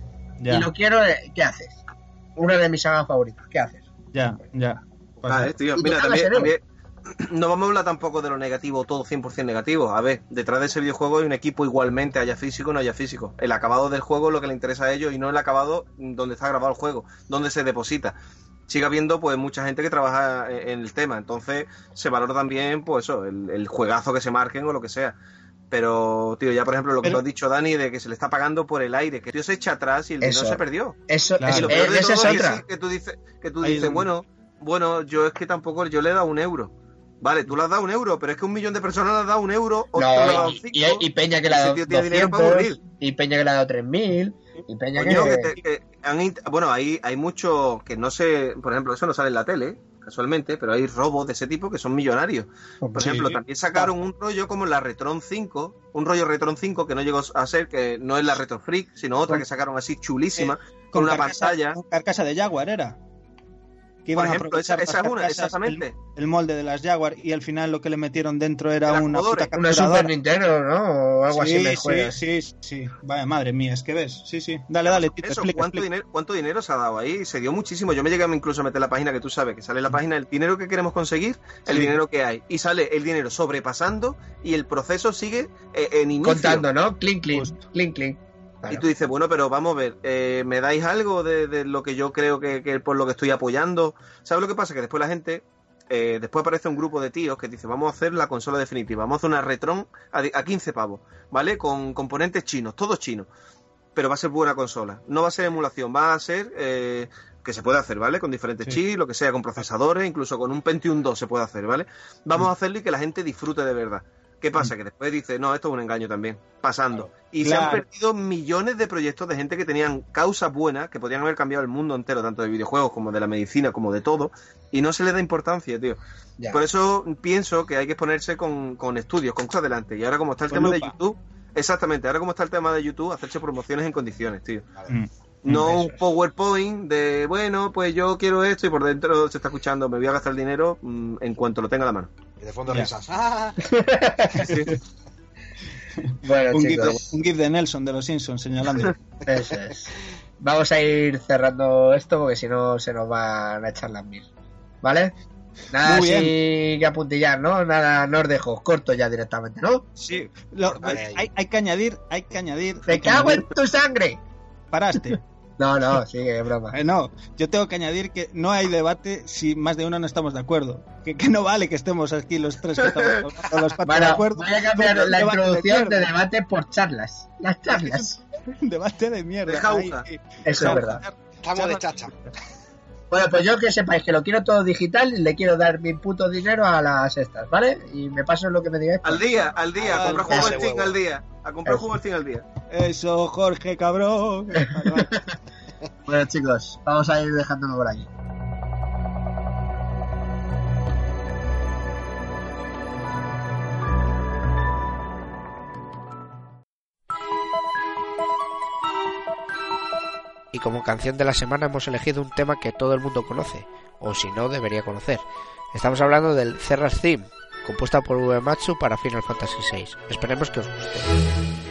ya, Y lo quiero, eh, ¿qué haces? Una de mis sagas favoritas, ¿qué haces? ya, ya. Ah, eh, tío. Mira, también, también no vamos a hablar tampoco de lo negativo, todo 100% negativo. A ver, detrás de ese videojuego hay un equipo igualmente, haya físico o no haya físico. El acabado del juego es lo que le interesa a ellos y no el acabado donde está grabado el juego, donde se deposita. Sigue habiendo pues mucha gente que trabaja en en el tema, entonces se valora también pues eso, el, el juegazo que se marquen o lo que sea. Pero, tío, ya por ejemplo lo que Pero- tú has dicho, Dani, de que se le está pagando por el aire, que el tío se echa atrás y el Eso. dinero se perdió. Eso, Claro. eso- Y lo peor eh, de todo es otra. que tú dices, que tú dices es- bueno, bueno, yo es que tampoco, yo le he dado un euro. Vale, tú le has dado un euro, pero es que un millón de personas le has dado un euro, otro le ha dado No, y, cinco. y- y Peña que le ha dado tío tiene dinero para 200, morir. y Peña que le ha dado 3000, y Peña Coño, que... que te- que han int- bueno, hay, hay mucho que no sé, por ejemplo, eso no sale en la tele, casualmente, pero hay robos de ese tipo que son millonarios. Por Sí. ejemplo, también sacaron un rollo como la Retron 5, un rollo Retron 5 que no llegó a ser, que no es la Retro Freak, sino otra que sacaron así chulísima, con, una carcasa- pantalla. Con carcasa de Jaguar era. Que Por iban ejemplo, esa, aprovechar esa una, exactamente. El, el molde de las Jaguar y al final lo que le metieron dentro era una puta. Super Nintendo, ¿no? O algo así sí, me sí, juegas. sí, sí. Vaya madre mía, es que ves. Sí, sí. Dale, dale, Tito, Eso, explica, ¿cuánto, explica. dinero, ¿Cuánto dinero se ha dado ahí? Se dio muchísimo. Yo me llegué incluso a meter la página que tú sabes, que sale la página, el dinero que queremos conseguir, el Sí. dinero que hay. Y sale el dinero sobrepasando y el proceso sigue eh, en inicio. Contando, ¿no? Clink, clink, Justo. clink, Y tú dices, bueno, pero vamos a ver, eh, ¿me dais algo de, de lo que yo creo que, que por lo que estoy apoyando? ¿Sabes lo que pasa? Que después la gente, eh, después aparece un grupo de tíos que dice, vamos a hacer la consola definitiva, vamos a hacer una Retron a, a 15 pavos, ¿vale? Con componentes chinos, todos chinos. Pero va a ser buena consola. No va a ser emulación, va a ser... eh, que se puede hacer, ¿vale? Con diferentes Sí. chips, lo que sea, con procesadores, incluso con un Pentium 2 se puede hacer, ¿vale? Vamos a hacerlo y que la gente disfrute de verdad. ¿Qué pasa? Que después dice, no, esto es un engaño también, pasando. Y se han perdido millones de proyectos de gente que tenían causas buenas, que podían haber cambiado el mundo entero, tanto de videojuegos como de la medicina, como de todo, y no se le da importancia, tío. Ya. Por eso pienso que hay que exponerse con, con estudios, con cosas adelante. Y ahora como está el Con tema de. YouTube, exactamente, ahora como está el tema de YouTube, hacerse promociones en condiciones, tío. Mm. No Eso un. PowerPoint de, bueno, pues yo quiero esto y por dentro se está escuchando, me voy a gastar el dinero mm, en cuanto lo tenga a la mano. Y de fondo Ya. risas. ¡Ah! Bueno, Un gif, de, chicos, un gif de Nelson de los Simpsons señalando. eso es. Vamos a ir cerrando esto porque si no se nos van a echar las mil. ¿Vale? Nada Muy bien. así que apuntillar, ¿no? Nada, no os dejo, corto ya directamente, ¿no? Sí, lo- Vale. hay, hay que añadir, hay que añadir. ¡Me hay que cago en añadir- tu sangre! Paraste. No, no, sigue, es broma. Eh, no, yo tengo que añadir que no hay debate si más de uno no estamos de acuerdo. Que, que no vale que estemos aquí los tres que estamos los cuatro de acuerdo. voy a cambiar la introducción de debate por charlas. Las charlas. Debate de mierda. De. Ahí, ahí. Eso es verdad. Estamos de chacha. Bueno, pues yo que sepáis que lo quiero todo digital y le quiero dar mi puto dinero a las estas, ¿vale? Y me paso lo que me digáis. Al día, al día, a comprar juego Steam huevo. al día. A comprar Eso. juego al Steam al día. Eso, Jorge, cabrón. Bueno, chicos, vamos a ir dejándolo por aquí. Y como canción de la semana hemos elegido un tema que todo el mundo conoce, o si no, debería conocer. Estamos hablando del Cerras Theme, compuesta por Uematsu para Final Fantasy VI. Esperemos que os guste.「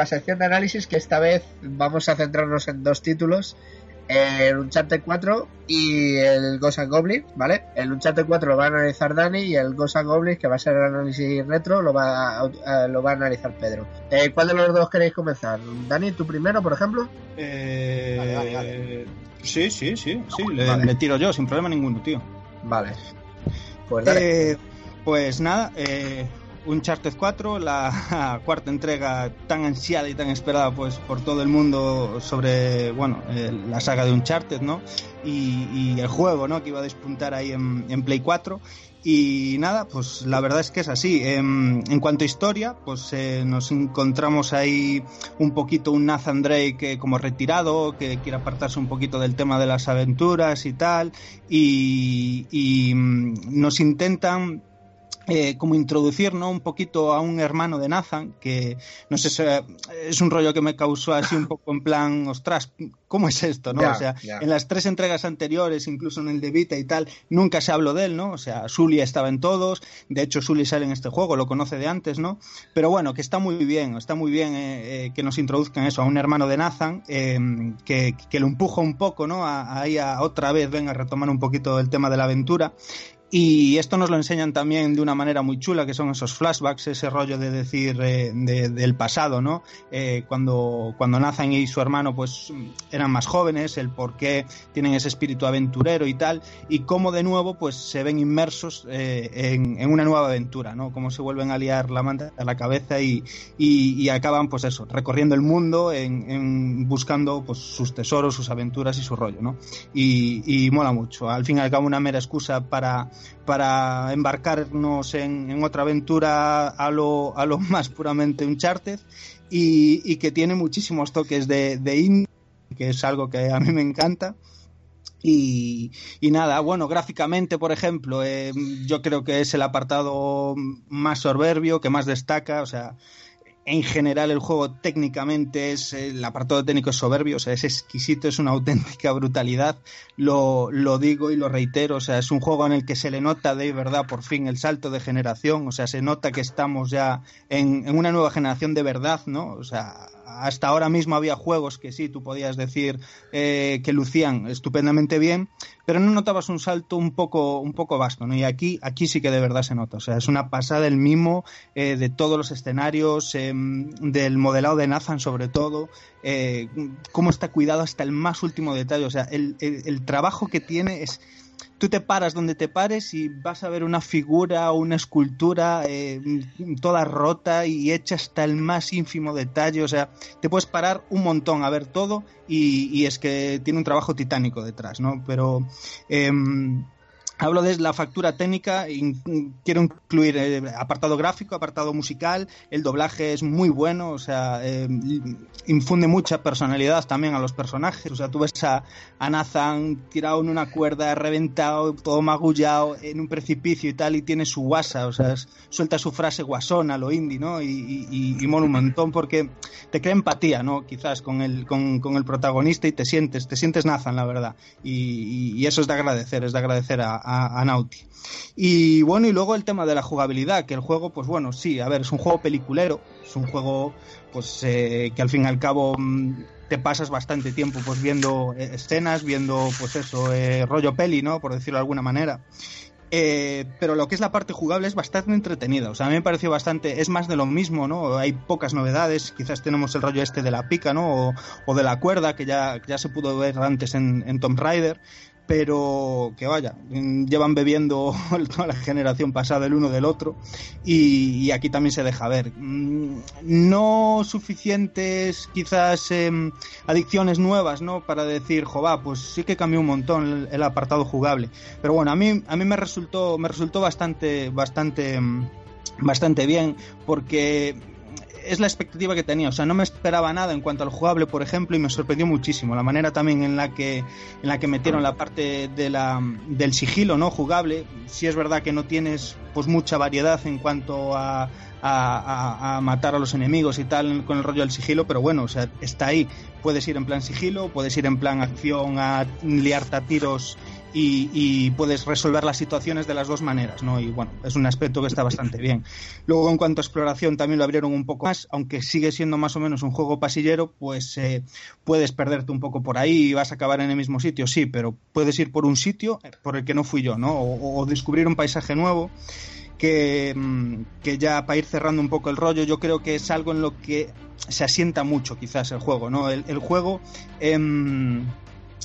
la sección de análisis que esta vez vamos a centrarnos en dos títulos. El Uncharted 4 y el Ghost and Goblin, ¿vale? El Uncharted 4 lo va a analizar Dani y el Ghost and Goblin, que va a ser el análisis retro, lo va a, lo va a analizar Pedro. Eh, ¿Cuál de los dos queréis comenzar? Dani, tú primero, por ejemplo. Eh, Dale, dale, dale. Sí, sí, sí, sí, le, Vale. le tiro yo sin problema ninguno, tío. Vale. Pues dale. Eh, pues nada, eh, Uncharted 4, la cuarta entrega tan ansiada y tan esperada pues por todo el mundo sobre, bueno, eh, la saga de Uncharted, ¿no? Y, y el juego, ¿no? Que iba a despuntar ahí en, Play 4. Y nada, pues la verdad es que es así. En cuanto a historia, pues eh, nos encontramos ahí un poquito un Nathan Drake eh, como retirado, que quiere apartarse un poquito del tema de las aventuras y tal, y, y, mm, nos intentan eh, como introducir ¿no? un poquito a un hermano de Nathan, que no sé, se- es un rollo que me causó así un poco en plan, ostras, ¿cómo es esto? ¿no? O sea, en las tres entregas anteriores, incluso en el de Vita y tal, nunca se habló de él, ¿no? O sea, Sully estaba en todos, de hecho Sully sale en este juego, lo conoce de antes, ¿no? Pero bueno, que está muy bien, está muy bien eh, eh, que nos introduzcan eso, a un hermano de Nathan, eh, que, que lo empuja un poco, ¿no? A, ahí a otra vez, venga a retomar un poquito el tema de la aventura. Y esto nos lo enseñan también de una manera muy chula, que son esos flashbacks, ese rollo de decir eh, de- del pasado, ¿no? Eh, cuando, cuando Nathan y su hermano pues eran más jóvenes, el por qué tienen ese espíritu aventurero y tal, y cómo de nuevo pues se ven inmersos eh, en, una nueva aventura, ¿no? Cómo se vuelven a liar la manta a la cabeza y, y, y acaban pues eso, recorriendo el mundo en, en buscando pues sus tesoros, sus aventuras y su rollo, ¿no? Y, y mola mucho. Al fin y al cabo una mera excusa para para embarcarnos en, otra aventura a lo, a lo más puramente Uncharted y, y que tiene muchísimos toques de, de que es algo que a mí me encanta. Y, y nada, bueno, gráficamente, por ejemplo, eh, yo creo que es el apartado más soberbio, que más destaca, o sea, en general el juego técnicamente es el apartado técnico es soberbio, o sea, es exquisito, es una auténtica brutalidad, lo, lo digo y lo reitero, o sea, es un juego en el que se le nota de verdad por fin el salto de generación, o sea, se nota que estamos ya en, en una nueva generación de verdad, ¿no? O sea, hasta ahora mismo había juegos que sí, tú podías decir eh, que lucían estupendamente bien, pero no notabas un salto un poco, un poco vasto, ¿no? Y aquí, aquí sí que de verdad se nota. O sea, es una pasada el mimo eh, de todos los escenarios, eh, del modelado de Nathan sobre todo, eh, cómo está cuidado hasta el más último detalle. O sea, el- el trabajo que tiene es tú te paras donde te pares y vas a ver una figura o una escultura eh, toda rota y hecha hasta el más ínfimo detalle. O sea, te puedes parar un montón a ver todo y, es que tiene un trabajo titánico detrás, ¿no? Pero em, hablo de la factura técnica, quiero incluir eh, apartado gráfico, apartado musical, el doblaje es muy bueno, o sea, eh, infunde mucha personalidad también a los personajes, o sea, tú ves a, a Nathan tirado en una cuerda, reventado, todo magullado, en un precipicio y tal, y tiene su guasa, o sea, es- suelta su frase guasona, lo indie, ¿no? Y, y, y- mola un montón porque te crea empatía, ¿no? Quizás con el, con, con el protagonista y te sientes, te sientes Nathan, la verdad. Y, y- eso es de agradecer, es de agradecer a, a Naughty. Y bueno, y luego el tema de la jugabilidad, que el juego, pues bueno, sí, a ver, es un juego peliculero, es un juego, pues, eh, que al fin y al cabo mm, te pasas bastante tiempo, pues, viendo eh, escenas, viendo, pues eso, eh, rollo peli, ¿no? Por decirlo de alguna manera. Eh, pero lo que es la parte jugable es bastante entretenida. O sea, a mí me pareció bastante. Es más de lo mismo, ¿no? Hay pocas novedades. Quizás tenemos el rollo este de la pica, ¿no? O, o de la cuerda, que ya, ya se pudo ver antes en, en Tomb Raider. Pero que vaya, mm, llevan bebiendo toda la generación pasada el uno del otro. Y, aquí también se deja ver. Mm, No suficientes, quizás, em, adicciones nuevas, ¿no? Para decir, jova, pues sí que cambió un montón el, el apartado jugable. Pero bueno, a mí, a mí me resultó, me resultó bastante, bastante, mm, bastante bien, porque es la expectativa que tenía. O sea, no me esperaba nada en cuanto al jugable, por ejemplo, y me sorprendió muchísimo. La manera también en la que, en la que metieron la parte de la, del sigilo, ¿no? Jugable. Sí es verdad que no tienes pues mucha variedad en cuanto a- a matar a los enemigos y tal con el rollo del sigilo, pero bueno, o sea, está ahí. Puedes ir en plan sigilo, puedes ir en plan acción a liarte a tiros y, puedes resolver las situaciones de las dos maneras, ¿no? Y bueno, es un aspecto que está bastante bien. Luego, en cuanto a exploración, también lo abrieron un poco más, aunque sigue siendo más o menos un juego pasillero, pues eh, puedes perderte un poco por ahí y vas a acabar en el mismo sitio, sí, pero puedes ir por un sitio por el que no fui yo, ¿no? O, descubrir un paisaje nuevo que, mm, que ya para ir cerrando un poco el rollo, yo creo que es algo en lo que se asienta mucho quizás el juego, ¿no? El, el juego... em,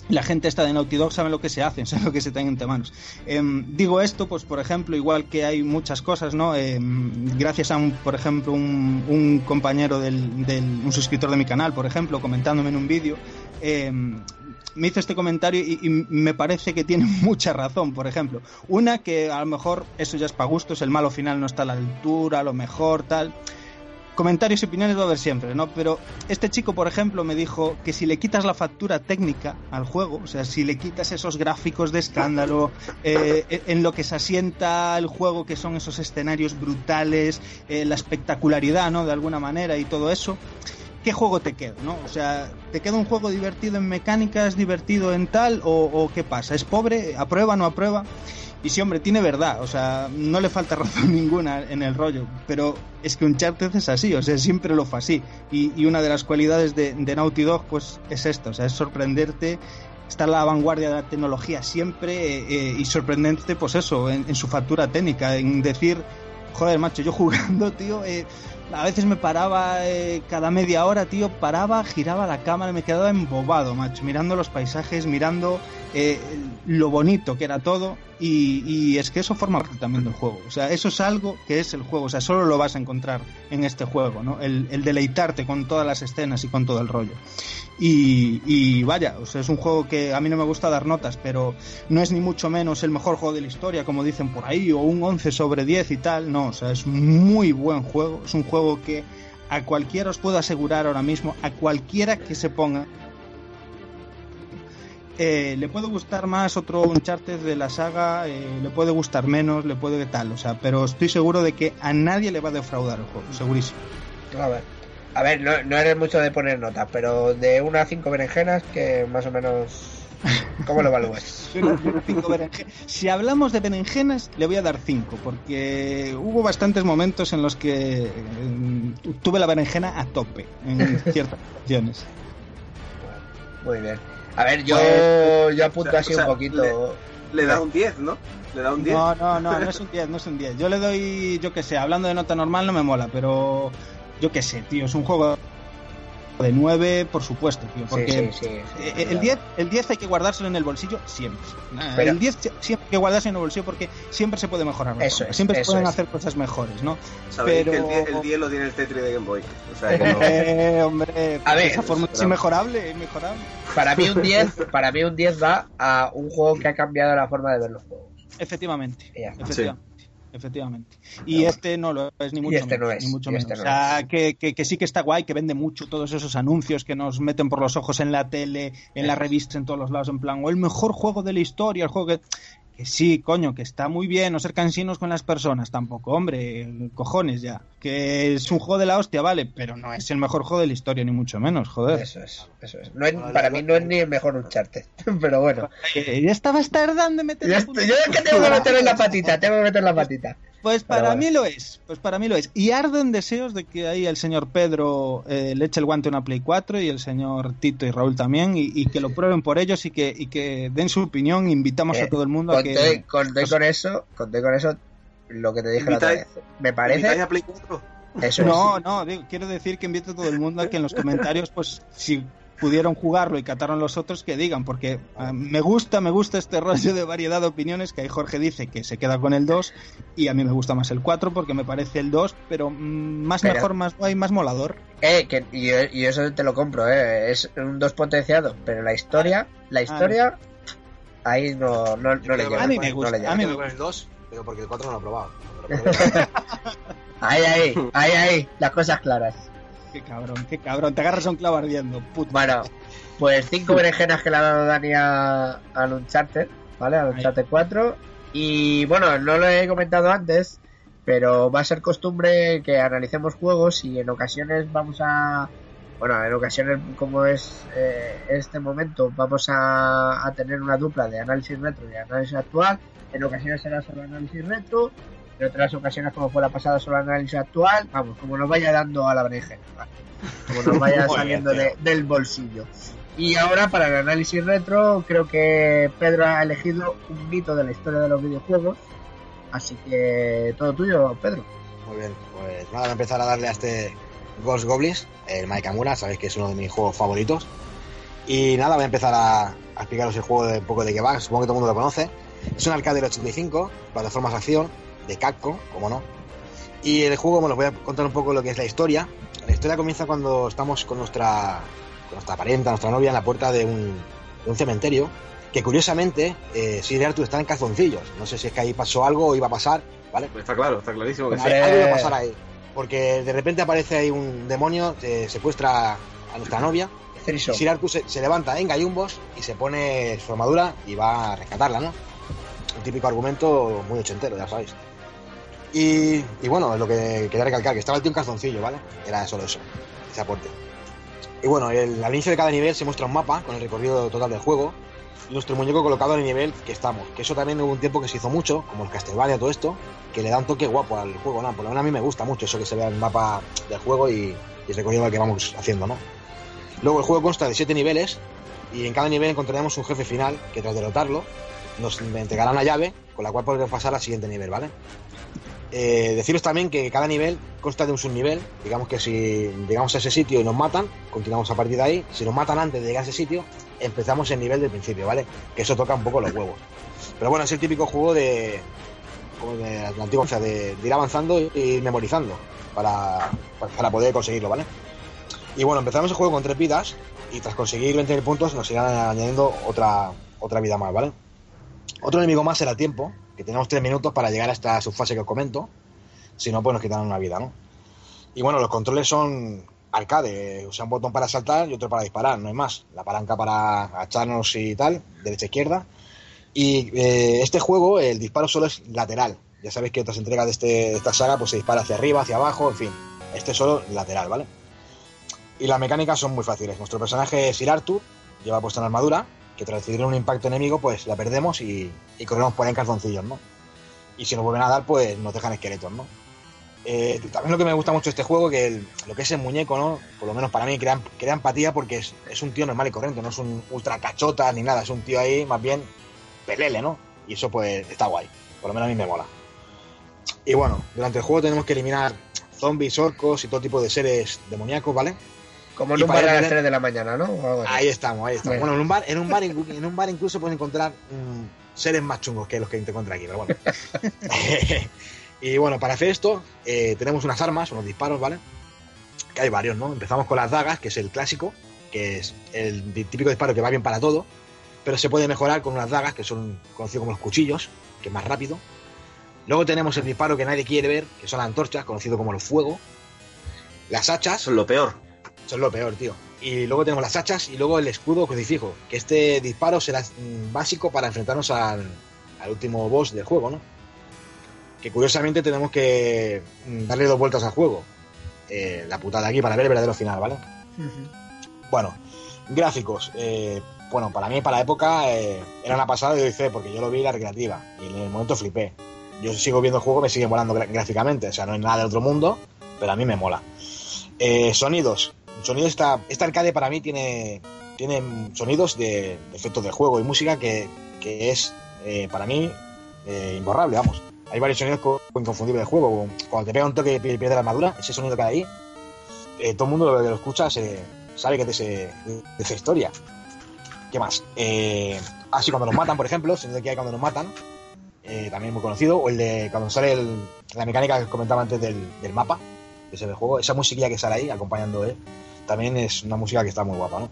la gente esta de Naughty Dog sabe lo que se hacen, sabe lo que se tienen entre manos. Em, digo esto, pues por ejemplo, igual que hay muchas cosas, ¿no? Em, gracias a, un, por ejemplo, un, compañero del, del- un suscriptor de mi canal, por ejemplo, comentándome en un vídeo, em, me hizo este comentario y, y me parece que tiene mucha razón, por ejemplo. Una que a lo mejor, eso ya es para gustos, el malo final no está a la altura, a lo mejor, tal comentarios y opiniones va a haber siempre, ¿no? Pero este chico, por ejemplo, me dijo que si le quitas la factura técnica al juego, o sea, si le quitas esos gráficos de escándalo, eh, en lo que se asienta el juego, que son esos escenarios brutales, eh, la espectacularidad, ¿no? De alguna manera y todo eso. ¿Qué juego te queda, no? O sea, ¿te queda un juego divertido en mecánicas, divertido en tal, o, o qué pasa? ¿Es pobre? ¿Aprueba, no aprueba? Y sí, hombre, tiene verdad, o sea, no le falta razón ninguna en el rollo, pero es que Uncharted es así, o sea, siempre lo fue así. Y, y una de las cualidades de, de Naughty Dog, pues es esto, o sea, es sorprenderte, estar a la vanguardia de la tecnología siempre eh, eh, y sorprenderte, pues eso, en, en su factura técnica, en decir, joder, macho, yo jugando, tío, eh, a veces me paraba eh, cada media hora, tío, paraba, giraba la cámara me quedaba embobado, macho, mirando los paisajes, mirando eh, lo bonito que era todo y, y es que eso forma parte también del juego. O sea, eso es algo que es el juego, o sea, solo lo vas a encontrar en este juego, ¿no? El, el deleitarte con todas las escenas y con todo el rollo. Y, vaya, o sea, es un juego que a mí no me gusta dar notas, pero no es ni mucho menos el mejor juego de la historia, como dicen por ahí, o un 11 sobre 10 y tal, no, o sea, es muy buen juego, es un juego que a cualquiera os puedo asegurar ahora mismo, a cualquiera que se ponga, eh, le puede gustar más otro Uncharted de la saga, eh, le puede gustar menos, le puede tal, o sea, pero estoy seguro de que a nadie le va a defraudar el juego, segurísimo. A ver, a ver no, no eres mucho de poner notas, pero de una a cinco berenjenas, que más o menos. ¿Cómo lo evalúas? Cinco Si hablamos de berenjenas, le voy a dar 5, porque hubo bastantes momentos en los que eh, tuve la berenjena a tope en ciertas ocasiones. Muy bien. A ver, yo, Pues, yo apunto o sea, así o sea, un poquito. Le da un 10, ¿no? Le da un 10. No, no, no, no es un 10, no es un 10. Yo le doy, yo qué sé, hablando de nota normal no me mola, pero yo qué sé, tío, es un juego de 9, por supuesto, tío, porque sí, sí, sí, sí, Eh, el 10 el 10 hay que guardárselo en el bolsillo siempre. Pero- el 10 siempre hay que guardárselo en el bolsillo porque siempre se puede mejorar. Eso es, siempre se pueden es. hacer cosas mejores, ¿no? Sabéis pero- que el 10, el 10 lo tiene el Tetris de Game Boy. O sea, que no... Eh, hombre, A ver, esa forma es inmejorable, inmejorable. Para mí un 10, para mí un 10 va a un juego que ha cambiado la forma de ver los juegos. Efectivamente, efectivamente. Efectivamente. Y este no lo es ni mucho este no menos. es, ni mucho y menos. este no o sea, que, que, que sí que está guay, que vende mucho todos esos anuncios que nos meten por los ojos en la tele, en las revistas, en todos los lados, en plan, o el mejor juego de la historia, el juego que. Que sí, coño, que está muy bien, no ser cansinos con las personas tampoco, hombre, cojones ya. Que es un juego de la hostia, vale, pero no es el mejor juego de la historia, ni mucho menos, joder. Eso es, eso es. No es- para mí no es ni el mejor Uncharted, pero bueno. Eh, ya estabas tardando en meter Ya la estoy- punta. yo es que tengo que meter la patita, tengo que meter la patita. Pues para bueno. mí lo es, pues para mí lo es. Y arden deseos de que ahí el señor Pedro eh, le eche el guante a una Play 4 y el señor Tito y Raúl también y, y que lo prueben por ellos y que, y que den su opinión. Invitamos Eh, a todo el mundo a Conté, que... conté con eso, conté con eso lo que te dije la otra vez. ¿Invitáis- Me ¿Invitáis parece, a Play 4? eso es. No, no, digo, quiero decir que invito a todo el mundo a que en los comentarios, pues si pudieron jugarlo y cataron los otros, que digan, porque ah, me gusta, me gusta este rollo de variedad de opiniones, que ahí Jorge dice que se queda con el 2 y a mí me gusta más el 4 porque me parece el 2, pero mm, más Pero- mejor, más guay, más molador. Eh, que, y, yo- y eso te lo compro, eh. Es un 2 potenciado, pero la historia, la historia, ahí no, no, no le Yo llega. A mí no me le gusta, llega. a mí Yo me con el 2, pero porque el 4 no lo he probado. Ahí, ahí, ahí, ahí, las cosas claras. Qué cabrón, qué cabrón, te agarras a un clavo ardiendo, puto. Bueno, pues cinco berenjenas que le ha dado Dani a, al Uncharted, ¿vale? Al Uncharted 4. Y bueno, no lo he comentado antes, pero va a ser costumbre que analicemos juegos y en ocasiones vamos a, bueno, en ocasiones como es eh, este momento vamos a, a tener una dupla de análisis retro y análisis actual, en ocasiones será solo análisis retro, en otras ocasiones como fue la pasada solo análisis actual, vamos, como nos vaya dando a la berenjena, ¿vale? como nos vaya saliendo de- del bolsillo. Y ahora para el análisis retro creo que Pedro ha elegido un mito de la historia de los videojuegos, así que todo tuyo, Pedro. Muy bien, pues nada, voy a empezar a darle a este Ghost Goblins, el Maikamura, sabéis que es uno de mis juegos favoritos. Y nada, voy a empezar a, a explicaros el juego de un poco de qué va, supongo que todo el mundo lo conoce. Es un arcade del 85, plataformas de acción, de Capcom, como no. Y el juego, bueno, os voy a contar un poco lo que es la historia. La historia comienza cuando estamos con nuestra, con nuestra parienta, nuestra novia, en la puerta de un, de un cementerio, que curiosamente, eh, Sir Arthur está en calzoncillos. No sé si es que ahí pasó algo o iba a pasar, ¿vale? Pues está claro, está clarísimo que sí. Algo iba a pasar ahí. Porque de repente aparece ahí un demonio, eh, secuestra a nuestra novia. Friso. Y Sir Arthur se, se levanta en gallumbos y se pone su armadura y va a rescatarla, ¿no? Un típico argumento muy ochentero, ya sabéis. Y, y bueno, lo que quería recalcar, que estaba el tío en calzoncillo, ¿vale? Era solo eso, ese aporte. Y bueno, el- al inicio de cada nivel se muestra un mapa con el recorrido total del juego nuestro muñeco colocado en el nivel que estamos. Que eso también hubo un tiempo que se hizo mucho, como el Castlevania, todo esto, que le da un toque guapo al juego, ¿no? Por lo menos a mí me gusta mucho eso que se vea el mapa del juego y, y el recorrido que vamos haciendo, ¿no? Luego el juego consta de siete niveles y en cada nivel encontraremos un jefe final que tras derrotarlo nos entregará una llave con la cual podremos pasar al siguiente nivel, ¿vale? Eh, deciros también que cada nivel consta de un subnivel. Digamos que si llegamos a ese sitio y nos matan, continuamos a partir de ahí. Si nos matan antes de llegar a ese sitio, empezamos el nivel del principio, ¿vale? Que eso toca un poco los huevos. Pero bueno, es el típico juego de. como de la antigua, o sea, de, ir avanzando y ir memorizando para, para poder conseguirlo, ¿vale? Y bueno, empezamos el juego con tres vidas y tras conseguir 20.000 puntos nos irán añadiendo otra, otra vida más, ¿vale? Otro enemigo más será tiempo, que tenemos tres minutos para llegar a esta subfase que os comento. Si no, pues nos quitarán una vida, ¿no? Y bueno, los controles son arcade, o sea, un botón para saltar y otro para disparar, no hay más. La palanca para agacharnos y tal, derecha izquierda. Y eh, este juego, el disparo solo es lateral. Ya sabéis que otras entregas de, este, de esta saga, pues se dispara hacia arriba, hacia abajo, en fin. Este es solo lateral, ¿vale? Y las mecánicas son muy fáciles. Nuestro personaje es Sir Arthur, lleva puesta una armadura, que tras recibir un impacto enemigo, pues la perdemos y, corremos por ahí en calzoncillos, ¿no? Y si nos vuelven a dar, pues nos dejan esqueletos, ¿no? Eh, también lo que me gusta mucho de este juego, que lo que es el muñeco, ¿no? Por lo menos para mí, crea, crea empatía porque es, es un tío normal y corriente, no es un ultra cachota ni nada, es un tío ahí más bien pelele, ¿no? Y eso pues está guay, por lo menos a mí me mola. Y bueno, durante el juego tenemos que eliminar zombies, orcos y todo tipo de seres demoníacos, ¿vale? Como en Y un bar a las tener- 3 de la mañana, ¿no? O algo así. Ahí estamos, ahí estamos. Bueno. Bueno, en un bar, en un bar, en un bar incluso puedes encontrar mm, seres más chungos que los que te encuentras aquí, pero bueno. y bueno, para hacer esto, eh, tenemos unas armas, unos disparos, ¿vale? Que hay varios, ¿no? Empezamos con las dagas, que es el clásico, que es el típico disparo que va bien para todo, pero se puede mejorar con unas dagas, que son conocidos como los cuchillos, que es más rápido. Luego tenemos el disparo que nadie quiere ver, que son las antorchas, conocido como el fuego. Las hachas, es lo peor. Eso es lo peor, tío. Y luego tenemos las hachas y luego el escudo crucifijo. Que este disparo será mm, básico para enfrentarnos al, al último boss del juego, ¿no? Que curiosamente tenemos que mm, darle dos vueltas al juego. Eh, la putada aquí para ver el verdadero final, ¿vale? Bueno, gráficos. eh, bueno, para mí, para la época, eh, era una pasada de dice porque yo lo vi en la recreativa y en el momento flipé. Yo sigo viendo el juego, me sigue molando gra- gráficamente, o sea, no es nada del otro mundo, pero a mí me mola. Eh, sonidos. Sonidos, esta, esta arcade para mí tiene, tiene sonidos de, de efectos del juego y música que, que es, eh, para mí, eh, imborrable, vamos. Hay varios sonidos co- inconfundibles del juego. Cuando te pega un toque y pi- pierde la armadura, ese sonido que hay ahí, eh, todo el mundo lo que lo escucha se, sabe que es de, de esa historia. ¿Qué más? Así cuando nos matan, por ejemplo, el sonido que hay cuando nos matan, también muy conocido, o el de cuando sale el- la mecánica que comentaba antes del, del mapa, que se ve el juego, esa musiquilla que sale ahí acompañando él, también es una música que está muy guapa, ¿no?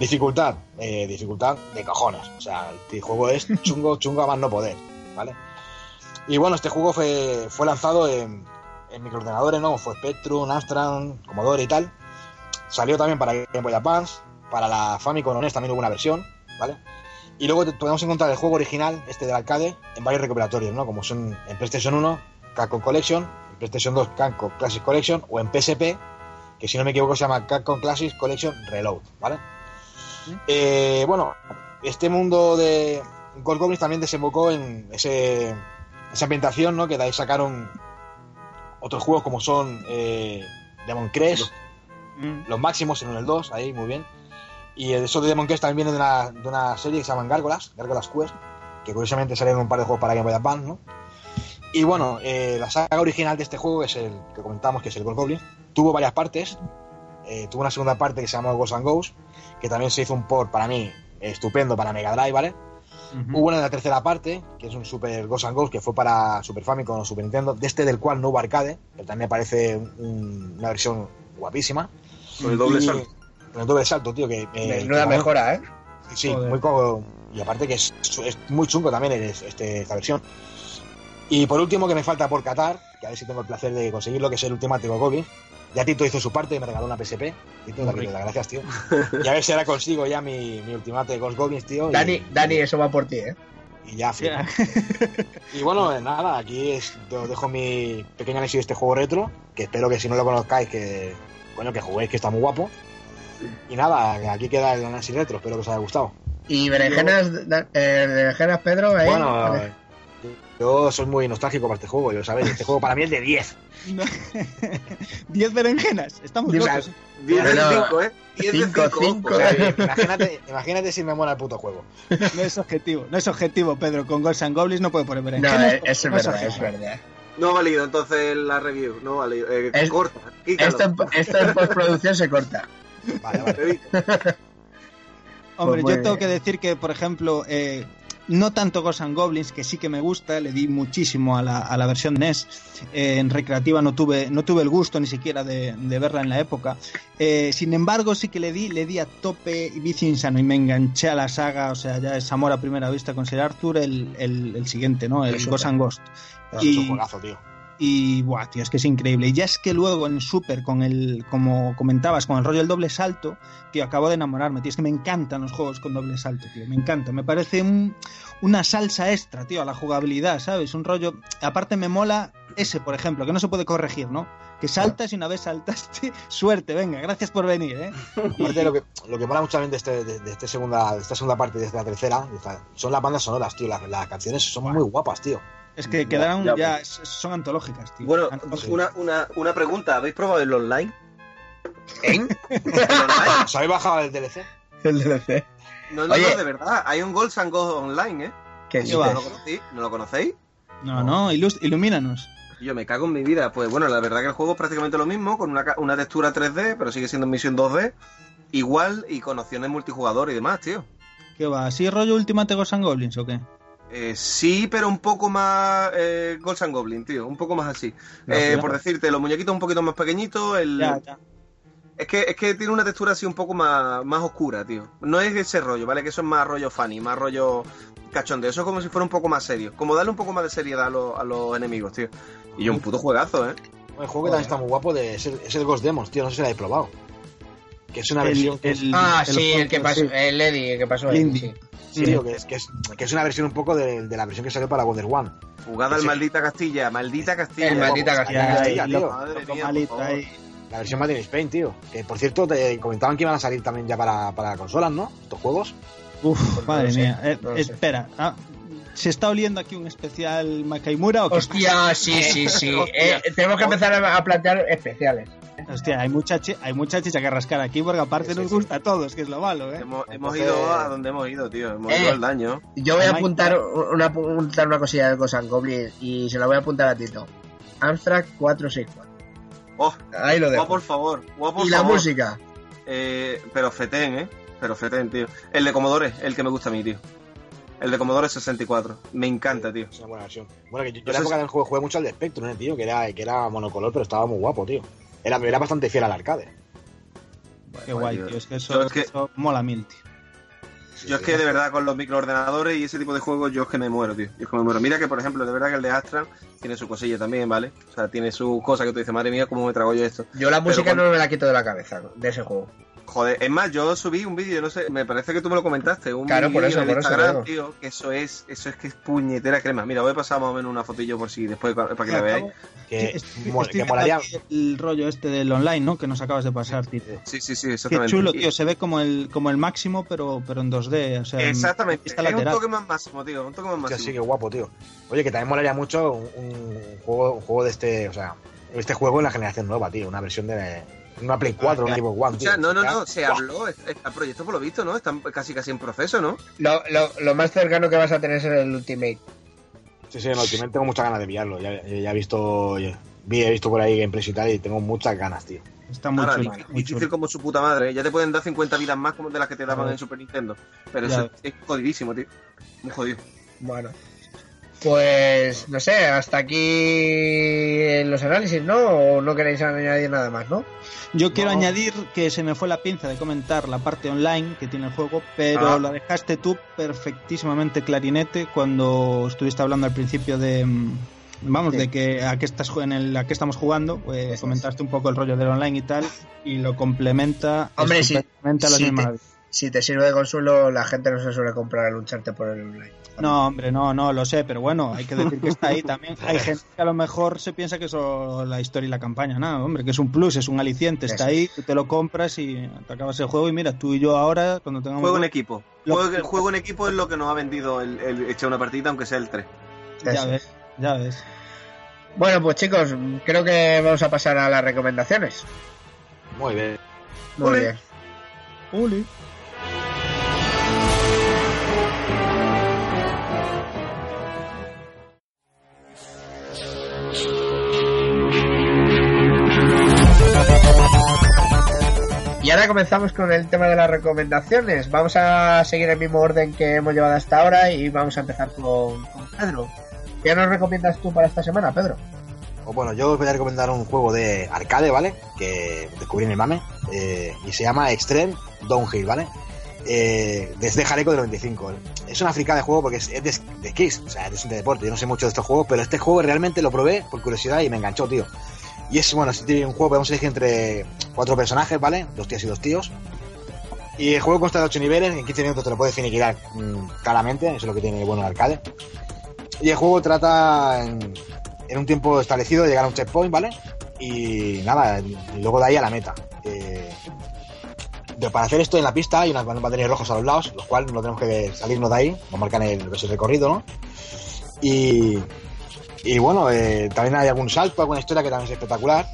Dificultad, eh, dificultad de cojones, o sea, el juego es chungo, chungo a más no poder, ¿vale? Y bueno, este juego fue, fue lanzado en, en microordenadores, ¿no? Fue Spectrum, Amstrad, Commodore y tal. Salió también para Game Boy Advance, para la Famicom NES también hubo una versión, ¿vale? Y luego podemos encontrar el juego original, este del arcade, en varios recuperatorios, ¿no? Como son en PlayStation 1, Capcom Collection, PlayStation 2, Capcom Classic Collection, o en PSP, que si no me equivoco se llama Capcom Classics Collection Reload, ¿vale? Eh, bueno, este mundo de Gold Goblins también desembocó en ese, esa ambientación, ¿no? Que de ahí sacaron otros juegos como son eh, Demon Crest, Mm. los máximos en el 2, ahí muy bien. Y eso de Demon Crest también viene de una, de una serie que se llaman Gárgolas, Gárgolas Quest, que curiosamente salieron un par de juegos para Game Boy Advance, ¿no? Y bueno, eh, la saga original de este juego, que es el que comentamos, que es el Gold Goblin, tuvo varias partes. Eh, tuvo una segunda parte que se llamó Ghosts and Ghosts, que también se hizo un port para mí estupendo para Mega Drive, ¿vale? Ujú. Hubo una de la tercera parte, que es un Super Ghosts and Ghosts, que fue para Super Famicom o Super Nintendo, de este del cual no hubo arcade, que también me parece un- una versión guapísima. Con el doble Y- salto. Con el doble salto, tío, que... eh, Menuda que- mejora, ¿eh? Sí, Joder. muy y aparte que es, es muy chungo también es- este, esta versión. Y por último, que me falta por Qatar, que a ver si tengo el placer de conseguirlo, que es el Ultimate Goblin. Ya Tito hizo su parte y me regaló una PSP. Tito, las gracias, tío. Y a ver si ahora consigo ya mi, mi Ultimate Ghost Goblins, tío. y- Dani, Dani, eso va por ti, ¿eh? Y ya. Ya. Y bueno, eh, nada, aquí es, os dejo mi pequeño análisis de este juego retro, que espero que si no lo conozcáis, que coño, que juguéis, que está muy guapo. Y nada, aquí queda el análisis retro, espero que os haya gustado. Y berenjenas, eh, berenjenas Pedro, ¿eh? Bueno, Vale. Yo soy muy nostálgico para este juego, yo sabéis, este juego para mí es de 10. No. Diez berenjenas. Estamos Diez- locos. 10 de No, 5, ¿eh? 10 de cinco, 5. cinco. O sea, imagínate, imagínate si me mola el puto juego. No es objetivo. No es objetivo, Pedro. Con Ghosts and Goblins no puede poner No, berenjenas. eh, porque eso es no verdad, es verdad. No ha valido entonces la review, no ha valido. Eh, Es- corta. Esto en, postproducción se corta. Vale, vale. Hombre, Pues yo tengo bien. que decir que, por ejemplo, eh, no tanto Ghosts and Goblins, que sí que me gusta, le di muchísimo a la, a la versión NES. Eh, en recreativa no tuve, no tuve el gusto ni siquiera de, de verla en la época. Eh, sin embargo, sí que le di, le di a tope y vicio insano y me enganché a la saga, o sea, ya es amor a primera vista con Sir Arthur, el, el, el siguiente, ¿no? El El Ghost Super. and Ghost. Es Y- un juegazo, tío. Y, buah, tío, es que es increíble. Y ya es que luego en Super, con el, como comentabas, con el rollo del doble salto, tío, acabo de enamorarme, tío. Es que me encantan los juegos con doble salto, tío. Me encanta. Me parece un- una salsa extra, tío, a la jugabilidad, ¿sabes? Un rollo. Aparte, me mola ese, por ejemplo, que no se puede corregir, ¿no? Que saltas y una vez saltaste, suerte, venga, gracias por venir, ¿eh? Aparte, lo que, lo que mola mucho también de, este, de, de este segunda, de esta segunda parte, de esta tercera, de esta- son las bandas sonoras, tío. Las, las canciones son muy guapas, tío. Es que quedaron Ya, ya, es- son antológicas, tío. Bueno, Antológicas. una, una, una pregunta, ¿habéis probado el online? ¿En? ¿El online? ¿Os habéis bajado el DLC? El DLC. No, no, Oye. no, de verdad, hay un Golds and online, ¿eh? ¿Qué va. ¿No lo conocéis? ¿No lo conocéis? No, no, ilumínanos. Yo me cago en mi vida. Pues bueno, la verdad que el juego es prácticamente lo mismo, con una, ca- una textura 3D, pero sigue siendo en misión 2D. Igual y con opciones multijugador y demás, tío. ¿Qué va? ¿Así rollo Ultimate Ghosts and Goblins o qué? Eh, sí, pero un poco más eh, Ghosts and Goblin, tío. Un poco más así. No, Eh, por decirte, los muñequitos un poquito más pequeñitos. El... Ya, ya. Es, que, es que tiene una textura así un poco más, más oscura, tío. No es ese rollo, ¿vale? Que eso es más rollo funny, más rollo cachondeo. Eso es como si fuera un poco más serio. Como darle un poco más de seriedad a, los- a los enemigos, tío. Y yo, un puto juegazo, ¿eh? El juego que también está muy guapo de, es, el, es el Ghost Demons, tío. No sé si lo habéis probado. Que es una El- versión que es, el- Ah, el sí, el que pasó, sí. el Eddie, el que pasó El ahí, indie. sí. tío, que es, que es, que es una versión un poco de, de la versión que salió para Wonder One. Jugada al Sí. maldita Castilla, maldita Castilla. El maldita Castilla. Tío. Madre mía, por malito favor. La versión Made in Spain, tío. Que por cierto, te comentaban que iban a salir también ya para, para consolas, ¿no? Estos juegos. Uf, Pues no madre sé, mía. Eh, no espera, ah, ¿se está oliendo aquí un especial Makaimura o qué? Hostia, sí, sí, sí. Eh, tenemos que empezar a, a plantear especiales. Hostia, hay mucha, hay mucha chicha que rascar aquí porque aparte Sí, sí, nos sí. gusta a todos, que es lo malo, ¿eh? Hemos, hemos Entonces- ido a donde hemos ido, tío. Hemos Eh. ido al daño. Yo voy a apuntar una, apuntar una cosilla del Ghost and Goblin y se la voy a apuntar a Tito. Amstrad 464. Oh, Ahí lo dejo. guau, por favor. Por y la favor. música. Eh, pero Feten, ¿eh? Pero Feten, tío. El de Commodore, el que me gusta a mí, tío. El de Commodore 64. Me encanta, tío. Es una buena versión. Bueno, que yo, en la época del juego jugué mucho al de Spectrum, ¿eh, tío? Que era, que era monocolor, pero estaba muy guapo, tío. Era, era bastante fiel al arcade. Qué guay, tío. tío. Es que eso, es que- eso mola mil, tío. Yo es que de verdad con los microordenadores y ese tipo de juegos yo es que me muero, tío. Yo es que me muero. Mira que por ejemplo, de verdad que el de Astra tiene su cosilla también, ¿vale? O sea, tiene sus cosas que tú dices, madre mía, ¿cómo me trago yo esto? Yo la música cuando- no me la quito de la cabeza de ese juego. Joder, es más, yo subí un vídeo, no sé, me parece que tú me lo comentaste, un Claro, por vídeo eso, en el por eso Instagram, digo. tío, que eso es, eso es que es puñetera crema. Mira, voy a pasar más o menos una fotillo por si después para que la veáis. Que, estoy que molaría. el rollo este del online, ¿no? Que nos acabas de pasar, tío. Sí, sí, sí, Qué exactamente. chulo, Y- tío. Se ve como el, como el máximo, pero, pero en 2D. O sea, en Exactamente, es un lateral. toque más máximo, tío, un toque más máximo. sí, qué guapo, tío. Oye, que también molaría mucho un, un juego, un juego de este, o sea, este juego en la generación nueva, tío. Una versión de una Play 4, una Xbox One, tío. sea, no, no, Ya. no, se habló, está el proyecto por lo visto, ¿no? Están casi casi en proceso, ¿no? Lo, lo, lo más cercano que vas a tener es el Ultimate. Sí, sí, en Ultimate tengo muchas ganas de pillarlo. Ya, ya he visto, vi, he visto por ahí gameplays y tal y tengo muchas ganas, tío. Está muy Ahora, chulo. difícil, muy difícil chulo. como su puta madre. ¿eh? Ya te pueden dar 50 vidas más como de las que te daban en Super Nintendo. Pero Ya. eso es jodidísimo, tío. Muy jodido. Bueno. Pues no sé, hasta aquí los análisis, ¿no? ¿O no queréis añadir nada más, no? Yo quiero No. añadir que se me fue la pinza de comentar la parte online que tiene el juego, pero Ah. lo dejaste tú perfectísimamente clarinete cuando estuviste hablando al principio de mm, vamos Sí. de que a qué estás ju- en el a qué estamos jugando, pues comentaste un poco el rollo del online y tal y lo complementa Hombre, sí, estupendamente a las te- maravillas. Si te sirve de consuelo, la gente no se suele comprar el Uncharted por el online. No, hombre, no, no, lo sé, pero bueno, hay que decir que está ahí también. Hay gente que a lo mejor se piensa que es solo la historia y la campaña, no, hombre, que es un plus, es un aliciente, está Eso ahí, tú te lo compras y te acabas el juego y mira, tú y yo ahora, cuando tengamos... Juego en equipo. Lo- Juego, juego en equipo es lo que nos ha vendido el, el echar una partida, aunque sea el 3. Ya Eso. ves, ya ves. Bueno, pues chicos, creo que vamos a pasar a las recomendaciones. Muy bien. Muy Ole. bien. Uli. Ahora comenzamos con el tema de las recomendaciones. Vamos a seguir el mismo orden que hemos llevado hasta ahora y vamos a empezar con, Pedro. ¿Qué nos recomiendas tú para esta semana, Pedro? O bueno, yo os voy a recomendar un juego de arcade, ¿vale? Que descubrí en el mame. eh, y se llama Extreme Downhill, ¿vale? Eh, desde Jaleco del 95. Es una fricada de juego porque es, de, de o sea, es de deporte. Yo no sé mucho de estos juegos, pero este juego realmente lo probé por curiosidad y me enganchó, tío. Y es, bueno, es un juego podemos elegir entre cuatro personajes, ¿vale? Dos tías y dos tíos. Y el juego consta de ocho niveles, en 15 minutos te lo puedes finiquitar mm, claramente, eso es lo que tiene bueno el arcade. Y el juego trata en, un tiempo establecido de llegar a un checkpoint, ¿vale? Y nada, luego de ahí a la meta. Eh, de- para hacer esto en la pista hay unas banderas rojos a los lados, los cuales no tenemos que salirnos de ahí, nos marcan el, el recorrido, ¿no? Y, y bueno, eh, también hay algún salto, alguna historia que también es espectacular.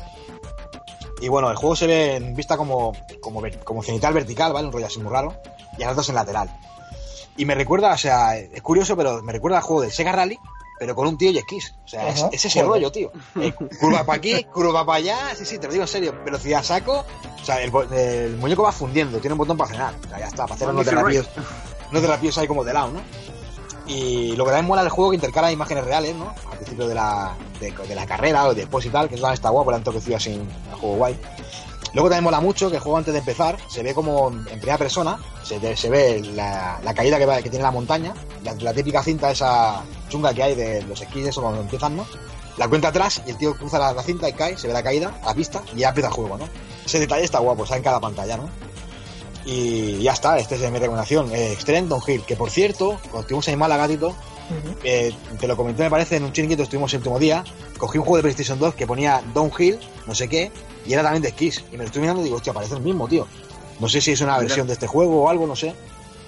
Y bueno, el juego se ve en vista como, como, como cenital vertical, ¿vale? Un rollo así muy raro. Y a las dos en lateral. Y me recuerda, o sea, es curioso, pero me recuerda al juego de Sega Rally, pero con un tío y esquís. O sea, es, es ese rollo, tío. Eh, curva para aquí, curva para allá, sí, sí, te lo digo en serio. Velocidad saco. O sea, el, el muñeco va fundiendo, tiene un botón para frenar. O sea, ya está, para hacer unos Easy derrapillos, derrapillos ahí como de lado, ¿no? Y lo que también mola del juego que intercala imágenes reales, ¿no? Al principio de la, de, la carrera o después y tal, que eso está guapo, le han toquecido así un juego guay. Luego también mola mucho que el juego antes de empezar se ve como en primera persona, se, se ve la, la caída que, va- que tiene la montaña, la, típica cinta esa chunga que hay de los esquís, eso cuando empiezan, ¿no? La cuenta atrás y el tío cruza la, la cinta y cae, se ve la caída, la pista y ya empieza el juego, ¿no? Ese detalle está guapo, está en cada pantalla, ¿no? Y ya está, esta es mi recomendación. Eh, Extreme Downhill, que por cierto, cuando estuvimos en Málaga, Tito, eh, te lo comenté, me parece, en un chiringuito estuvimos el último día, cogí un juego de PlayStation 2 que ponía Downhill, no sé qué, y era también de skis. Y me lo estoy mirando y digo, hostia, parece el mismo, tío. No sé si es una Mira. versión de este juego o algo, no sé.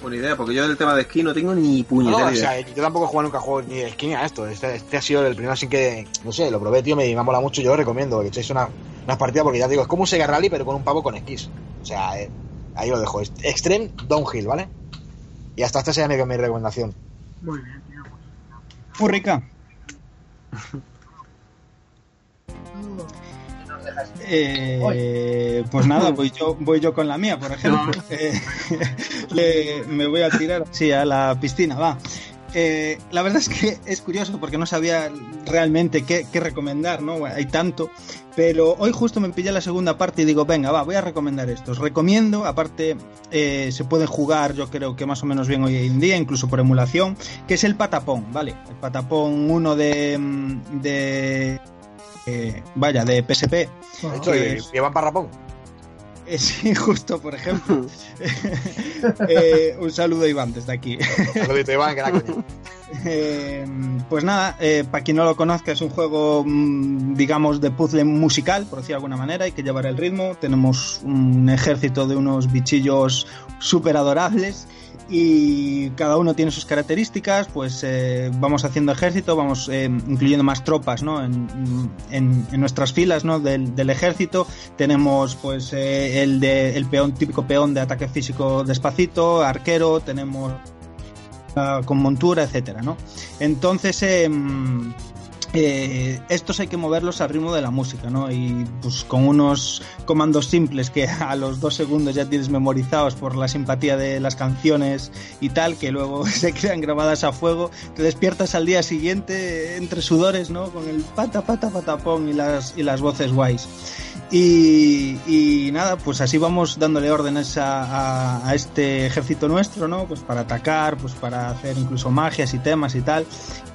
Buena idea, porque yo del tema de esquí no tengo ni No, puñetera o idea. sea, yo tampoco he jugado nunca juego ni de esquí ni a esto. Este, este ha sido el primero así que, no sé, lo probé, tío, me, me mola mucho, yo lo recomiendo que echéis una, unas partidas porque ya te digo, es como un Sega Rally pero con un pavo con esquís. O sea, eh, ahí lo dejo. Es Extreme Downhill, ¿vale? Y hasta esta sería mi, mi recomendación. Muy bien, tío. Muy rica. Eh, pues nada, voy yo, voy yo con la mía, por ejemplo. Eh, le- me voy a tirar sí, a la piscina, va. Eh, la verdad es que es curioso porque no sabía realmente qué, qué recomendar, ¿no? Hay tanto, pero hoy justo me pillé la segunda parte y digo, venga, va, voy a recomendar esto. Os recomiendo, aparte eh, se puede jugar, yo creo que más o menos bien hoy en día, incluso por emulación, que es el Patapón, ¿vale? El Patapón 1 de, mm, de eh, vaya, de PSP. De hecho, es- llevan parrapón. Eh, sí, justo, por ejemplo. Eh, un saludo a Iván desde aquí. Saludito, Iván, que la coña. Eh, pues nada, eh, para quien no lo conozca, es un juego, mm, digamos, de puzzle musical, por decir de alguna manera, hay que llevar el ritmo. Tenemos un ejército de unos bichillos súper adorables y cada uno tiene sus características, pues eh, vamos haciendo ejército, vamos eh, incluyendo más tropas ¿no? en, en- nuestras filas ¿no? del, del ejército. Tenemos pues eh, el, de, el peón, típico peón de ataque físico despacito, arquero, tenemos ah, con montura, etcétera, ¿no? Entonces, em, eh, estos hay que moverlos al ritmo de la música, ¿no? Y pues con unos comandos simples que a los dos segundos ya tienes memorizados por la simpatía de las canciones y tal, que luego se quedan grabadas a fuego, te despiertas al día siguiente entre sudores, ¿no? Con el pata, pata, patapón y las, y las voces guays. Y, y nada, pues así vamos dándole órdenes a, a- a este ejército nuestro, ¿no? Pues para atacar, pues para hacer incluso magias y temas y tal.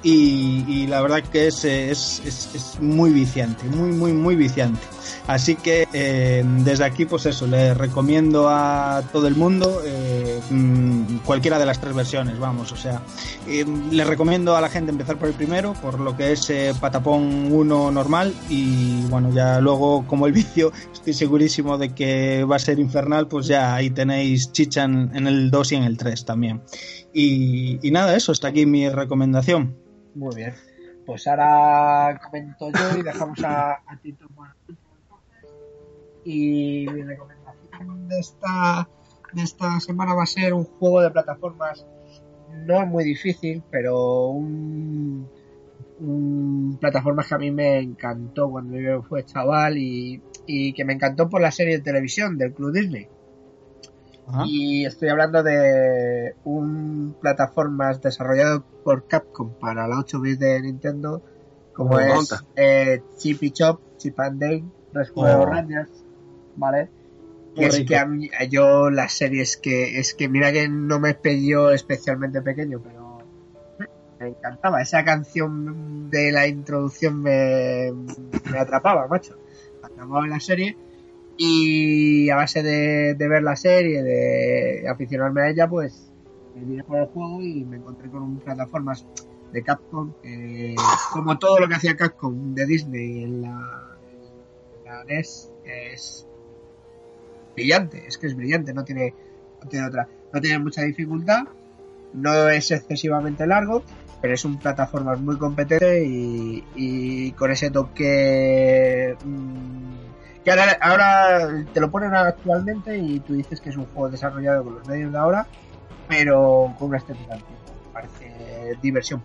Y, y la verdad que es, eh, es, es- es muy viciante, muy, muy, muy viciante. Así que eh, desde aquí, pues eso, le recomiendo a todo el mundo eh, mm, cualquiera de las tres versiones, vamos, o sea, eh, le recomiendo a la gente empezar por el primero, por lo que es Patapón 1 normal y bueno, ya luego como el vicio estoy segurísimo de que va a ser infernal, pues ya ahí tenéis chicha en, el 2 y en el 3 también. Y nada, eso, está aquí mi recomendación. Muy bien. Pues ahora comento yo y dejamos a, Tito entonces. Y mi recomendación de esta, de esta semana va a ser un juego de plataformas no muy difícil, pero un, un plataformas que a mí me encantó cuando yo fui chaval y, y que me encantó por la serie de televisión del Club Disney. Ajá. Y estoy hablando de un plataformas desarrollado por Capcom para la 8 bits de Nintendo, como es eh, Chip y Chop, Chip and Dale, Rescue Oh. Rangers, ¿vale? Muy Que es que a mí, yo las series que es que mira que no me pilló especialmente pequeño, pero me encantaba. Esa canción de la introducción me, me atrapaba, macho. Me atrapaba en la serie y a base de, ver la serie, de aficionarme a ella, pues me vine por el juego y me encontré con un plataformas de Capcom que, como todo lo que hacía Capcom de Disney en la, en la NES, es brillante, es que es brillante, no tiene, no tiene otra, no tiene mucha dificultad, no es excesivamente largo, pero es un plataformas muy competente y, y con ese toque mm, que ahora, te lo ponen actualmente y tú dices que es un juego desarrollado con los medios de ahora, pero con una estética antigua. Parece diversión.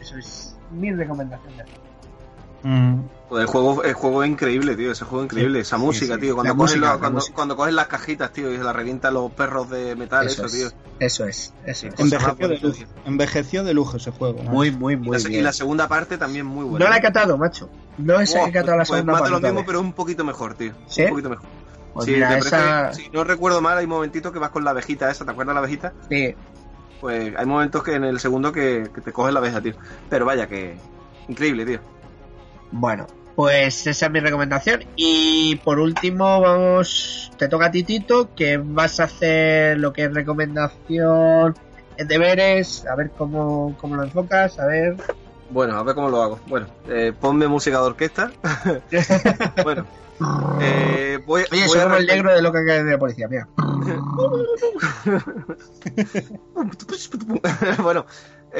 Eso es mi recomendación de. Mm. Pues el juego, el juego es increíble, tío. Ese juego es increíble. Esa música, sí. tío. Cuando, coges música, la- la cuando, música. cuando coges las cajitas, tío, y se la revientan los perros de metal, eso, es, tío. eso es, eso es. Envejeció de lujo, envejeció de lujo ese juego. ¿no? Muy, muy, Y muy la, y la segunda parte también muy buena. No la he catado, macho. No he Buah, catado la pues segunda más de lo parte mismo, todavía. pero un poquito mejor, tío. ¿Sí? Un poquito mejor. Pues Sí, mira, te esa... parece- si no recuerdo mal, hay momentitos que vas con la abejita esa, ¿te acuerdas la abejita? Sí, Pues hay momentos que en el segundo que, que te coges la abeja, tío. Pero vaya que... Increíble, tío. Bueno, pues esa es mi recomendación. Y por último, vamos, te toca a ti, Tito, que vas a hacer lo que es recomendación, deberes, a ver cómo, cómo lo enfocas, a ver. Bueno, a ver cómo lo hago. Bueno, eh, ponme música de orquesta. bueno, eh, voy, Oye, voy a el negro de lo que hay de policía, mira. bueno,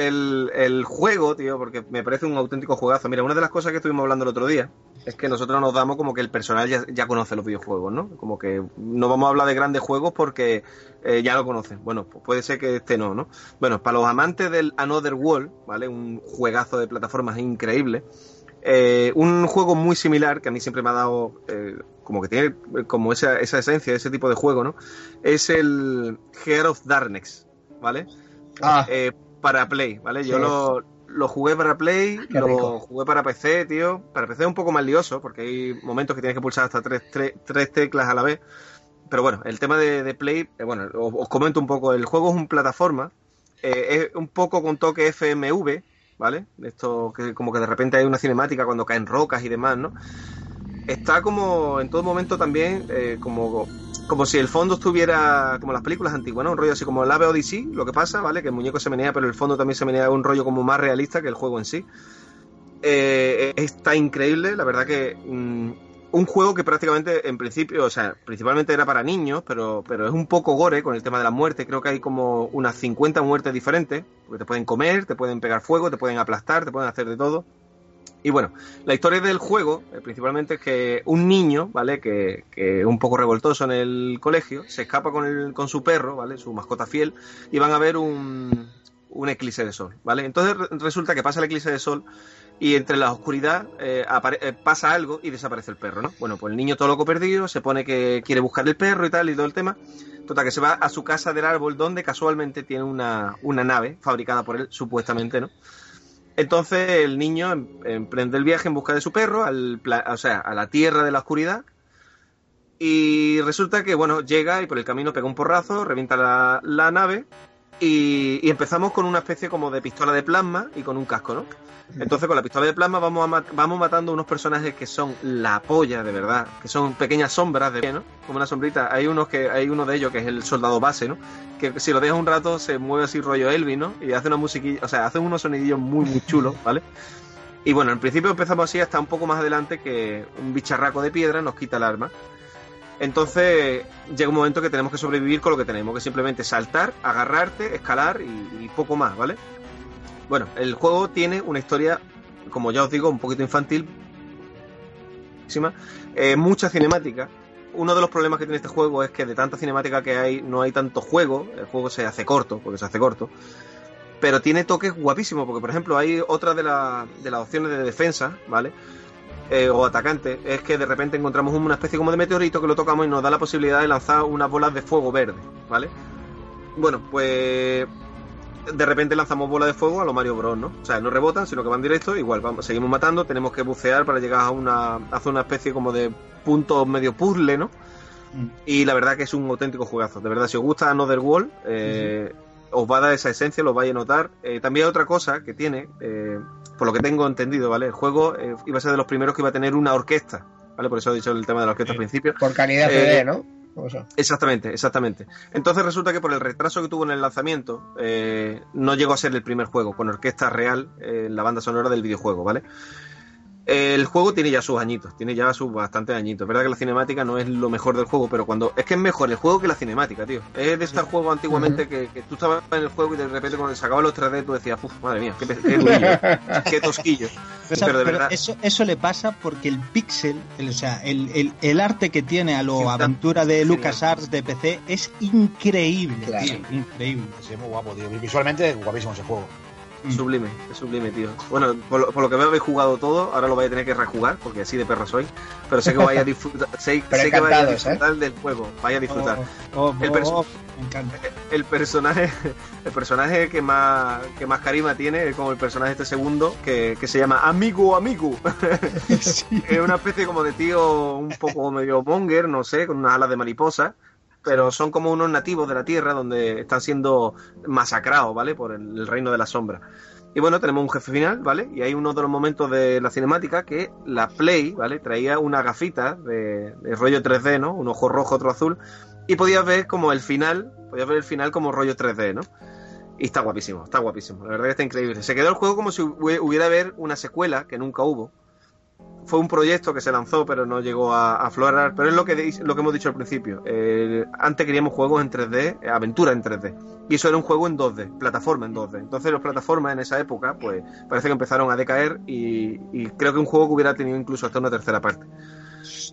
el, el juego, tío, porque me parece un auténtico juegazo. Mira, una de las cosas que estuvimos hablando el otro día es que nosotros nos damos como que el personal ya, ya conoce los videojuegos, ¿no? Como que no vamos a hablar de grandes juegos porque eh, ya lo conocen. Bueno, pues puede ser que este no, ¿no? Bueno, para los amantes del Another World, ¿vale? Un juegazo de plataformas increíble. Eh, un juego muy similar que a mí siempre me ha dado eh, como que tiene como esa, esa esencia, ese tipo de juego, ¿no? Es el Heart of Darkness, ¿vale? Ah, Eh, para Play, ¿vale? Yo Sí. lo, lo jugué para Play, Qué lo rico. jugué para PC, tío. Para PC es un poco más lioso porque hay momentos que tienes que pulsar hasta tres, tres, tres teclas a la vez. Pero bueno, el tema de, de Play, eh, bueno, os, os comento un poco. El juego es un plataforma, eh, es un poco con toque FMV, ¿vale? Esto que como que de repente hay una cinemática cuando caen rocas y demás, ¿no? Está como en todo momento también eh, como como si el fondo estuviera como las películas antiguas, ¿no? Un rollo así como el Ave Odyssey, lo que pasa, ¿vale? Que el muñeco se menea, pero el fondo también se menea un rollo como más realista que el juego en sí. Eh, está increíble, la verdad que mm, un juego que prácticamente en principio, o sea, principalmente era para niños, pero, pero es un poco gore con el tema de la muerte. Creo que hay como unas 50 muertes diferentes, porque te pueden comer, te pueden pegar fuego, te pueden aplastar, te pueden hacer de todo. Y bueno, la historia del juego, eh, principalmente, es que un niño, ¿vale? Que, que es un poco revoltoso en el colegio, se escapa con, el, con su perro, ¿vale? Su mascota fiel, y van a ver un, un eclipse de sol, ¿vale? Entonces re- resulta que pasa el eclipse de sol y entre la oscuridad eh, eh, pasa algo y desaparece el perro, ¿no? Bueno, pues el niño todo loco perdido, se pone que quiere buscar el perro y tal y todo el tema. Total, que se va a su casa del árbol donde casualmente tiene una, una nave fabricada por él, supuestamente, ¿no? Entonces el niño em- emprende el viaje en busca de su perro, al o sea, a la tierra de la oscuridad. Y resulta que, bueno, llega y por el camino pega un porrazo, revienta la nave y, y empezamos con una especie como de pistola de plasma y con un casco, ¿no? Entonces con la pistola de plasma vamos, a mat- vamos matando unos personajes que son la polla, de verdad, que son pequeñas sombras de ¿no? Como una sombrita. Hay unos que hay uno de ellos que es el soldado base, ¿no? Que si lo dejas un rato se mueve así rollo Elvis, ¿no? Y hace una musiquilla, o sea, hace unos sonidillos muy muy chulos, ¿vale? Y bueno, en principio empezamos así hasta un poco más adelante que un bicharraco de piedra nos quita el arma. Entonces llega un momento que tenemos que sobrevivir con lo que tenemos, que simplemente saltar, agarrarte, escalar y, poco más, ¿vale? Bueno, el juego tiene una historia, como ya os digo, un poquito infantil, eh, mucha cinemática. Uno de los problemas que tiene este juego es que de tanta cinemática que hay, no hay tanto juego, el juego se hace corto, porque se hace corto, pero tiene toques guapísimos, porque por ejemplo hay otra de, de las opciones de defensa, ¿vale? Eh, o atacante, es que de repente encontramos una especie como de meteorito que lo tocamos y nos da la posibilidad de lanzar unas bolas de fuego verde, ¿vale? Bueno, pues de repente lanzamos bolas de fuego a lo Mario Bros, ¿no? O sea, no rebotan, sino que van directo, igual vamos, seguimos matando, tenemos que bucear para llegar a una, hacer una especie como de punto medio puzzle, ¿no? Mm. Y la verdad que es un auténtico juegazo. De verdad, si os gusta Another eh, os va a dar esa esencia, lo vais a notar. Eh, también otra cosa que tiene, eh, por lo que tengo entendido, ¿vale? El juego eh, iba a ser de los primeros que iba a tener una orquesta, ¿vale? Por eso he dicho el tema de la orquesta al principio. Por calidad Eh, CD, ¿no? O sea, Exactamente, exactamente. Entonces resulta que por el retraso que tuvo en el lanzamiento, eh, no llegó a ser el primer juego con orquesta real en la banda sonora del videojuego, ¿vale? El juego tiene ya sus añitos, tiene ya sus bastantes añitos. Es verdad que la cinemática no es lo mejor del juego, pero cuando. Es que es mejor el juego que la cinemática, tío. Es de estos juegos antiguamente que, que tú estabas en el juego y de repente cuando se acababan los 3D tú decías, uff, madre mía, qué, pe- qué durillo, qué tosquillo. Pero, Pero de pero verdad. eso, eso le pasa porque el pixel, el- o sea, el, el- el arte que tiene a lo Sí, aventura de. LucasArts de PC es increíble, Claro. tío, increíble. Sí, muy guapo, tío. Visualmente, guapísimo ese juego. Mm. Sublime, es sublime, tío. Bueno, por lo, por lo que veo habéis jugado todo, ahora lo vais a tener que rejugar, porque así de perro soy. Pero sé que vais a disfrutar, sé, sé que vais a ¿eh? disfrutar del juego, vais a disfrutar. Oh, oh, El oh, perso- me encanta. El personaje, el personaje que más, que más carisma tiene es como el personaje este segundo, que, que se llama Amigo Amigo. Sí. es una especie como de tío un poco medio monger, no sé, con unas alas de mariposa. Pero son como unos nativos de la Tierra donde están siendo masacrados, ¿vale? Por el, reino de la sombra. Y bueno, tenemos un jefe final, ¿vale? Y hay uno de los momentos de la cinemática que la Play, ¿vale? Traía una gafita de, rollo 3D, ¿no? Un ojo rojo, otro azul. Y podías ver como el final, podías ver el final como rollo 3D, ¿no? Y está guapísimo, está guapísimo. La verdad que está increíble. Se quedó el juego como si hubie- hubiera haber una secuela que nunca hubo. Fue un proyecto que se lanzó, pero no llegó a, a aflorar. Pero es lo que, di- lo que hemos dicho al principio. Eh, antes queríamos juegos en 3D, eh, aventura en 3D. Y eso era un juego en 2D, plataforma en 2D. Entonces las plataformas en esa época, pues parece que empezaron a decaer y, y creo que un juego que hubiera tenido incluso hasta una tercera parte.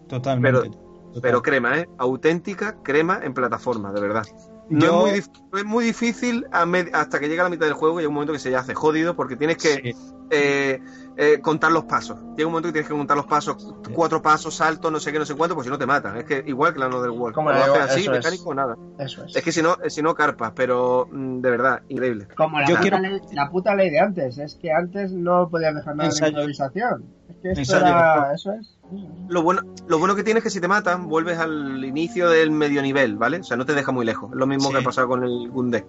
Totalmente. Pero- total. Pero crema, ¿eh? Auténtica crema en plataforma, de verdad. No, Yo- es, muy dif- no es muy difícil a hasta que llega la mitad del juego y llega un momento que se ya hace jodido porque tienes que Sí. eh, eh, contar los pasos. Llega un momento que tienes que contar los pasos, cuatro pasos, saltos, no sé qué, no sé cuánto, pues si no te matan. Es que igual que la no del World. Como lo de haces así, eso es. mecánico, nada. eso es. Es que si no, si no carpas, pero mm, de verdad, increíble. Como la, Yo puta quiero- ley, la puta ley de antes, es que antes no podías dejar nada de Ensayo. improvisación. Es que esto Ensayo, era... doctor. Eso es. Lo bueno, lo bueno que tienes es que si te matan, vuelves al inicio del medio nivel, ¿vale? O sea, no te deja muy lejos. Es lo mismo Sí. que ha pasado con el Gundé.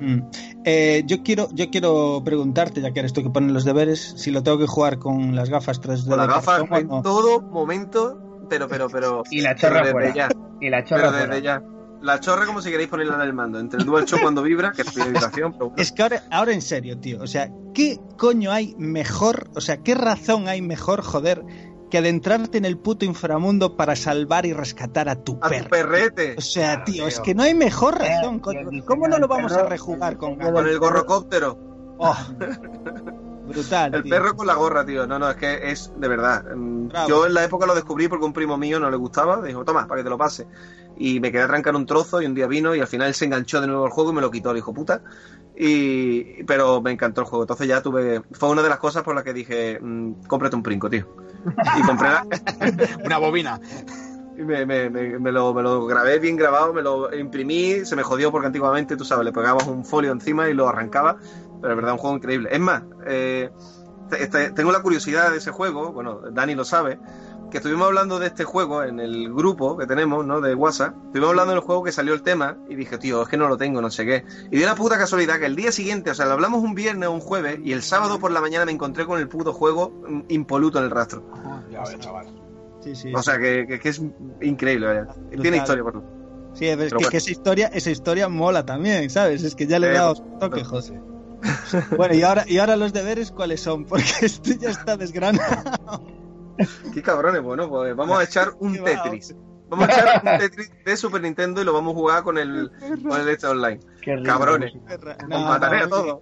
Mm. Eh, yo quiero yo quiero preguntarte, ya que eres tú que pones los deberes, si lo tengo que jugar con las gafas 3D Con las gafas en no. todo momento, pero, pero, pero. Y la pero chorra desde fuera. ya. Y la chorra. Pero desde ya. La chorra como si queréis ponerla en el mando. Entre el Dual Shock cuando vibra, que es mi habitación, pero bueno. Es que ahora, ahora en serio, tío. O sea, ¿qué coño hay mejor? O sea, ¿qué razón hay mejor, joder, que adentrarte en el puto inframundo para salvar y rescatar a tu A perro? tu perrete. O sea, Claro, tío, es que no hay mejor Eh, razón. ¿Cómo no lo vamos a rejugar con el- Con el gorrocóptero. Oh, brutal. El tío. perro con la gorra, tío. No, no, es que es de verdad. Mm, Bravo. Yo en la época lo descubrí porque un primo mío no le gustaba. Dijo, toma, para que te lo pase. Y me quedé a arrancar un trozo y un día vino y al final se enganchó de nuevo al juego y me lo quitó el hijo puta. Y, pero me encantó el juego. Entonces ya tuve. Fue una de las cosas por las que dije, mm, cómprate un princo, tío. Y compré la- Una bobina. y me, me- me- me lo, me lo grabé bien grabado, me lo imprimí, se me jodió porque antiguamente, tú sabes, le pegabas un folio encima y lo arrancaba, pero es verdad, un juego increíble. Es más, eh, te- te- tengo la curiosidad de ese juego, bueno, Dani lo sabe, que estuvimos hablando de este juego en el grupo que tenemos, ¿no? De WhatsApp, estuvimos hablando del juego que salió el tema y dije, tío, es que no lo tengo, no sé qué. Y de la puta casualidad que el día siguiente, o sea, lo hablamos un viernes o un jueves y el sábado por la mañana me encontré con el puto juego mm, impoluto en el rastro. Ya ves, chaval. Sí, sí. O sea, que, que- que es increíble, vaya. Tiene historia por Sí, pero es Pero que, bueno. que esa historia, esa historia mola también, ¿sabes? Es que ya le he dado toque, José. Bueno, y ahora, y ahora los deberes, ¿cuáles son? Porque esto ya está desgranado. Qué cabrones, bueno, pues vamos a echar un Tetris. Vamos a echar un Tetris de Super Nintendo y lo vamos a jugar con el, con el este online. Qué rico. Cabrones. No, Os mataré no, a todos.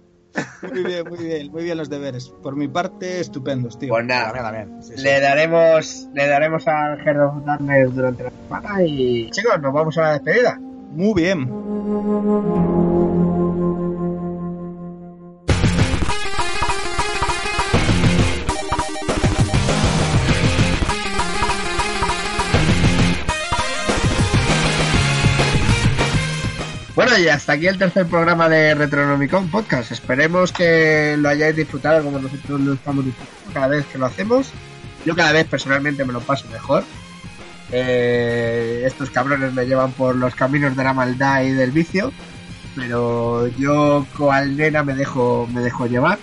Muy bien, muy bien, muy bien los deberes. Por mi parte, estupendos, tío. Pues nada, También, también. Sí, sí. le daremos, le daremos al Heart of Darkness durante la semana y chicos, nos vamos a la despedida. Muy bien. Bueno, y hasta aquí el tercer programa de Retronomicon Podcast. Esperemos que lo hayáis disfrutado como nosotros lo estamos disfrutando cada vez que lo hacemos. Yo cada vez personalmente me lo paso mejor. Eh, estos cabrones me llevan por los caminos de la maldad y del vicio, pero yo cual nena me dejo, me dejo llevar.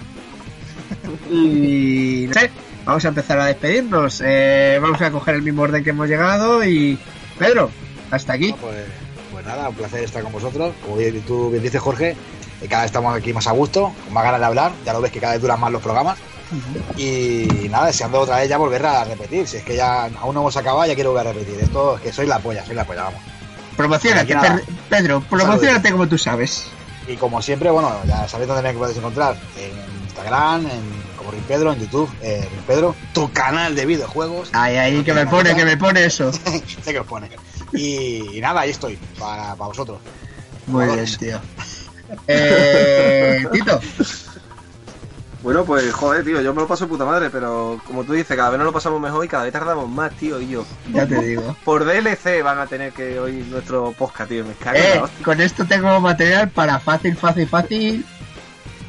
Y no sé, vamos a empezar a despedirnos. Eh, vamos a coger el mismo orden que hemos llegado y Pedro, hasta aquí. Pues, pues nada, un placer estar con vosotros. Como bien- tú bien dices, Jorge, eh, cada vez estamos aquí más a gusto, con más ganas de hablar. Ya lo ves que cada vez duran más los programas. Y nada, deseando otra vez ya volver a repetir. Si es que ya aún no hemos acabado, ya quiero volver a repetir. Esto es que soy la polla, soy la polla, vamos. Promocionate, Pedro, promocionate como tú sabes. Y como siempre, bueno, ya sabéis dónde me podéis encontrar. En Instagram, en como Rin Pedro, en YouTube, eh, Rin Pedro, tu canal de videojuegos. Ay, ay, que me pone, que me pone eso. sé que os pone. Y, y nada, ahí estoy, para, para vosotros. Muy bien, tío. Eh, Tito, Bueno, pues joder, tío, yo me lo paso de puta madre, pero como tú dices, cada vez nos lo pasamos mejor y cada vez tardamos más, tío, y yo. ya te digo. Por DLC van a tener que oír nuestro podcast, tío, me cago en Eh, la hostia. con esto tengo material para fácil, fácil, fácil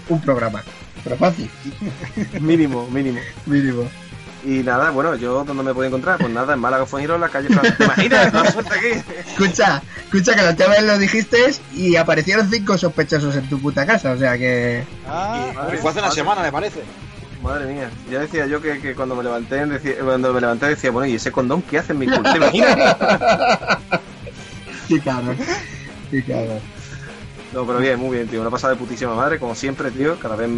un programa. Pero fácil, Mínimo, mínimo. mínimo. Y nada, bueno, yo ¿dónde me puedo encontrar? Pues nada, en Málaga fue en la calle Francia. ¿Te imaginas? La suerte aquí. Escucha, escucha que la última vez lo dijiste y aparecieron cinco sospechosos en tu puta casa, o sea que... Ah, Y fue hace una semana, me parece. Madre mía, ya decía yo que, que cuando me levanté decía- cuando me levanté decía, bueno, ¿y ese condón qué hace en mi culo? ¿Te imaginas? Sí, cabrón. Sí, cabrón. No, pero bien, muy bien, tío. Una pasada de putísima madre, como siempre, tío. Cada vez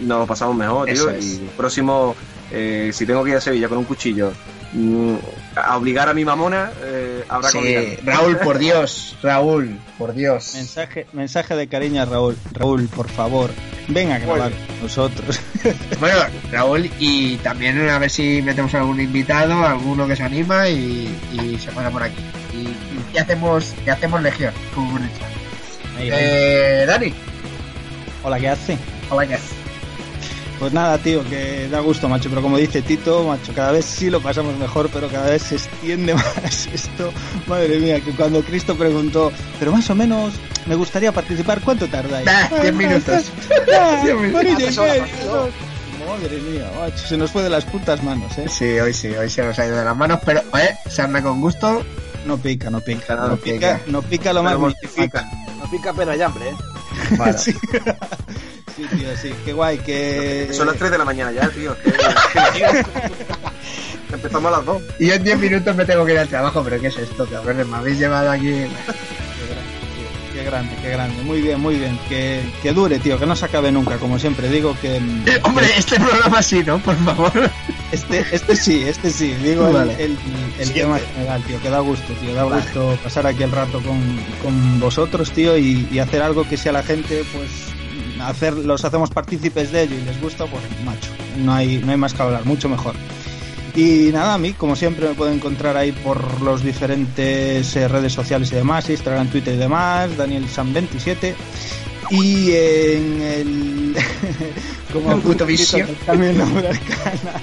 nos pasamos mejor, tío. Eso es. Y próximo, eh, si tengo que ir a Sevilla con un cuchillo mm, a obligar a mi mamona, eh, habrá que Sí. Raúl, por Dios, Raúl, por Dios. mensaje, mensaje de cariño a Raúl. Raúl, por favor, ven a grabar con nosotros. Bueno, Raúl, y también a ver si metemos algún invitado, alguno que se anima y, y se pasa por aquí. Y, y hacemos y hacemos legión, como hemos dicho. Eh, Dani, Hola, ¿qué hace? hola, ¿qué Pues nada, tío, que da gusto, macho. Pero como dice Tito, macho, cada vez sí lo pasamos mejor, pero cada vez se extiende más esto. Madre mía, que cuando Cristo preguntó, pero más o menos me gustaría participar, ¿cuánto tardáis? Bah, 10 minutos. 10 minutos. horilla y Hace sola, media, partido. dos. Madre mía, macho, se nos fue de las putas manos, ¿eh? Sí, hoy sí, hoy se nos ha ido de las manos, pero eh, se anda con gusto. No pica, no pica, Nada, no no pica, pica. no pica lo más Pero mínimo. mortifica. No pica pena y hambre, ¿eh? Vale. Sí. sí, tío, sí, qué guay, que... Son las 3 de la mañana ya, tío. Que- Empezamos a las dos. Y en 10 minutos me tengo que ir al trabajo, pero ¿qué es esto, cabrones? Me habéis llevado aquí. Qué grande, qué grande. Muy bien, muy bien. Que, que dure, tío, que no se acabe nunca. Como siempre digo que Eh, Hombre, este programa sí, ¿no? Por favor. este, este sí, este sí. Digo el- Vale. el, tema general, tío. Que da gusto, tío. Da Vale. gusto pasar aquí el rato con, con vosotros, tío, y, y hacer algo que si a la gente, pues, hacer, los hacemos partícipes de ello y les gusta, pues, macho. No hay, no hay más que hablar, mucho mejor. Y nada, a mí, como siempre, me pueden encontrar ahí por los diferentes eh, redes sociales y demás, Instagram, Twitter y demás, Daniel Sam 27 Y en el. como Puto vicio. Cambio el nombre al canal.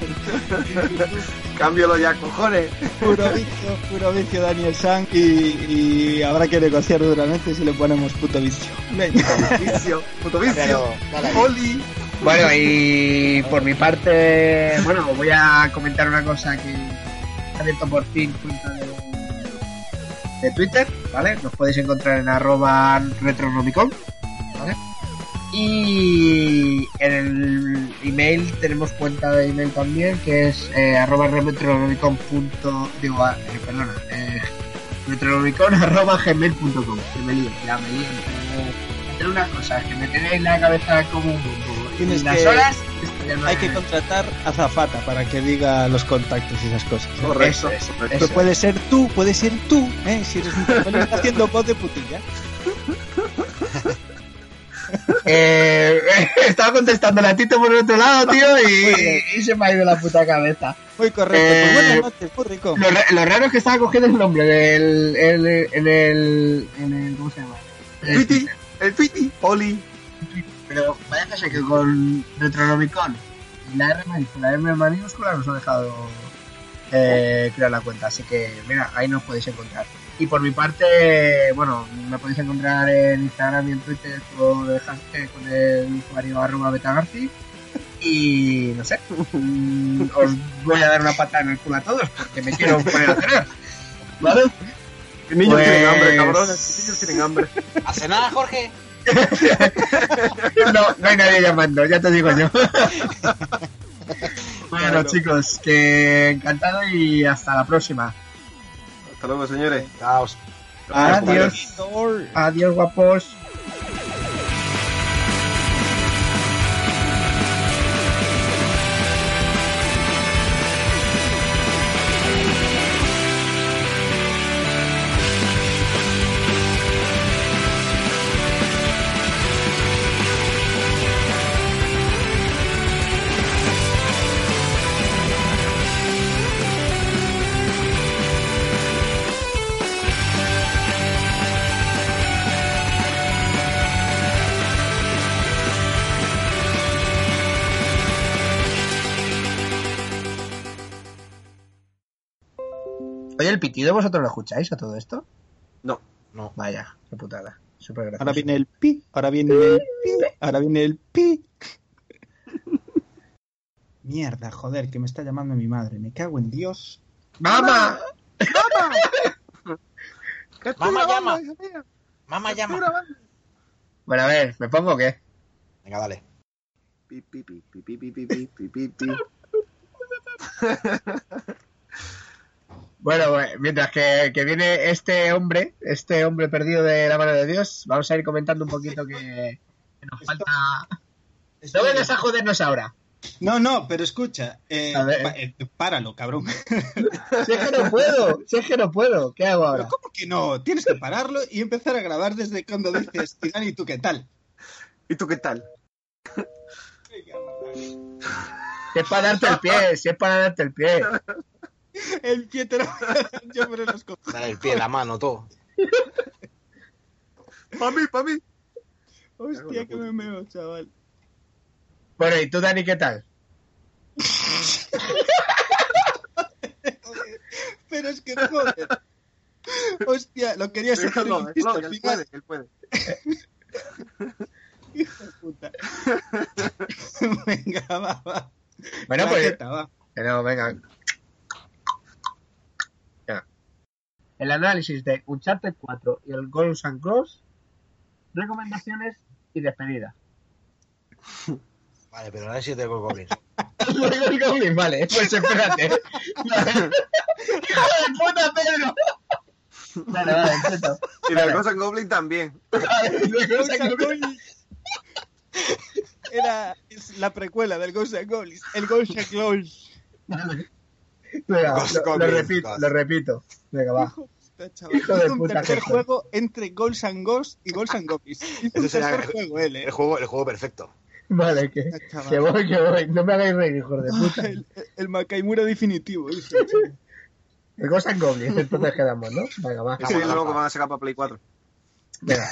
Cámbialo ya, cojones. Puro vicio, puro vicio Daniel Sam. Y, y habrá que negociar duramente si le ponemos puto vicio. Venga. Vicio, puto vicio. Dale ahí. Oli. Bueno, y por mi parte, bueno, voy a comentar una cosa que he abierto por fin cuenta de, de Twitter, ¿vale? Nos podéis encontrar en arroba retronomicon, ¿vale? Y en el email tenemos cuenta de email también, que es eh, arroba retronomicon punto, digo, eh, perdona, eh, retronomicon arroba gmail.com, que me lío, ya me lío. entre- unas cosas que me tenéis la cabeza como un bombo. Tienes las que- horas, Hay que contratar a Zafata para que diga los contactos y esas cosas. ¿eh? Correcto. Eso eso Pues puede ser tú, puede ser tú, ¿eh? si eres un haciendo voz de putilla. Eh, estaba contestando a Tito por el otro lado, tío, y, y se me ha ido la puta cabeza. Muy correcto, Eh, pues buenas noches, muy rico. Lo, ra- lo raro es que estaba cogiendo el nombre del. el- en el. En el ¿Cómo se llama? El Tweety, el Tweety, Oli. Pero vaya que sé que con Retronomicon y la R mayúscula, la M mayúscula nos ha dejado eh, crear la cuenta. Así que, mira, ahí nos podéis encontrar. Y por mi parte, bueno, me podéis encontrar en Instagram y en Twitter por el hashtag con el usuario arroba betagarci. Y no sé, mm, os voy a dar una patada en el culo a todos porque me quiero poner a cenar. ¿Vale? Niños Pues- tienen hambre, cabrones. Los niños tienen hambre. ¿Hace nada, Jorge? No, no hay nadie llamando, ya te digo yo. Bueno, Claro. chicos, que encantado y hasta la próxima. Hasta luego, señores. Caos. Adiós. Adiós, guapos. El pitido, ¿vosotros lo escucháis a todo esto? No. No. Vaya, qué putada. Súper gracioso. Ahora viene el pi, ahora viene el pi, ahora viene el pi. Mierda, joder, que me está llamando mi madre. Me cago en Dios. ¡Mamá! Mamá llama. Mamá llama. Bueno, a ver, ¿me pongo o qué? Venga, dale. Pi, pi, pi, pi, pi, pi, pi, pi, pi, pi. Bueno, pues, mientras que, que viene este hombre, este hombre perdido de la mano de Dios, vamos a ir comentando un poquito que, que nos falta. No vengas a jodernos ahora. No, no, pero escucha. Eh, A ver. pa- eh, páralo, cabrón. Si es que no puedo, si es que no puedo. ¿Qué hago ahora? Pero ¿Cómo que no? Tienes que pararlo y empezar a grabar desde cuando dices, Tirán, ¿y tú qué tal? ¿Y tú qué tal? Si es para darte el pie, si es para darte el pie. El pie te lo yo, pero los cojones. Dale el pie, la mano, todo. Pa' mí, pa' mí. Hostia, que me meo, chaval. Bueno, ¿y tú, Dani, qué tal? Pero es que joder. Hostia, lo quería que él final. puede, él puede. Hijo de puta. Venga, va, va. Bueno, pues. Claqueta, va. No, venga. Ya. El análisis de Uncharted 4 y el Goals and Cross. Recomendaciones y despedida. Vale, pero ahora sí que cubrir. El Goblin, vale, pues espérate. Vale. ¡Hijo de puta, Pedro! Vale, vale, intento. Y la cosa en Goblin también. Ghosts and Goblins. Era es la precuela del Ghost and Goblins. El Ghost and Goblins. Venga, Ghost lo, repito, Ghost. lo repito. Venga, va. Hijo de puta tercer juego entre Ghosts and Ghosts y Ghosts and Goblins. Ese será el- juego él, El eh. juego, el juego perfecto. Vale, que, que voy, que voy. No me hagáis reír, hijos de puta. El, el Makaimura definitivo. dice. El Ghost and Goblins, entonces quedamos, ¿no? Venga, va. Ese es el nuevo que van a sacar para Play 4. Venga.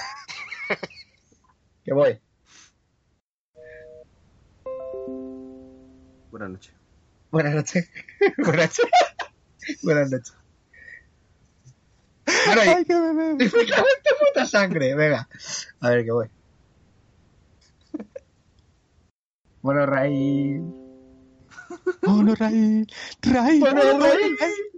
Que voy. Buenas noches. Buenas noches. Buenas noches. Buenas noches. Bueno, Ay, qué bebé. me cago en tu puta sangre. Venga. A ver, que voy. Bueno, Raíl. Oh, no, Raíl. Raíl. Bueno, no, Raíl. Raíl.